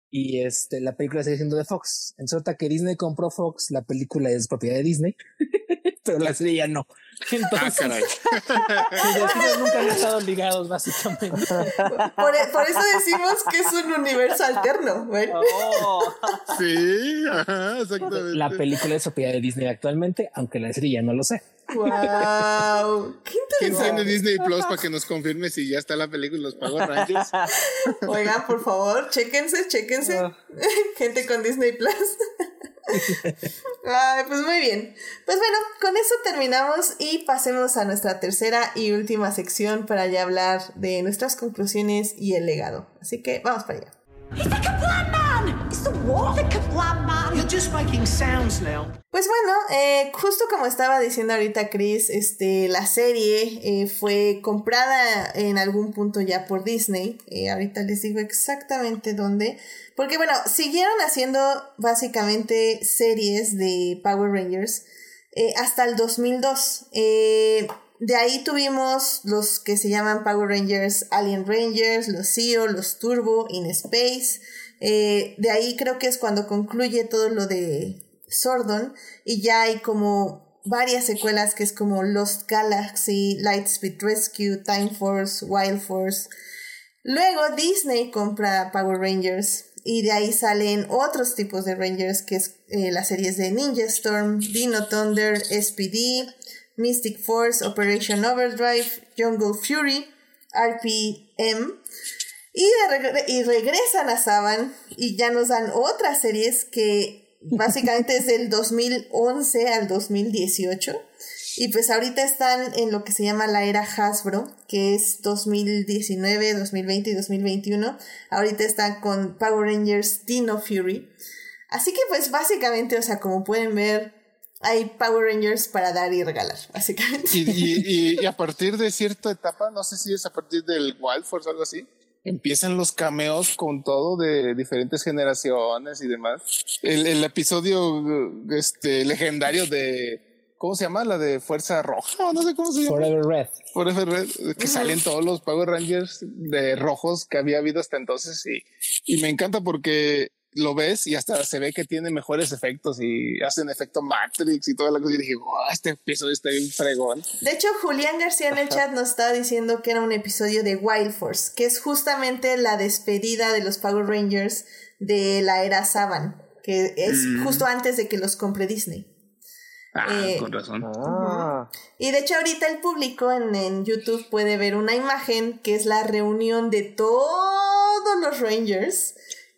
y este, la película sigue siendo de Fox. En suerte que Disney compró Fox, la película es propiedad de Disney, pero la serie ya no. Ah, Entonces, caray. sus destinos nunca han estado ligados, básicamente. por, por eso decimos que es un universo alterno. ¿ven? Oh, Sí, ajá, exactamente. La película es propiedad de Disney actualmente, aunque la serie ya no lo sé. Wow, qué ¿Quién tiene. Disney Plus para que nos confirme si ya está la película Los Power Rangers? Oigan, por favor, chéquense, chéquense. Gente con Disney Plus. Ay, pues muy bien. Pues bueno, con eso terminamos y pasemos a nuestra tercera y última sección para ya hablar de nuestras conclusiones y el legado. Así que vamos para allá. Pues bueno, eh, justo como estaba diciendo ahorita Chris, este, la serie eh, fue comprada en algún punto ya por Disney. Eh, ahorita les digo exactamente dónde. Porque bueno, siguieron haciendo básicamente series de Power Rangers eh, hasta el 2002. Eh, de ahí tuvimos los que se llaman Power Rangers, Alien Rangers, los Zeo, los Turbo, In Space. Eh, de ahí creo que es cuando concluye todo lo de Sordon y ya hay como varias secuelas que es como Lost Galaxy, Lightspeed Rescue, Time Force, Wild Force. Luego Disney compra Power Rangers y de ahí salen otros tipos de Rangers que es eh, las series de Ninja Storm, Dino Thunder, SPD, Mystic Force, Operation Overdrive, Jungle Fury, RPM. Y, regre- y regresan a Saban y ya nos dan otras series que básicamente es del 2011 al 2018. Y pues ahorita están en lo que se llama la era Hasbro, que es 2019, 2020 y 2021. Ahorita están con Power Rangers Dino Fury. Así que pues básicamente, o sea, como pueden ver, hay Power Rangers para dar y regalar, básicamente. Y, a partir de cierta etapa, no sé si es a partir del Wild Force o algo así, empiezan los cameos con todo de diferentes generaciones y demás. El, el episodio este, legendario de ¿Cómo se llama? La de Fuerza Roja, no sé cómo se llama. Forever Red. Forever Red, que salen todos los Power Rangers de rojos que había habido hasta entonces y, y me encanta porque lo ves y hasta se ve que tiene mejores efectos y hacen efecto Matrix y toda la cosa. Y dije, wow, este episodio está bien fregón. De hecho, Julián García en el chat nos estaba diciendo que era un episodio de Wild Force, que es justamente la despedida de los Power Rangers de la era Saban, que es mm. justo antes de que los compre Disney. Ah, eh, con razón. Ah. Y de hecho ahorita el público en, en, YouTube puede ver una imagen que es la reunión de todos los Rangers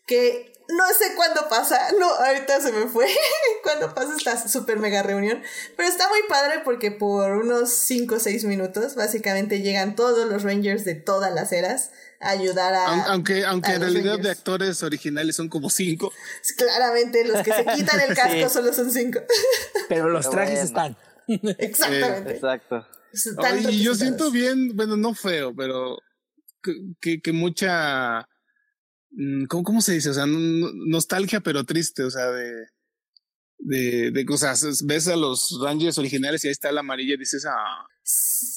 que no sé cuándo pasa, no, ahorita se me fue cuándo pasa esta super mega reunión, pero está muy padre porque por unos 5 o 6 minutos básicamente llegan todos los Rangers de todas las eras a ayudar a... Aunque, aunque en realidad de actores originales son como 5. Claramente los que se quitan el casco solo son 5. Pero los trajes están. Exactamente. exacto. y yo siento bien, bueno, no feo, pero que, que mucha ¿cómo, ¿cómo se dice? O sea, nostalgia pero triste, o sea, de, de, de cosas. Ves a los Rangers originales y ahí está la amarilla y dices, ah.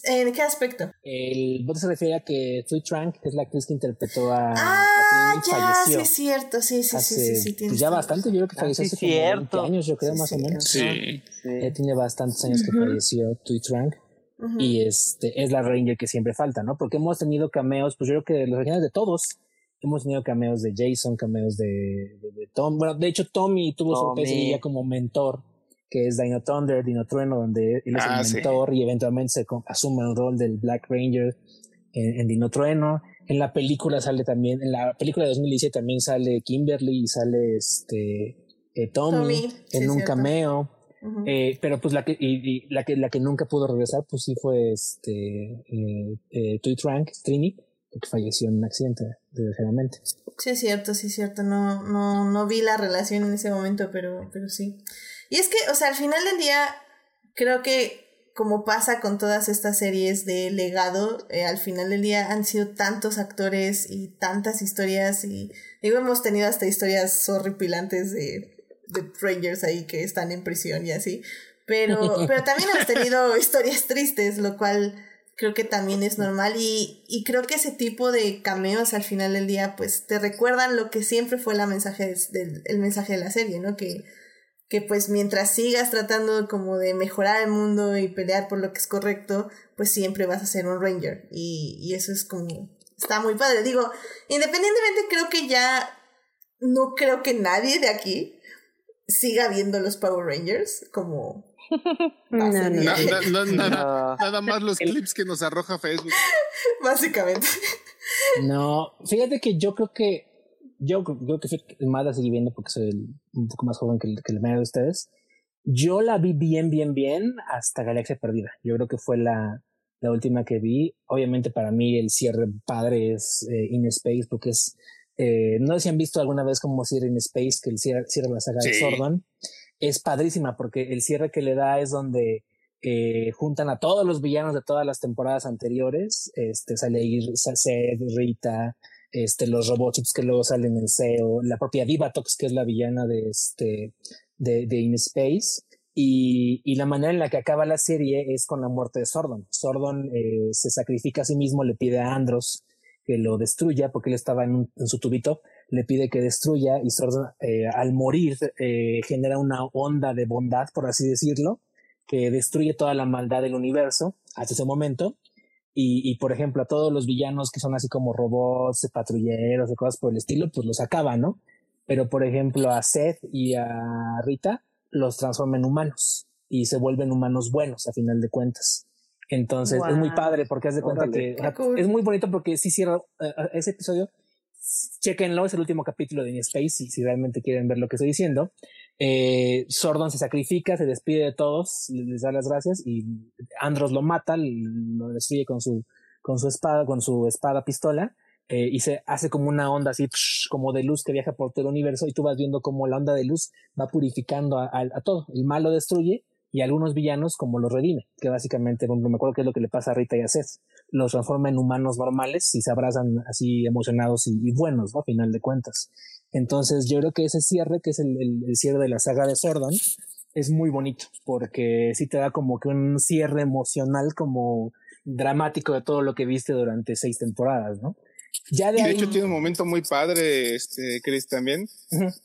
¿En qué aspecto? El voto se refiere a que Tui Trank, que es la actriz que interpretó a. Ah, ya, sí, es cierto, sí, sí, sí, sí, pues ya bastante, yo creo que falleció hace como 20 años, yo creo, más o menos. Sí. Ya tiene bastantes años que falleció Tui Trank. Y este es la Ranger que siempre falta, ¿no? Porque hemos tenido cameos, pues yo creo que los originales de todos hemos tenido cameos de Jason, cameos de, de, Tom. Bueno, de hecho, Tommy tuvo Tommy. su ya como mentor, que es Dino Thunder, Dino Trueno, donde él es el ah, mentor y eventualmente se asume el rol del Black Ranger en, Dino Trueno. En la película sale también, en la película de 2017 también sale Kimberly y sale este eh, Tommy, en un cameo. eh, pero pues la que, y, la que la que nunca pudo regresar, pues sí fue este eh, eh, Trank, Trini, falleció en un accidente, desgraciadamente. Sí, es cierto, sí, es cierto. No, no, no vi la relación en ese momento, pero, pero sí. Y es que, o sea, al final del día, creo que como pasa con todas estas series de legado, eh, al final del día han sido tantos actores y tantas historias y digo, hemos tenido hasta historias horripilantes de, de Rangers ahí que están en prisión y así, pero, pero también hemos tenido historias tristes, lo cual creo que también es normal y, y, creo que ese tipo de cameos al final del día pues te recuerdan lo que siempre fue la mensaje del, el mensaje de la serie, ¿no? Que, que pues mientras sigas tratando como de mejorar el mundo y pelear por lo que es correcto, pues siempre vas a ser un ranger y, y eso es como, está muy padre. Digo, independientemente creo que ya no creo que nadie de aquí siga viendo los Power Rangers como no, no, nada, más los clips que nos arroja Facebook. Básicamente. No, fíjate que yo creo que yo creo que más la seguí viendo porque soy un poco más joven que el, que el medio de ustedes. Yo la vi bien, bien, bien hasta Galaxia Perdida. Yo creo que fue la, la última que vi. Obviamente para mí el cierre padre es eh, In Space porque es... Eh, no sé si han visto alguna vez como cierre In Space, que el cierre, cierre la saga de Sordon es padrísima porque el cierre que le da es donde eh, juntan a todos los villanos de todas las temporadas anteriores. Este sale Seth, Rita, este, los robots que luego salen en SEO, la propia Divatox, que es la villana de este de, de In Space. Y, y, la manera en la que acaba la serie es con la muerte de Sordon. Sordon eh, se sacrifica a sí mismo, le pide a Andros que lo destruya porque él estaba en su tubito le pide que destruya y Sordon eh, al morir eh, genera una onda de bondad, por así decirlo, que destruye toda la maldad del universo hasta ese momento. Y, y por ejemplo, a todos los villanos que son así como robots, patrulleros, y cosas por el estilo, pues los acaba, ¿no? Pero por ejemplo, a Seth y a Rita los transforma en humanos y se vuelven humanos buenos a final de cuentas. Entonces es muy padre porque haz de cuenta que es muy bonito porque si cierra eh, ese episodio chequenlo, es el último capítulo de In Space, si, realmente quieren ver lo que estoy diciendo. Eh, Sordon se sacrifica, se despide de todos, les da las gracias y Andros lo mata, lo destruye con su, con su espada, con su espada pistola. Eh, y se hace como una onda así, como de luz que viaja por todo el universo y tú vas viendo como la onda de luz va purificando a, a, todo. El mal lo destruye, y algunos villanos como los redime, que básicamente, me acuerdo que es lo que le pasa a Rita y a Seth, los transforma en humanos normales y se abrazan así emocionados y, buenos, ¿no? A final de cuentas. Entonces yo creo que ese cierre, que es el, el, cierre de la saga de Sordon, es muy bonito, porque sí te da como que un cierre emocional como dramático de todo lo que viste durante seis temporadas, ¿no? Ya de, y de hecho tiene un momento muy padre, este, Chris, también,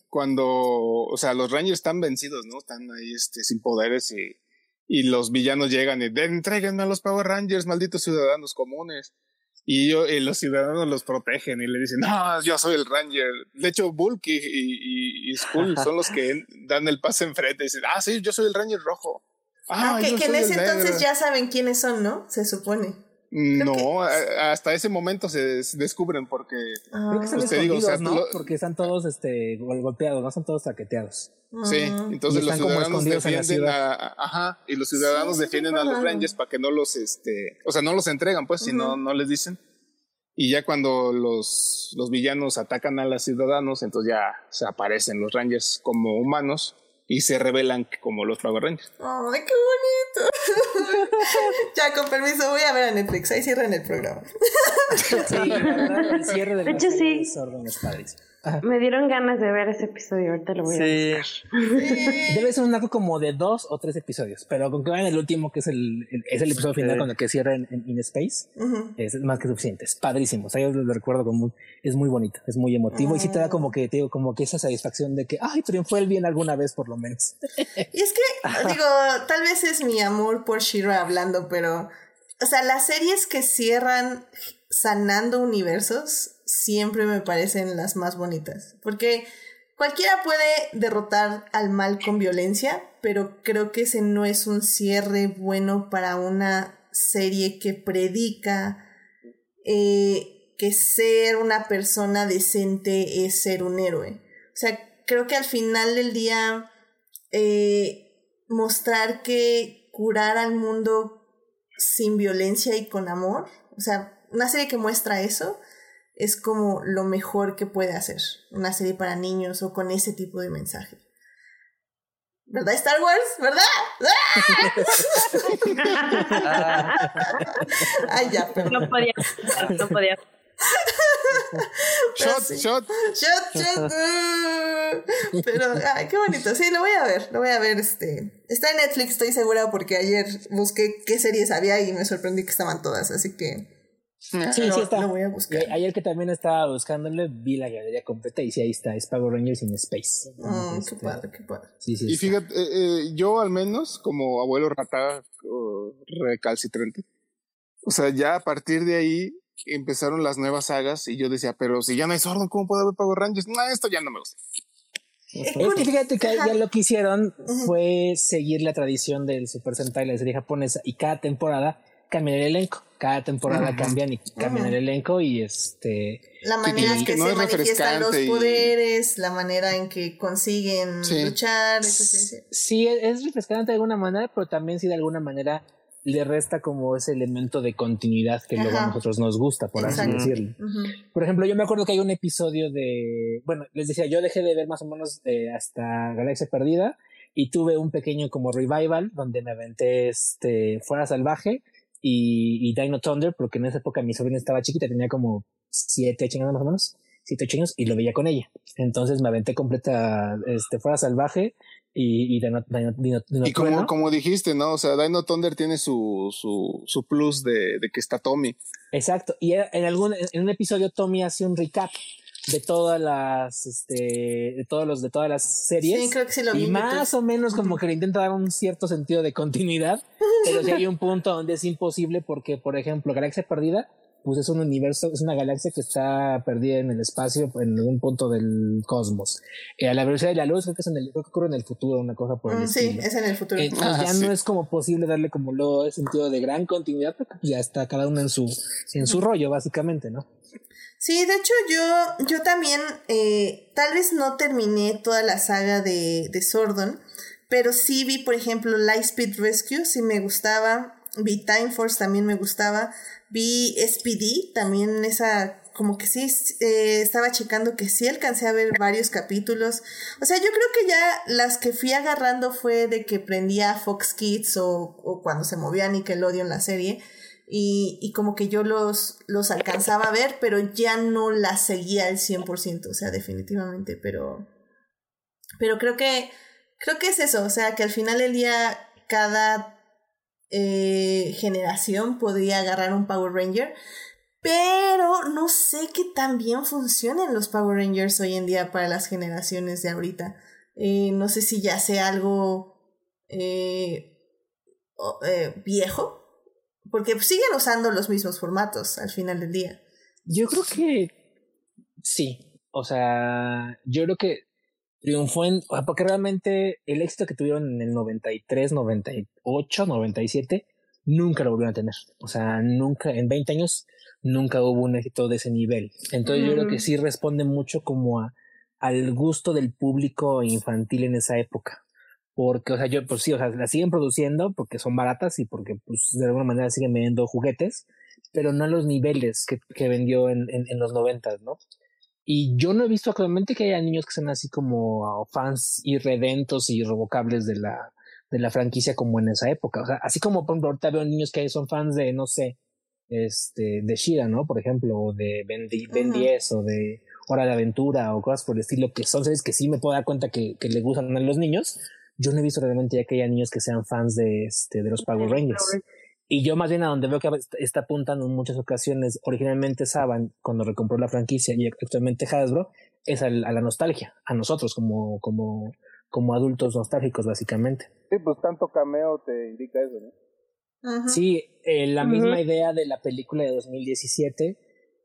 cuando, o sea, los Rangers están vencidos, ¿no? Están ahí, este, sin poderes y, y los villanos llegan y entréguenme a los Power Rangers, malditos ciudadanos comunes. Y, yo, y los ciudadanos los protegen y le dicen, no, yo soy el Ranger. De hecho, Bulk y, y, y Skull son los que dan el pase enfrente y dicen, ah, sí, yo soy el Ranger rojo. Ah, que, que en ese entonces ya saben quiénes son, ¿no? Se supone. No, hasta ese momento se descubren porque ah. pues digo, ¿no? porque están todos este golpeados, no son todos taqueteados. Sí, entonces los ciudadanos defienden a, ajá, y los ciudadanos defienden a los Rangers para que no los este, o sea, no los entregan, pues, si no no les dicen. Y ya cuando los, los villanos atacan a los ciudadanos, entonces ya se aparecen los Rangers como humanos y se revelan como los Power Rangers. ¡Ay, qué bonito! ya, con permiso, voy a ver a Netflix. Ahí cierran el programa. sí, el cierre del de hecho, sí. Me dieron ganas de ver ese episodio, ahorita lo voy a ver. Debe ser un arco como de dos o tres episodios, pero con que vean el último, que es el, es el episodio final con el que cierra en, in Space, es más que suficiente. Es padrísimo. O sea, yo lo recuerdo como es muy bonito, es muy emotivo y sí te da como que, te digo, como que esa satisfacción de que, ay, triunfó el bien alguna vez por lo menos. y es que, digo, tal vez es mi amor por Shira hablando, pero, o sea, las series que cierran sanando universos siempre me parecen las más bonitas. Porque cualquiera puede derrotar al mal con violencia, pero creo que ese no es un cierre bueno para una serie que predica eh, que ser una persona decente es ser un héroe. O sea, creo que al final del día eh, mostrar que curar al mundo sin violencia y con amor, o sea, una serie que muestra eso, es como lo mejor que puede hacer una serie para niños o con ese tipo de mensaje. ¿Verdad Star Wars? ¿Verdad? Ay, ya, pero... No podía, no podía. shot, shot. Shot, shot. Pero, ay, qué bonito. Sí, lo voy a ver. Lo voy a ver. Este. Está en Netflix, estoy segura, porque ayer busqué qué series había y me sorprendí que estaban todas. Así que Sí, sí está. Lo voy a buscar. Ayer que también estaba buscándole, vi la galería completa y sí, ahí está, es Power Rangers in Space. Oh, qué padre, qué padre. Sí, sí, y fíjate, eh, eh, yo al menos, como abuelo rata recalcitrante, o sea, ya a partir de ahí empezaron las nuevas sagas y yo decía, pero si ya no hay Sordon, ¿cómo puedo ver Power Rangers? No, esto ya no me gusta. Es que fíjate que ya lo que hicieron fue seguir la tradición del Super Sentai, la serie japonesa, y cada temporada cambian el elenco. Cada temporada cambian y cambian el elenco y este... La manera en que, se manifiestan los poderes, la manera en que consiguen luchar. sí, es refrescante de alguna manera, pero también sí de alguna manera le resta como ese elemento de continuidad que luego a nosotros nos gusta, por así decirlo. Por ejemplo, yo me acuerdo que hay un episodio de, bueno, les decía, yo dejé de ver más o menos eh, hasta Galaxia Perdida y tuve un pequeño como revival donde me aventé este Fuera Salvaje y, y Dino Thunder, porque en esa época mi sobrina estaba chiquita, tenía como siete, ocho años más o menos, siete, ocho años, y lo veía con ella. Entonces me aventé completa, este, fuera salvaje y, y Dino, Dino, Dino, Y como, como dijiste, ¿no? O sea, Dino Thunder tiene su, su, su plus de, de que está Tommy. Exacto. Y en algún, en un episodio Tommy hace un recap de todas las este de todos los de todas las series sí, creo que sí lo vi, y más o menos como que le intenta dar un cierto sentido de continuidad pero sí hay un punto donde es imposible porque por ejemplo Galaxia Perdida pues es un universo, es una galaxia que está perdida en el espacio, en algún punto del cosmos. Eh, a la velocidad de la luz, creo que, es en el, creo que ocurre en el futuro, una cosa por el mm, Sí, es en el futuro. ya no es como posible darle como luego el sentido de gran continuidad, porque ya está cada uno en su, en su rollo, básicamente, ¿no? Sí, de hecho yo, yo también, eh, tal vez no terminé toda la saga de, de Sordon, pero sí vi, por ejemplo, Lightspeed Rescue, sí me gustaba, vi Time Force, también me gustaba, vi SPD, también esa como que sí eh, estaba checando que sí alcancé a ver varios capítulos. O sea, yo creo que ya las que fui agarrando fue de que prendía Fox Kids o, o cuando se movía Nickelodeon la serie. Y, y, como que yo los, los alcanzaba a ver, pero ya no las seguía al 100%, o sea, definitivamente, pero, pero creo que, creo que es eso, o sea, que al final del día cada eh, generación podría agarrar un Power Ranger, pero no sé qué tan bien funcionan los Power Rangers hoy en día para las generaciones de ahorita. Eh, no sé si ya sea algo eh, eh, viejo, porque siguen usando los mismos formatos al final del día. Yo creo que sí. O sea, yo creo que triunfó en. Porque realmente el éxito que tuvieron en el 93, 98, 97, nunca lo volvieron a tener. O sea, nunca, en 20 años, nunca hubo un éxito de ese nivel. Entonces, yo creo que sí responde mucho como a, al gusto del público infantil en esa época. Porque, o sea, yo, pues sí, o sea, las siguen produciendo porque son baratas y porque, pues, de alguna manera siguen vendiendo juguetes, pero no a los niveles que, que vendió en, en, en los noventas, ¿no? Y yo no he visto actualmente que haya niños que sean así como fans irredentos y irrevocables de la, de la franquicia como en esa época. O sea, así como por ejemplo, ahorita veo niños que son fans de, no sé, este, de Shira, ¿no? Por ejemplo, o de Ben, ben 10 o de Hora de Aventura o cosas por el estilo, que son series que sí me puedo dar cuenta que, que le gustan a los niños. Yo no he visto realmente ya que haya niños que sean fans de, este, de los Power Rangers. Y yo más bien a donde veo que está apuntando en muchas ocasiones, originalmente Saban, cuando recompró la franquicia y actualmente Hasbro, es a la nostalgia, a nosotros como, como, como adultos nostálgicos básicamente. Sí, pues tanto cameo te indica eso, ¿no? Uh -huh. Sí, eh, la uh -huh. misma idea de la película de 2017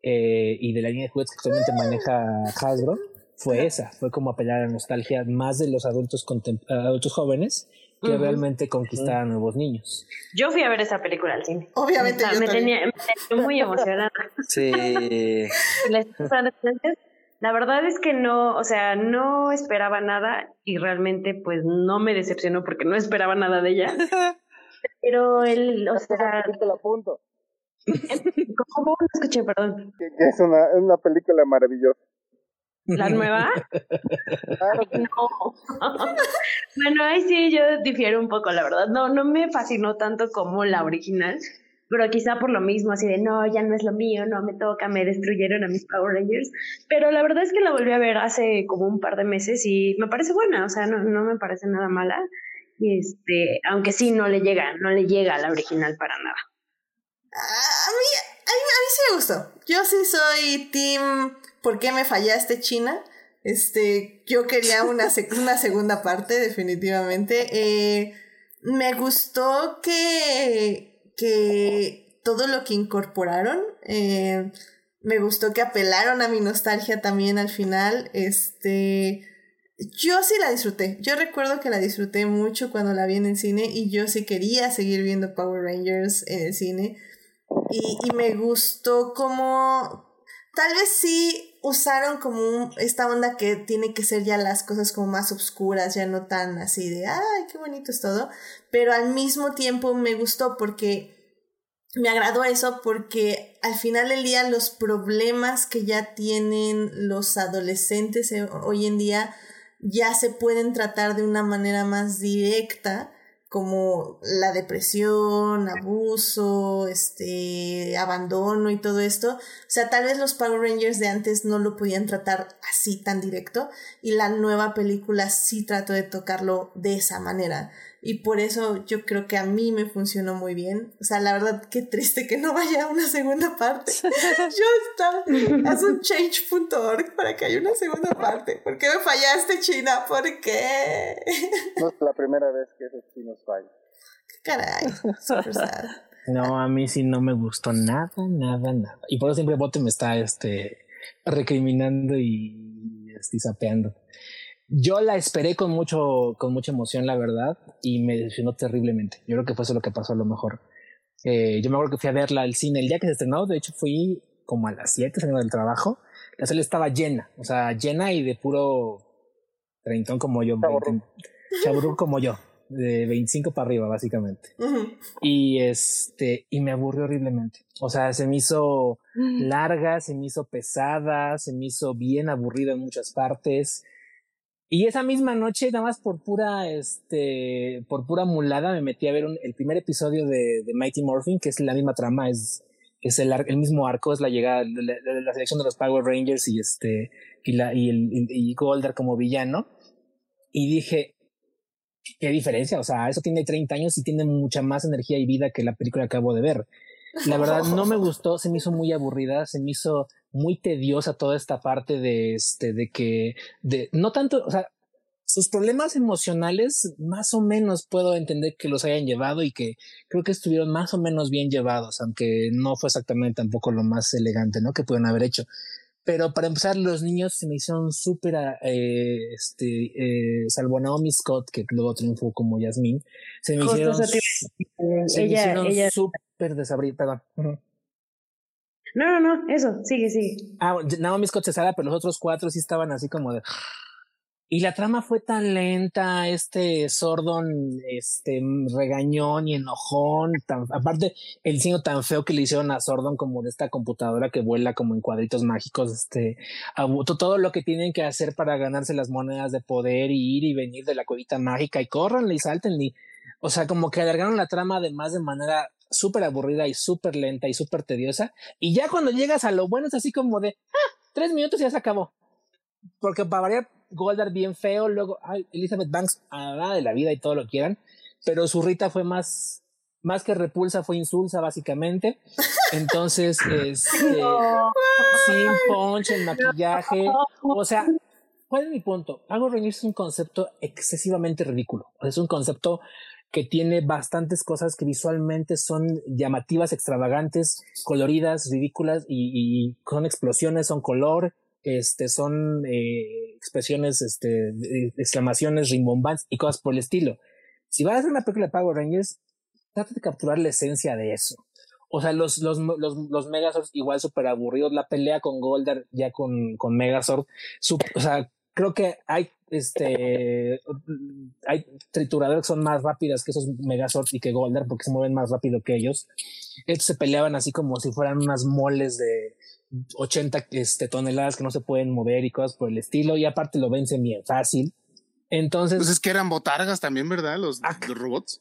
eh, y de la línea de juguetes que actualmente maneja Hasbro fue esa, fue como apelar a la nostalgia más de los adultos, adultos jóvenes que uh -huh. realmente conquistar a nuevos niños. Yo fui a ver esa película al cine. Obviamente. O sea, me, tenía, me, tenía, muy emocionada. Sí. La verdad es que no, o sea, no esperaba nada y realmente pues no me decepcionó porque no esperaba nada de ella. Pero el, o sea... Te lo apunto. ¿Cómo no escuché, perdón? Es una, una película maravillosa. ¿La nueva? no. bueno, ahí sí yo difiero un poco, la verdad. No, no me fascinó tanto como la original, pero quizá por lo mismo, así de no, ya no es lo mío, no me toca, me destruyeron a mis Power Rangers. Pero la verdad es que la volví a ver hace como un par de meses y me parece buena, o sea, no, no me parece nada mala. Y este, aunque sí no le llega, no le llega a la original para nada. A mí, a mí, a mí sí me gustó. Yo sí soy team ¿por qué me fallaste China? Este, yo quería una, una segunda parte, definitivamente. Eh, me gustó que, que todo lo que incorporaron, eh, me gustó que apelaron a mi nostalgia también al final. Este, yo sí la disfruté. Yo recuerdo que la disfruté mucho cuando la vi en el cine y yo sí quería seguir viendo Power Rangers en el cine. Y, y me gustó como, tal vez sí usaron como esta onda que tiene que ser ya las cosas como más oscuras, ya no tan así de, ay, qué bonito es todo, pero al mismo tiempo me gustó porque me agradó eso porque al final del día los problemas que ya tienen los adolescentes hoy en día ya se pueden tratar de una manera más directa como la depresión, abuso, este, abandono y todo esto. O sea, tal vez los Power Rangers de antes no lo podían tratar así tan directo y la nueva película sí trató de tocarlo de esa manera. Y por eso yo creo que a mí me funcionó muy bien. O sea, la verdad, qué triste que no vaya a una segunda parte. yo estaba, haz un change.org para que haya una segunda parte. ¿Por qué me fallaste, China? ¿Por qué? no es la primera vez que esos chinos fallan. Caray, super sad. No, a mí sí no me gustó nada, nada, nada. Y por eso siempre Bote me está este, recriminando y estoy sapeando. Yo la esperé con mucho, con mucha emoción, la verdad, y me decepcionó terriblemente. Yo creo que fue eso lo que pasó a lo mejor. Eh, yo me acuerdo que fui a verla al cine el día que se estrenó, de hecho fui como a las 7 saliendo del trabajo. La sala estaba llena, o sea, llena y de puro treintón como yo, chaburruco como yo. de 25 para arriba, básicamente. Y este, y me aburrió horriblemente. O sea, se me hizo larga, se me hizo pesada, se me hizo bien aburrida en muchas partes. Y esa misma noche, nada más por pura, este, por pura mulada, me metí a ver el primer episodio de, de, Mighty Morphin, que es la misma trama, es, es el, el mismo arco, es la llegada, la, la, selección de los Power Rangers y este, y la, y el, y Goldar como villano. Y dije, qué diferencia, o sea, eso tiene 30 años y tiene mucha más energía y vida que la película que acabo de ver. La verdad no me gustó, se me hizo muy aburrida, se me hizo muy tediosa toda esta parte de este, de que, de, no tanto, o sea, sus problemas emocionales más o menos puedo entender que los hayan llevado y que creo que estuvieron más o menos bien llevados, aunque no fue exactamente tampoco lo más elegante, ¿no? Que pudieron haber hecho. Pero para empezar, los niños se me hicieron súper, eh, este, eh, salvo Naomi Scott, que luego triunfó como Yasmin, se me hicieron, se me hicieron súper desabridos, perdón. No, no, no, eso, sigue, sigue. Ah, Naomi Scott se pero los otros cuatro sí estaban así como de... Y la trama fue tan lenta, este Sordon, este regañón y enojón, tan, aparte el diseño tan feo que le hicieron a Sordon como de esta computadora que vuela como en cuadritos mágicos, este, todo lo que tienen que hacer para ganarse las monedas de poder y ir y venir de la cuevita mágica y corran y salten y, o sea, como que alargaron la trama además de manera súper aburrida y súper lenta y súper tediosa y ya cuando llegas a lo bueno es así como de, ah, tres minutos y ya se acabó. Porque para variar Goldar bien feo, luego Elizabeth Banks a la de la vida y todo lo quieran, pero su Rita fue más, más que repulsa, fue insulsa básicamente. Entonces, este, sin punch, el maquillaje, o sea, ¿cuál es mi punto? Hago Rangers es un concepto excesivamente ridículo, es un concepto que tiene bastantes cosas que visualmente son llamativas, extravagantes, coloridas, ridículas y, son explosiones, son color, este, son eh, expresiones, este, exclamaciones rimbombantes y cosas por el estilo. Si vas a hacer una película de Power Rangers, trata de capturar la esencia de eso. O sea, los, los, los, los Megazords igual súper aburridos. La pelea con Goldar ya con, con Megazord. o sea, creo que hay este hay trituradores que son más rápidas que esos Megazords y que Goldar porque se mueven más rápido que ellos. Estos se peleaban así como si fueran unas moles de, 80 este, toneladas que no se pueden mover y cosas por el estilo, y aparte lo vencen bien fácil. Entonces. Pues es que eran botargas también, ¿verdad? Los, ah, los robots.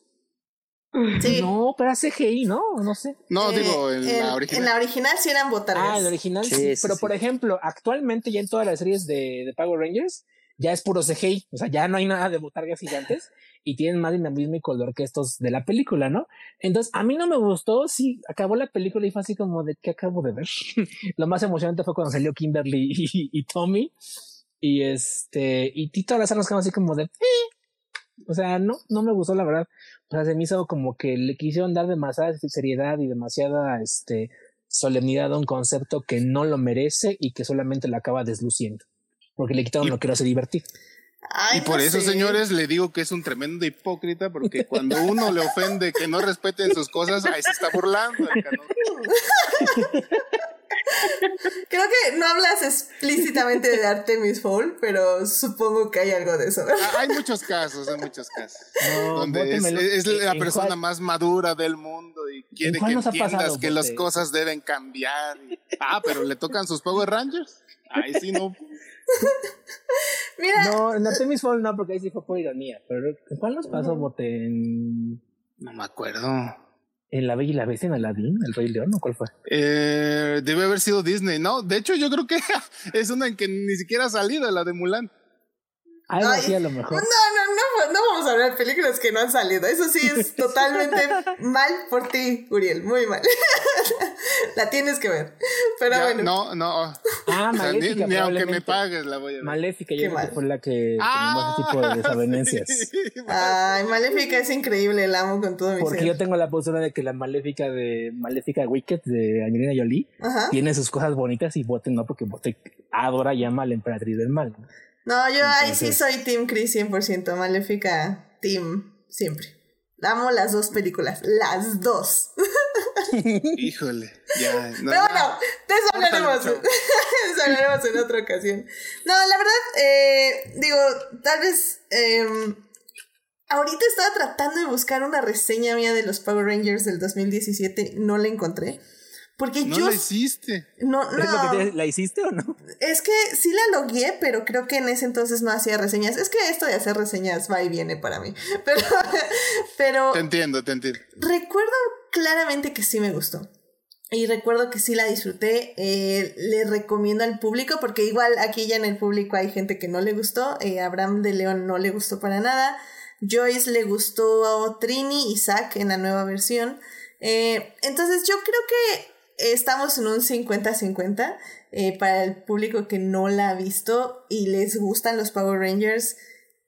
Sí. No, pero CGI, ¿no? No sé. No, eh, digo, en, la original. En la original sí eran botargas. Ah, en la original sí. pero por ejemplo, actualmente ya en todas las series de, de Power Rangers ya es puro CGI. O sea, ya no hay nada de botargas gigantes y tienen más dinamismo y color que estos de la película, ¿no? Entonces, a mí no me gustó, sí, acabó la película y fue así como de, ¿qué acabo de ver? Lo más emocionante fue cuando salió Kimberly y, Tommy y este, y Tito las nos quedamos así como de, eh". o sea, no, no me gustó la verdad. O sea, se me hizo como que le quisieron dar demasiada seriedad y demasiada, este, solemnidad a un concepto que no lo merece y que solamente lo acaba desluciendo. Porque le quitaron lo que lo hace divertir y por eso, señores, le digo que es un tremendo hipócrita, porque cuando uno le ofende que no respeten sus cosas, ahí se está burlando. Creo que no hablas explícitamente de Artemis Fowl, pero supongo que hay algo de eso. Ah, hay muchos casos, hay muchos casos. donde es, la persona más madura del mundo y quiere que entiendas que las cosas deben cambiar. ah, pero le tocan sus Power Rangers. Ahí sí no. Mira. No, en Artemis Fowl no, porque ahí sí fue por ironía. Pero ¿cuál nos pasó, Bote? En... No me acuerdo. ¿En La Bella y la Bestia en Aladdin? ¿El Rey León o cuál fue? Eh, debe haber sido Disney, ¿no? De hecho, yo creo que es una en que ni siquiera ha salido, la de Mulan. Algo así a lo mejor. No, no, no, no vamos a hablar de películas que no han salido. Eso sí es totalmente mal por ti, Uriel. Muy mal. la tienes que ver. Pero bueno. No, no. Ah, Maléfica. ni, aunque me pagues la voy a ver. Maléfica, yo creo que fue la que ah, ese tipo de desavenencias. Ay, Maléfica es increíble, la amo con todo mi Porque yo tengo la postura de que la Maléfica de Maléfica Wicked de Angelina Jolie tiene sus cosas bonitas y Bote no, porque Bote adora y ama a la emperatriz del mal. No, yo ahí sí soy Team Chris 100%, Maléfica Team, siempre. Amo las dos películas, las dos. Híjole, ya. No, Pero bueno, de eso hablaremos, eso hablaremos en otra ocasión. No, la verdad, eh, digo, tal vez eh, ahorita estaba tratando de buscar una reseña mía de los Power Rangers del 2017, no la encontré. Porque no yo. la hiciste. No, ¿Es lo que no. te- ¿La hiciste o no? Es que sí la logué, pero creo que en ese entonces no hacía reseñas. Es que esto de hacer reseñas va y viene para mí. Pero, pero Te entiendo, te entiendo. recuerdo claramente que sí me gustó. Y recuerdo que sí la disfruté. Eh, le recomiendo al público, porque igual aquí ya en el público hay gente que no le gustó. Eh, Abraham de León no le gustó para nada. Joyce le gustó Trini y Zack en la nueva versión. Eh, entonces yo creo que estamos en un 50-50 eh, para el público que no la ha visto y les gustan los Power Rangers.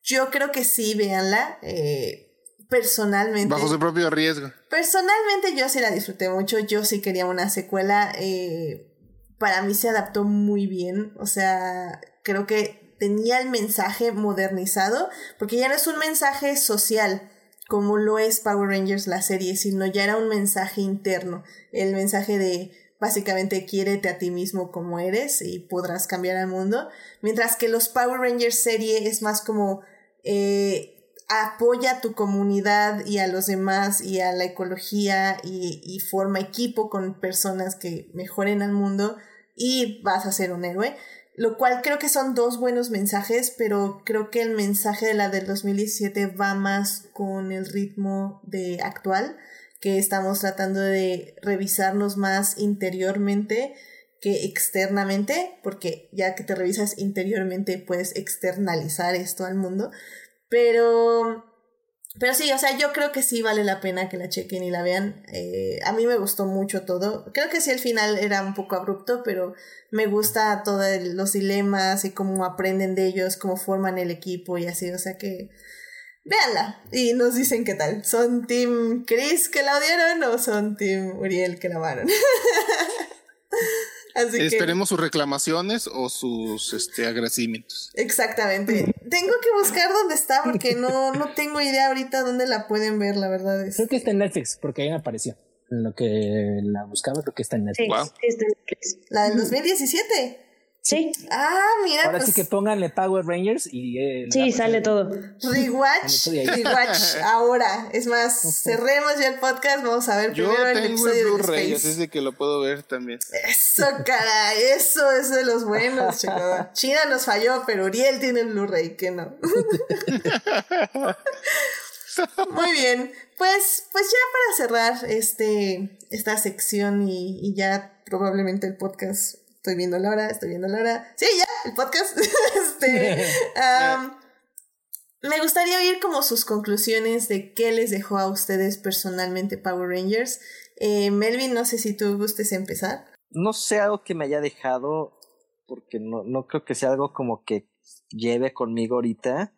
Yo creo que sí, véanla. eh, personalmente. Bajo su propio riesgo. Personalmente yo sí la disfruté mucho, yo sí quería una secuela, eh, para mí se adaptó muy bien, o sea, creo que tenía el mensaje modernizado, porque ya no es un mensaje social como lo es Power Rangers la serie, sino ya era un mensaje interno, el mensaje de básicamente quiérete a ti mismo como eres y podrás cambiar al mundo, mientras que los Power Rangers serie es más como... Eh, apoya a tu comunidad y a los demás y a la ecología y, y forma equipo con personas que mejoren al mundo y vas a ser un héroe. Lo cual creo que son dos buenos mensajes, pero creo que el mensaje de la del 2017 va más con el ritmo de actual, que estamos tratando de revisarnos más interiormente que externamente, porque ya que te revisas interiormente puedes externalizar esto al mundo. Pero, pero sí, o sea, yo creo que sí vale la pena que la chequen y la vean. Eh, a mí me gustó mucho todo. Creo que sí, el final era un poco abrupto, pero me gusta todos los dilemas y cómo aprenden de ellos, cómo forman el equipo y así. O sea que, véanla y nos dicen qué tal. ¿Son Team Chris que la odiaron o son Team Uriel que la amaron? Así que- Esperemos sus reclamaciones o sus este, agradecimientos. Exactamente. Tengo que buscar dónde está porque no, no tengo idea ahorita dónde la pueden ver, la verdad es. Creo que está en Netflix, porque ahí me apareció. En lo que la buscaba, creo que está en Netflix. Sí, sí, está en Netflix. La del 2017. Sí, Ah, mira, Ahora pues sí que pónganle Power Rangers y... eh, sí, sale todo. rewatch, rewatch ahora. Es más, cerremos ya el podcast, vamos a ver Yo primero el tengo el episodio de Blu-ray, Space. así es de que lo puedo ver también. Eso, caray, eso es de los buenos, chicos. China nos falló, pero Uriel tiene el Blu-ray, que no. Muy bien, pues, pues ya para cerrar este, esta sección y, y ya probablemente el podcast, estoy viendo la hora, estoy viendo la hora. Sí, ya, el podcast. este, me gustaría oír como sus conclusiones de qué les dejó a ustedes personalmente Power Rangers. Eh, Melvin, no sé si tú gustes empezar. No sé algo que me haya dejado, porque no, no creo que sea algo como que lleve conmigo ahorita,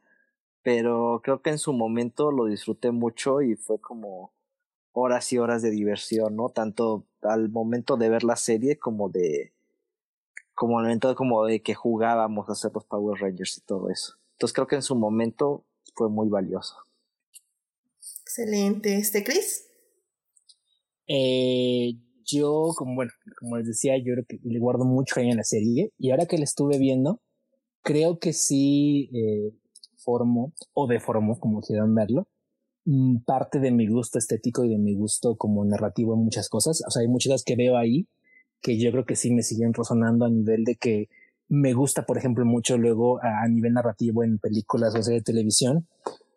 pero creo que en su momento lo disfruté mucho y fue como horas y horas de diversión, ¿no? Tanto al momento de ver la serie como de como al momento como de que jugábamos a hacer los Power Rangers y todo eso. Entonces creo que en su momento fue muy valioso. Excelente. Este, Chris. Eh, yo, como bueno, como les decía, yo creo que le guardo mucho a la serie. Y ahora que la estuve viendo, creo que sí eh, formó o deformó, como quieran verlo, mm, parte de mi gusto estético y de mi gusto como narrativo en muchas cosas. O sea, hay muchas cosas que veo ahí que yo creo que sí me siguen resonando a nivel de que me gusta, por ejemplo, mucho luego a, nivel narrativo en películas o series de televisión,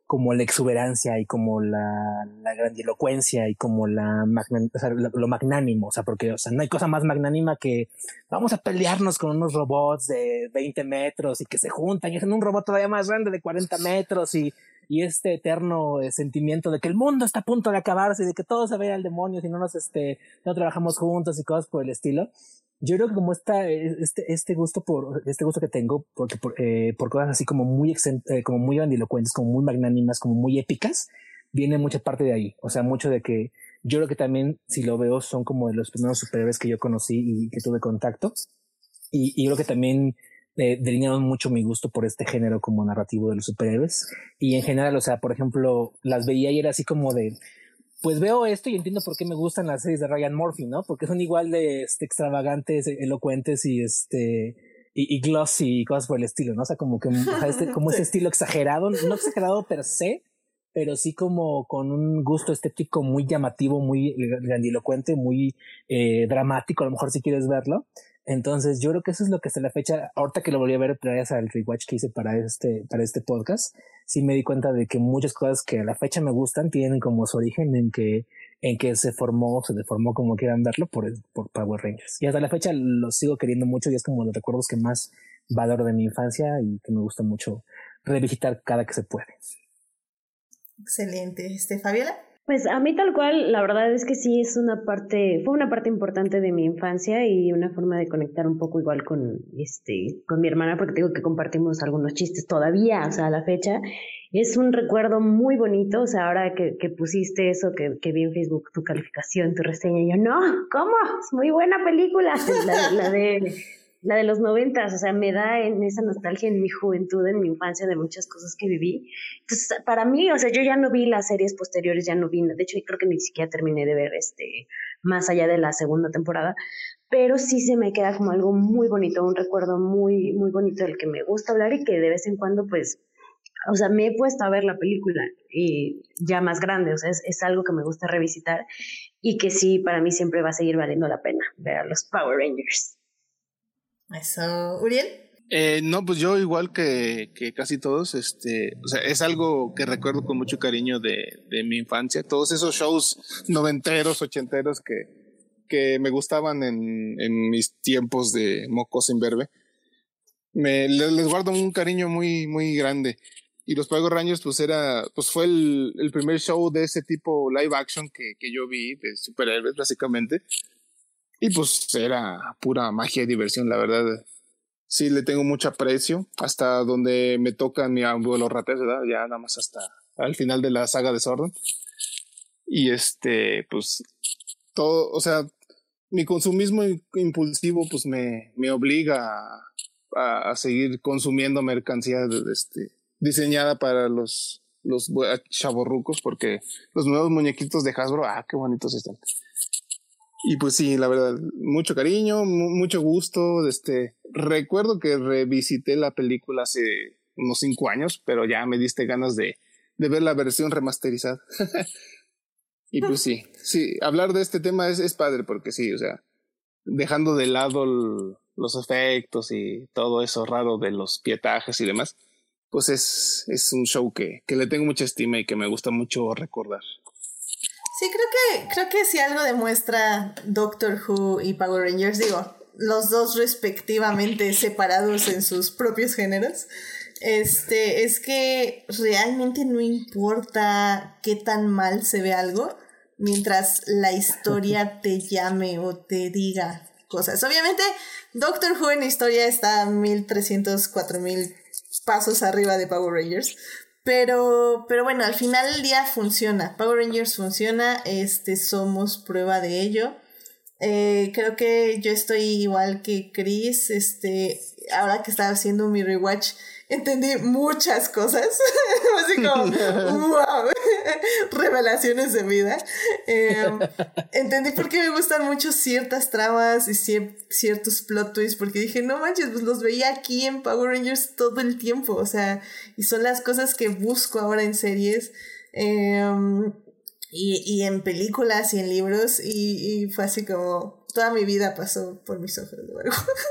como la exuberancia y como la, la grandilocuencia y como la o sea, lo, lo magnánimo, o sea, porque o sea, no hay cosa más magnánima que vamos a pelearnos con unos robots de 20 metros y que se juntan y hacen un robot todavía más grande de 40 metros y, y este eterno eh, sentimiento de que el mundo está a punto de acabarse y de que todo se vaya al demonio si no nos este no trabajamos juntos y cosas por el estilo yo creo que como esta, este, este gusto por, este gusto que tengo, porque por, eh, por cosas así como muy, eh, como muy grandilocuentes, como muy magnánimas, como muy épicas, viene mucha parte de ahí. O sea, mucho de que yo creo que también, si lo veo, son como de los primeros superhéroes que yo conocí y que tuve contacto. Y, y creo que también eh, delinearon mucho mi gusto por este género como narrativo de los superhéroes. Y en general, o sea, por ejemplo, las veía y era así como de, pues veo esto y entiendo por qué me gustan las series de Ryan Murphy, ¿no? Porque son igual de este, extravagantes, elocuentes y este y, y glossy y cosas por el estilo, ¿no? O sea, como que o sea, este, como ese estilo exagerado, no exagerado per se, pero sí como con un gusto estético muy llamativo, muy grandilocuente, muy eh, dramático, a lo mejor si quieres verlo. Entonces yo creo que eso es lo que hasta la fecha, ahorita que lo volví a ver gracias al rewatch que hice para este, para este podcast, sí me di cuenta de que muchas cosas que a la fecha me gustan tienen como su origen en que, en que se formó, se deformó como quieran verlo por, por Power Rangers. Y hasta la fecha lo sigo queriendo mucho y es como los recuerdos que más valoro de mi infancia y que me gusta mucho revisitar cada que se puede. Excelente. Este, Fabiola. Pues a mí tal cual, la verdad es que sí es una parte, fue una parte importante de mi infancia y una forma de conectar un poco igual con, este, con mi hermana, porque digo que compartimos algunos chistes todavía, o sea, a la fecha. Es un recuerdo muy bonito, o sea, ahora que, que pusiste eso, que, que vi en Facebook tu calificación, tu reseña, yo, no, ¿cómo? Es muy buena película, la, la de la de los noventas, o sea, me da en esa nostalgia en mi juventud, en mi infancia, de muchas cosas que viví. Entonces, para mí, o sea, yo ya no vi las series posteriores, ya no vi, de hecho, creo que ni siquiera terminé de ver este, más allá de la segunda temporada, pero sí se me queda como algo muy bonito, un recuerdo muy, muy bonito del que me gusta hablar y que de vez en cuando, pues, o sea, me he puesto a ver la película y ya más grande, o sea, es, es algo que me gusta revisitar y que sí, para mí siempre va a seguir valiendo la pena ver a los Power Rangers. Eso, Uriel. Eh, no, pues yo igual que, casi todos, este, o sea, es algo que recuerdo con mucho cariño de, mi infancia. Todos esos shows noventeros, ochenteros que, que me gustaban en, mis tiempos de mocos en verbe. Me, les, guardo un cariño muy, muy grande. Y los Power Rangers, pues era, pues fue el, el primer show de ese tipo live action que, que yo vi, de superhéroes, básicamente. Y pues era pura magia y diversión, la verdad. Sí, le tengo mucho aprecio. Hasta donde me toca mi abuelo rates, ¿verdad? Ya nada más hasta al final de la saga de Sordon. Y este, pues, todo, o sea, mi consumismo impulsivo, pues me, me obliga a, seguir consumiendo mercancía este, diseñada para los, los chavorrucos, porque los nuevos muñequitos de Hasbro, ah, qué bonitos están. Y pues sí, la verdad, mucho cariño, mucho gusto. Este, recuerdo que revisité la película hace unos cinco años, pero ya me diste ganas de, de ver la versión remasterizada. y pues sí, sí, hablar de este tema es, es padre porque sí, o sea, dejando de lado los efectos y todo eso raro de los pietajes y demás, pues es, es un show que, que le tengo mucha estima y que me gusta mucho recordar. Sí, creo que, creo que si algo demuestra Doctor Who y Power Rangers, digo, los dos respectivamente separados en sus propios géneros, este, es que realmente no importa qué tan mal se ve algo, mientras la historia te llame o te diga cosas. Obviamente, Doctor Who en historia está 1300, 4000 pasos arriba de Power Rangers, pero, pero bueno, al final del día funciona. Power Rangers funciona, este, somos prueba de ello. Eh, creo que yo estoy igual que Chris, este, ahora que estaba haciendo mi rewatch, entendí muchas cosas, así como, wow, revelaciones de vida. Em, entendí por qué me gustan mucho ciertas tramas y ciertos plot twists, porque dije, no manches, pues los veía aquí en Power Rangers todo el tiempo, o sea, y son las cosas que busco ahora en series. Em, y, y en películas y en libros y, y fue así como toda mi vida pasó por mis ojos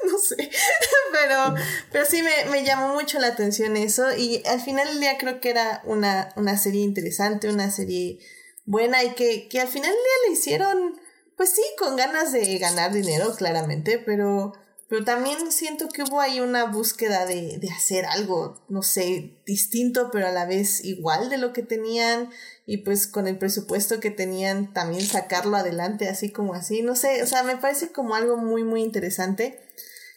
no sé, pero, pero sí me, me, llamó mucho la atención eso y al final del día creo que era una, una serie interesante, una serie buena y que, que al final del día le hicieron, pues sí, con ganas de ganar dinero, claramente, pero, pero también siento que hubo ahí una búsqueda de, de hacer algo, no sé, distinto, pero a la vez igual de lo que tenían y pues con el presupuesto que tenían también sacarlo adelante así como así, no sé, o sea, me parece como algo muy muy interesante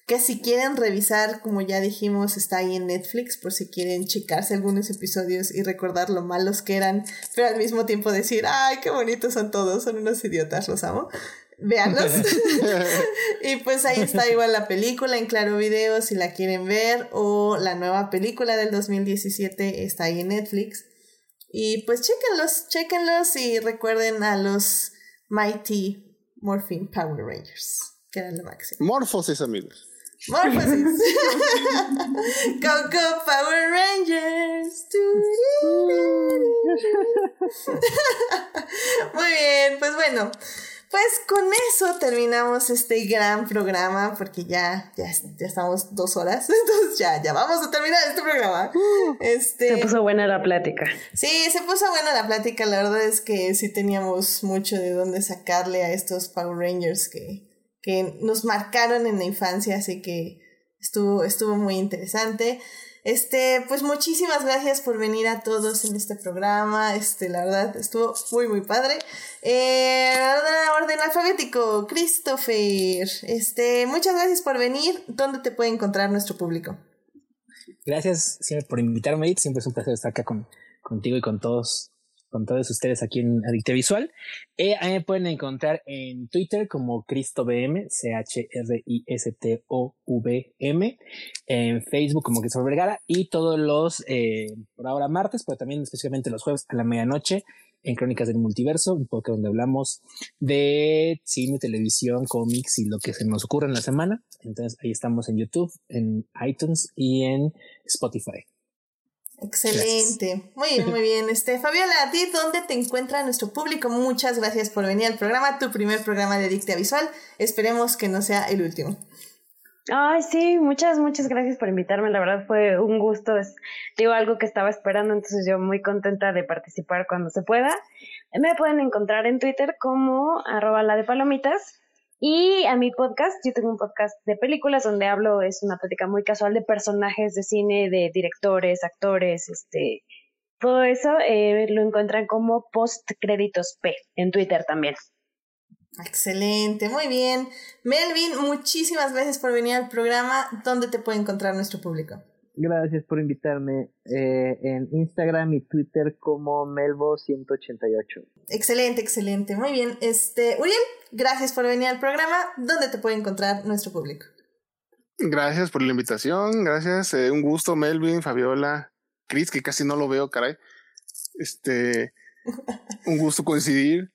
que si quieren revisar, como ya dijimos, está ahí en Netflix por si quieren checarse algunos episodios y recordar lo malos que eran, pero al mismo tiempo decir, ay, qué bonitos son todos, son unos idiotas, los amo. Veanlos. y pues ahí está igual la película en Claro Video si la quieren ver o la nueva película del 2017 está ahí en Netflix. Y pues chéquenlos, chéquenlos y recuerden a los Mighty Morphin Power Rangers, que eran lo máximo. Morphosis, amigos. Morphosis. Coco Power Rangers. Muy bien, pues bueno. Pues con eso terminamos este gran programa porque ya, ya, ya estamos dos horas, entonces ya, ya vamos a terminar este programa. Este, se puso buena la plática. Sí, se puso buena la plática, la verdad es que sí teníamos mucho de dónde sacarle a estos Power Rangers que, que nos marcaron en la infancia, así que estuvo, estuvo muy interesante. Este, pues muchísimas gracias por venir a todos en este programa. Este, la verdad, estuvo muy, muy padre. Eh, orden alfabético, Christopher. Este, muchas gracias por venir. ¿Dónde te puede encontrar nuestro público? Gracias siempre por invitarme, Siempre es un placer estar acá con, contigo y con todos con todos ustedes aquí en Adicte Visual. Eh, ahí me pueden encontrar en Twitter como CristoBM, C-H-R-I-S-T-O-V-M, en Facebook como Cristóbal Vergara y todos los, eh, por ahora martes, pero también especialmente los jueves a la medianoche en Crónicas del Multiverso, un podcast donde hablamos de cine, televisión, cómics y lo que se nos ocurre en la semana. Entonces ahí estamos en YouTube, en iTunes y en Spotify. Excelente. Muy bien, muy bien. Este, Fabiola, ¿a ti dónde te encuentra nuestro público? Muchas gracias por venir al programa, tu primer programa de Dicta Visual. Esperemos que no sea el último. Ay, sí, muchas, muchas gracias por invitarme. La verdad fue un gusto. Es, digo, algo que estaba esperando, entonces yo muy contenta de participar cuando se pueda. Me pueden encontrar en Twitter como arroba la de palomitas y a mi podcast, yo tengo un podcast de películas donde hablo, es una plática muy casual de personajes de cine, de directores, actores, este, todo eso eh, lo encuentran como Post Créditos P en Twitter también. Excelente, muy bien. Melvin, muchísimas gracias por venir al programa. ¿Dónde te puede encontrar nuestro público? Gracias por invitarme eh, en Instagram y Twitter como Melvo188. Excelente, excelente. Muy bien. Este, Uriel, gracias por venir al programa. ¿Dónde te puede encontrar nuestro público? Gracias por la invitación. Gracias. Eh, un gusto, Melvin, Fabiola, Chris, que casi no lo veo, caray. Este, un gusto coincidir.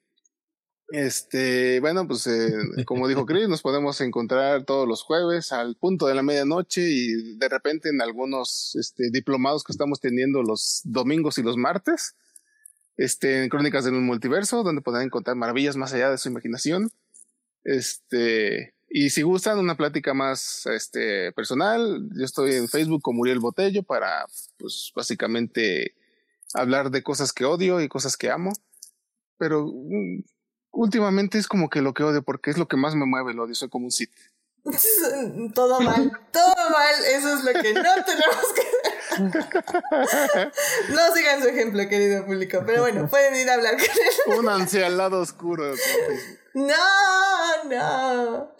Este, bueno, pues eh, como dijo Chris, nos podemos encontrar todos los jueves al punto de la medianoche y de repente en algunos este, diplomados que estamos teniendo los domingos y los martes, este, en Crónicas del Multiverso, donde podrán encontrar maravillas más allá de su imaginación. Este, y si gustan una plática más este, personal, yo estoy en Facebook con Muriel Botello para, pues, básicamente hablar de cosas que odio y cosas que amo. Pero mm, últimamente es como que lo que odio porque es lo que más me mueve el odio, soy como un Sith. todo mal, todo mal, eso es lo que no tenemos que No sigan su ejemplo, querido público, pero bueno, pueden ir a hablar con él. Únanse al lado oscuro. No, no.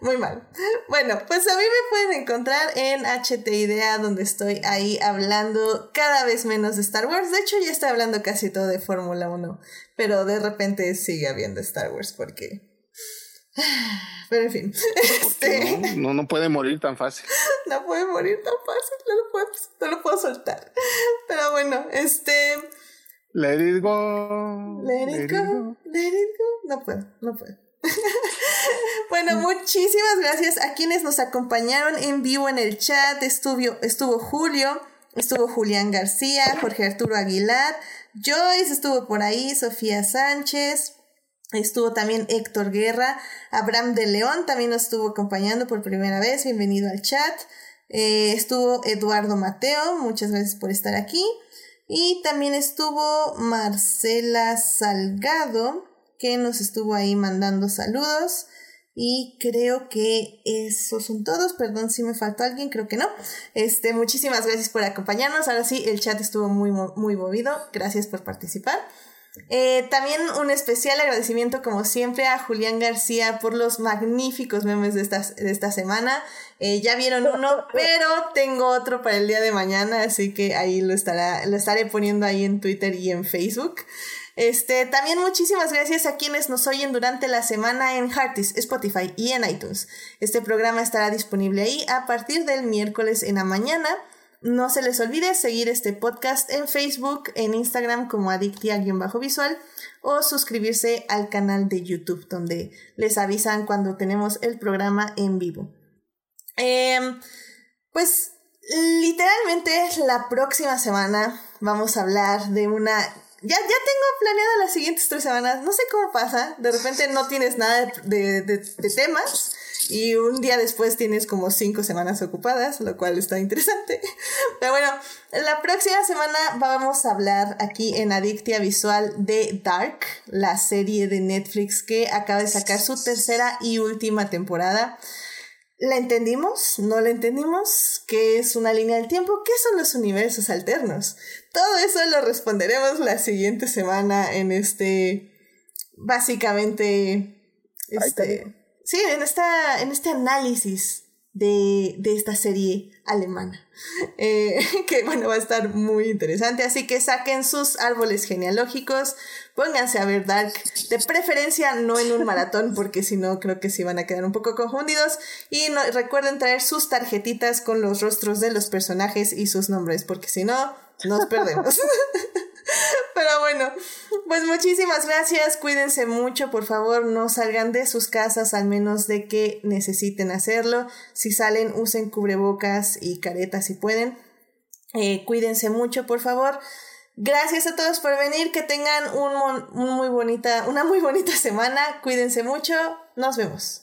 Muy mal. Bueno, pues a mí me pueden encontrar en HT Idea, donde estoy ahí hablando cada vez menos de Star Wars. De hecho, ya estoy hablando casi todo de Fórmula 1, pero de repente sigue habiendo Star Wars porque... Pero en fin. Este... No? no? puede morir tan fácil. No puede morir tan fácil, no lo puedo, no lo puedo soltar. Pero bueno, este... Let it go. Let it, go. Let it go. No puedo, no puedo. bueno, muchísimas gracias a quienes nos acompañaron en vivo en el chat. Estuvo, estuvo Julio, estuvo Julián García, Jorge Arturo Aguilar, Joyce estuvo por ahí, Sofía Sánchez, estuvo también Héctor Guerra, Abraham de León también nos estuvo acompañando por primera vez. Bienvenido al chat. Eh, estuvo Eduardo Mateo, muchas gracias por estar aquí. Y también estuvo Marcela Salgado, que nos estuvo ahí mandando saludos. Y creo que esos son todos. Perdón si me faltó alguien, creo que no. Este, muchísimas gracias por acompañarnos. Ahora sí, el chat estuvo muy, muy movido. Gracias por participar. Eh, también un especial agradecimiento, como siempre, a Julián García por los magníficos memes de esta, de esta semana. Eh, ya vieron uno, pero tengo otro para el día de mañana, así que ahí lo, estará, lo estaré poniendo ahí en Twitter y en Facebook. Este, también muchísimas gracias a quienes nos oyen durante la semana en Heartis, Spotify y en iTunes. Este programa estará disponible ahí a partir del miércoles en la mañana. No se les olvide seguir este podcast en Facebook, en Instagram como adictia-visual o suscribirse al canal de YouTube donde les avisan cuando tenemos el programa en vivo. Em, pues literalmente la próxima semana vamos a hablar de una... Ya, ya tengo planeado las siguientes tres semanas. No sé cómo pasa. De repente no tienes nada de, de, de temas y un día después tienes como cinco semanas ocupadas, lo cual está interesante. Pero bueno, la próxima semana vamos a hablar aquí en Adictia Visual de Dark, la serie de Netflix que acaba de sacar su tercera y última temporada. ¿La entendimos? ¿No la entendimos? ¿Qué es una línea del tiempo? ¿Qué son los universos alternos? Todo eso lo responderemos la siguiente semana en este, básicamente, este, sí, en, esta, en este análisis de, de esta serie alemana. Eh, que bueno, va a estar muy interesante. Así que saquen sus árboles genealógicos, pónganse a ver Dark, de preferencia no en un maratón, porque si no creo que sí van a quedar un poco confundidos. Y no, recuerden traer sus tarjetitas con los rostros de los personajes y sus nombres, porque si no, nos perdemos. Pero bueno, pues muchísimas gracias, cuídense mucho, por favor no salgan de sus casas al menos de que necesiten hacerlo. Si salen, usen cubrebocas y caretas si pueden. Eh, cuídense mucho, por favor. Gracias a todos por venir, que tengan muy bonita, una muy bonita semana, cuídense mucho, nos vemos.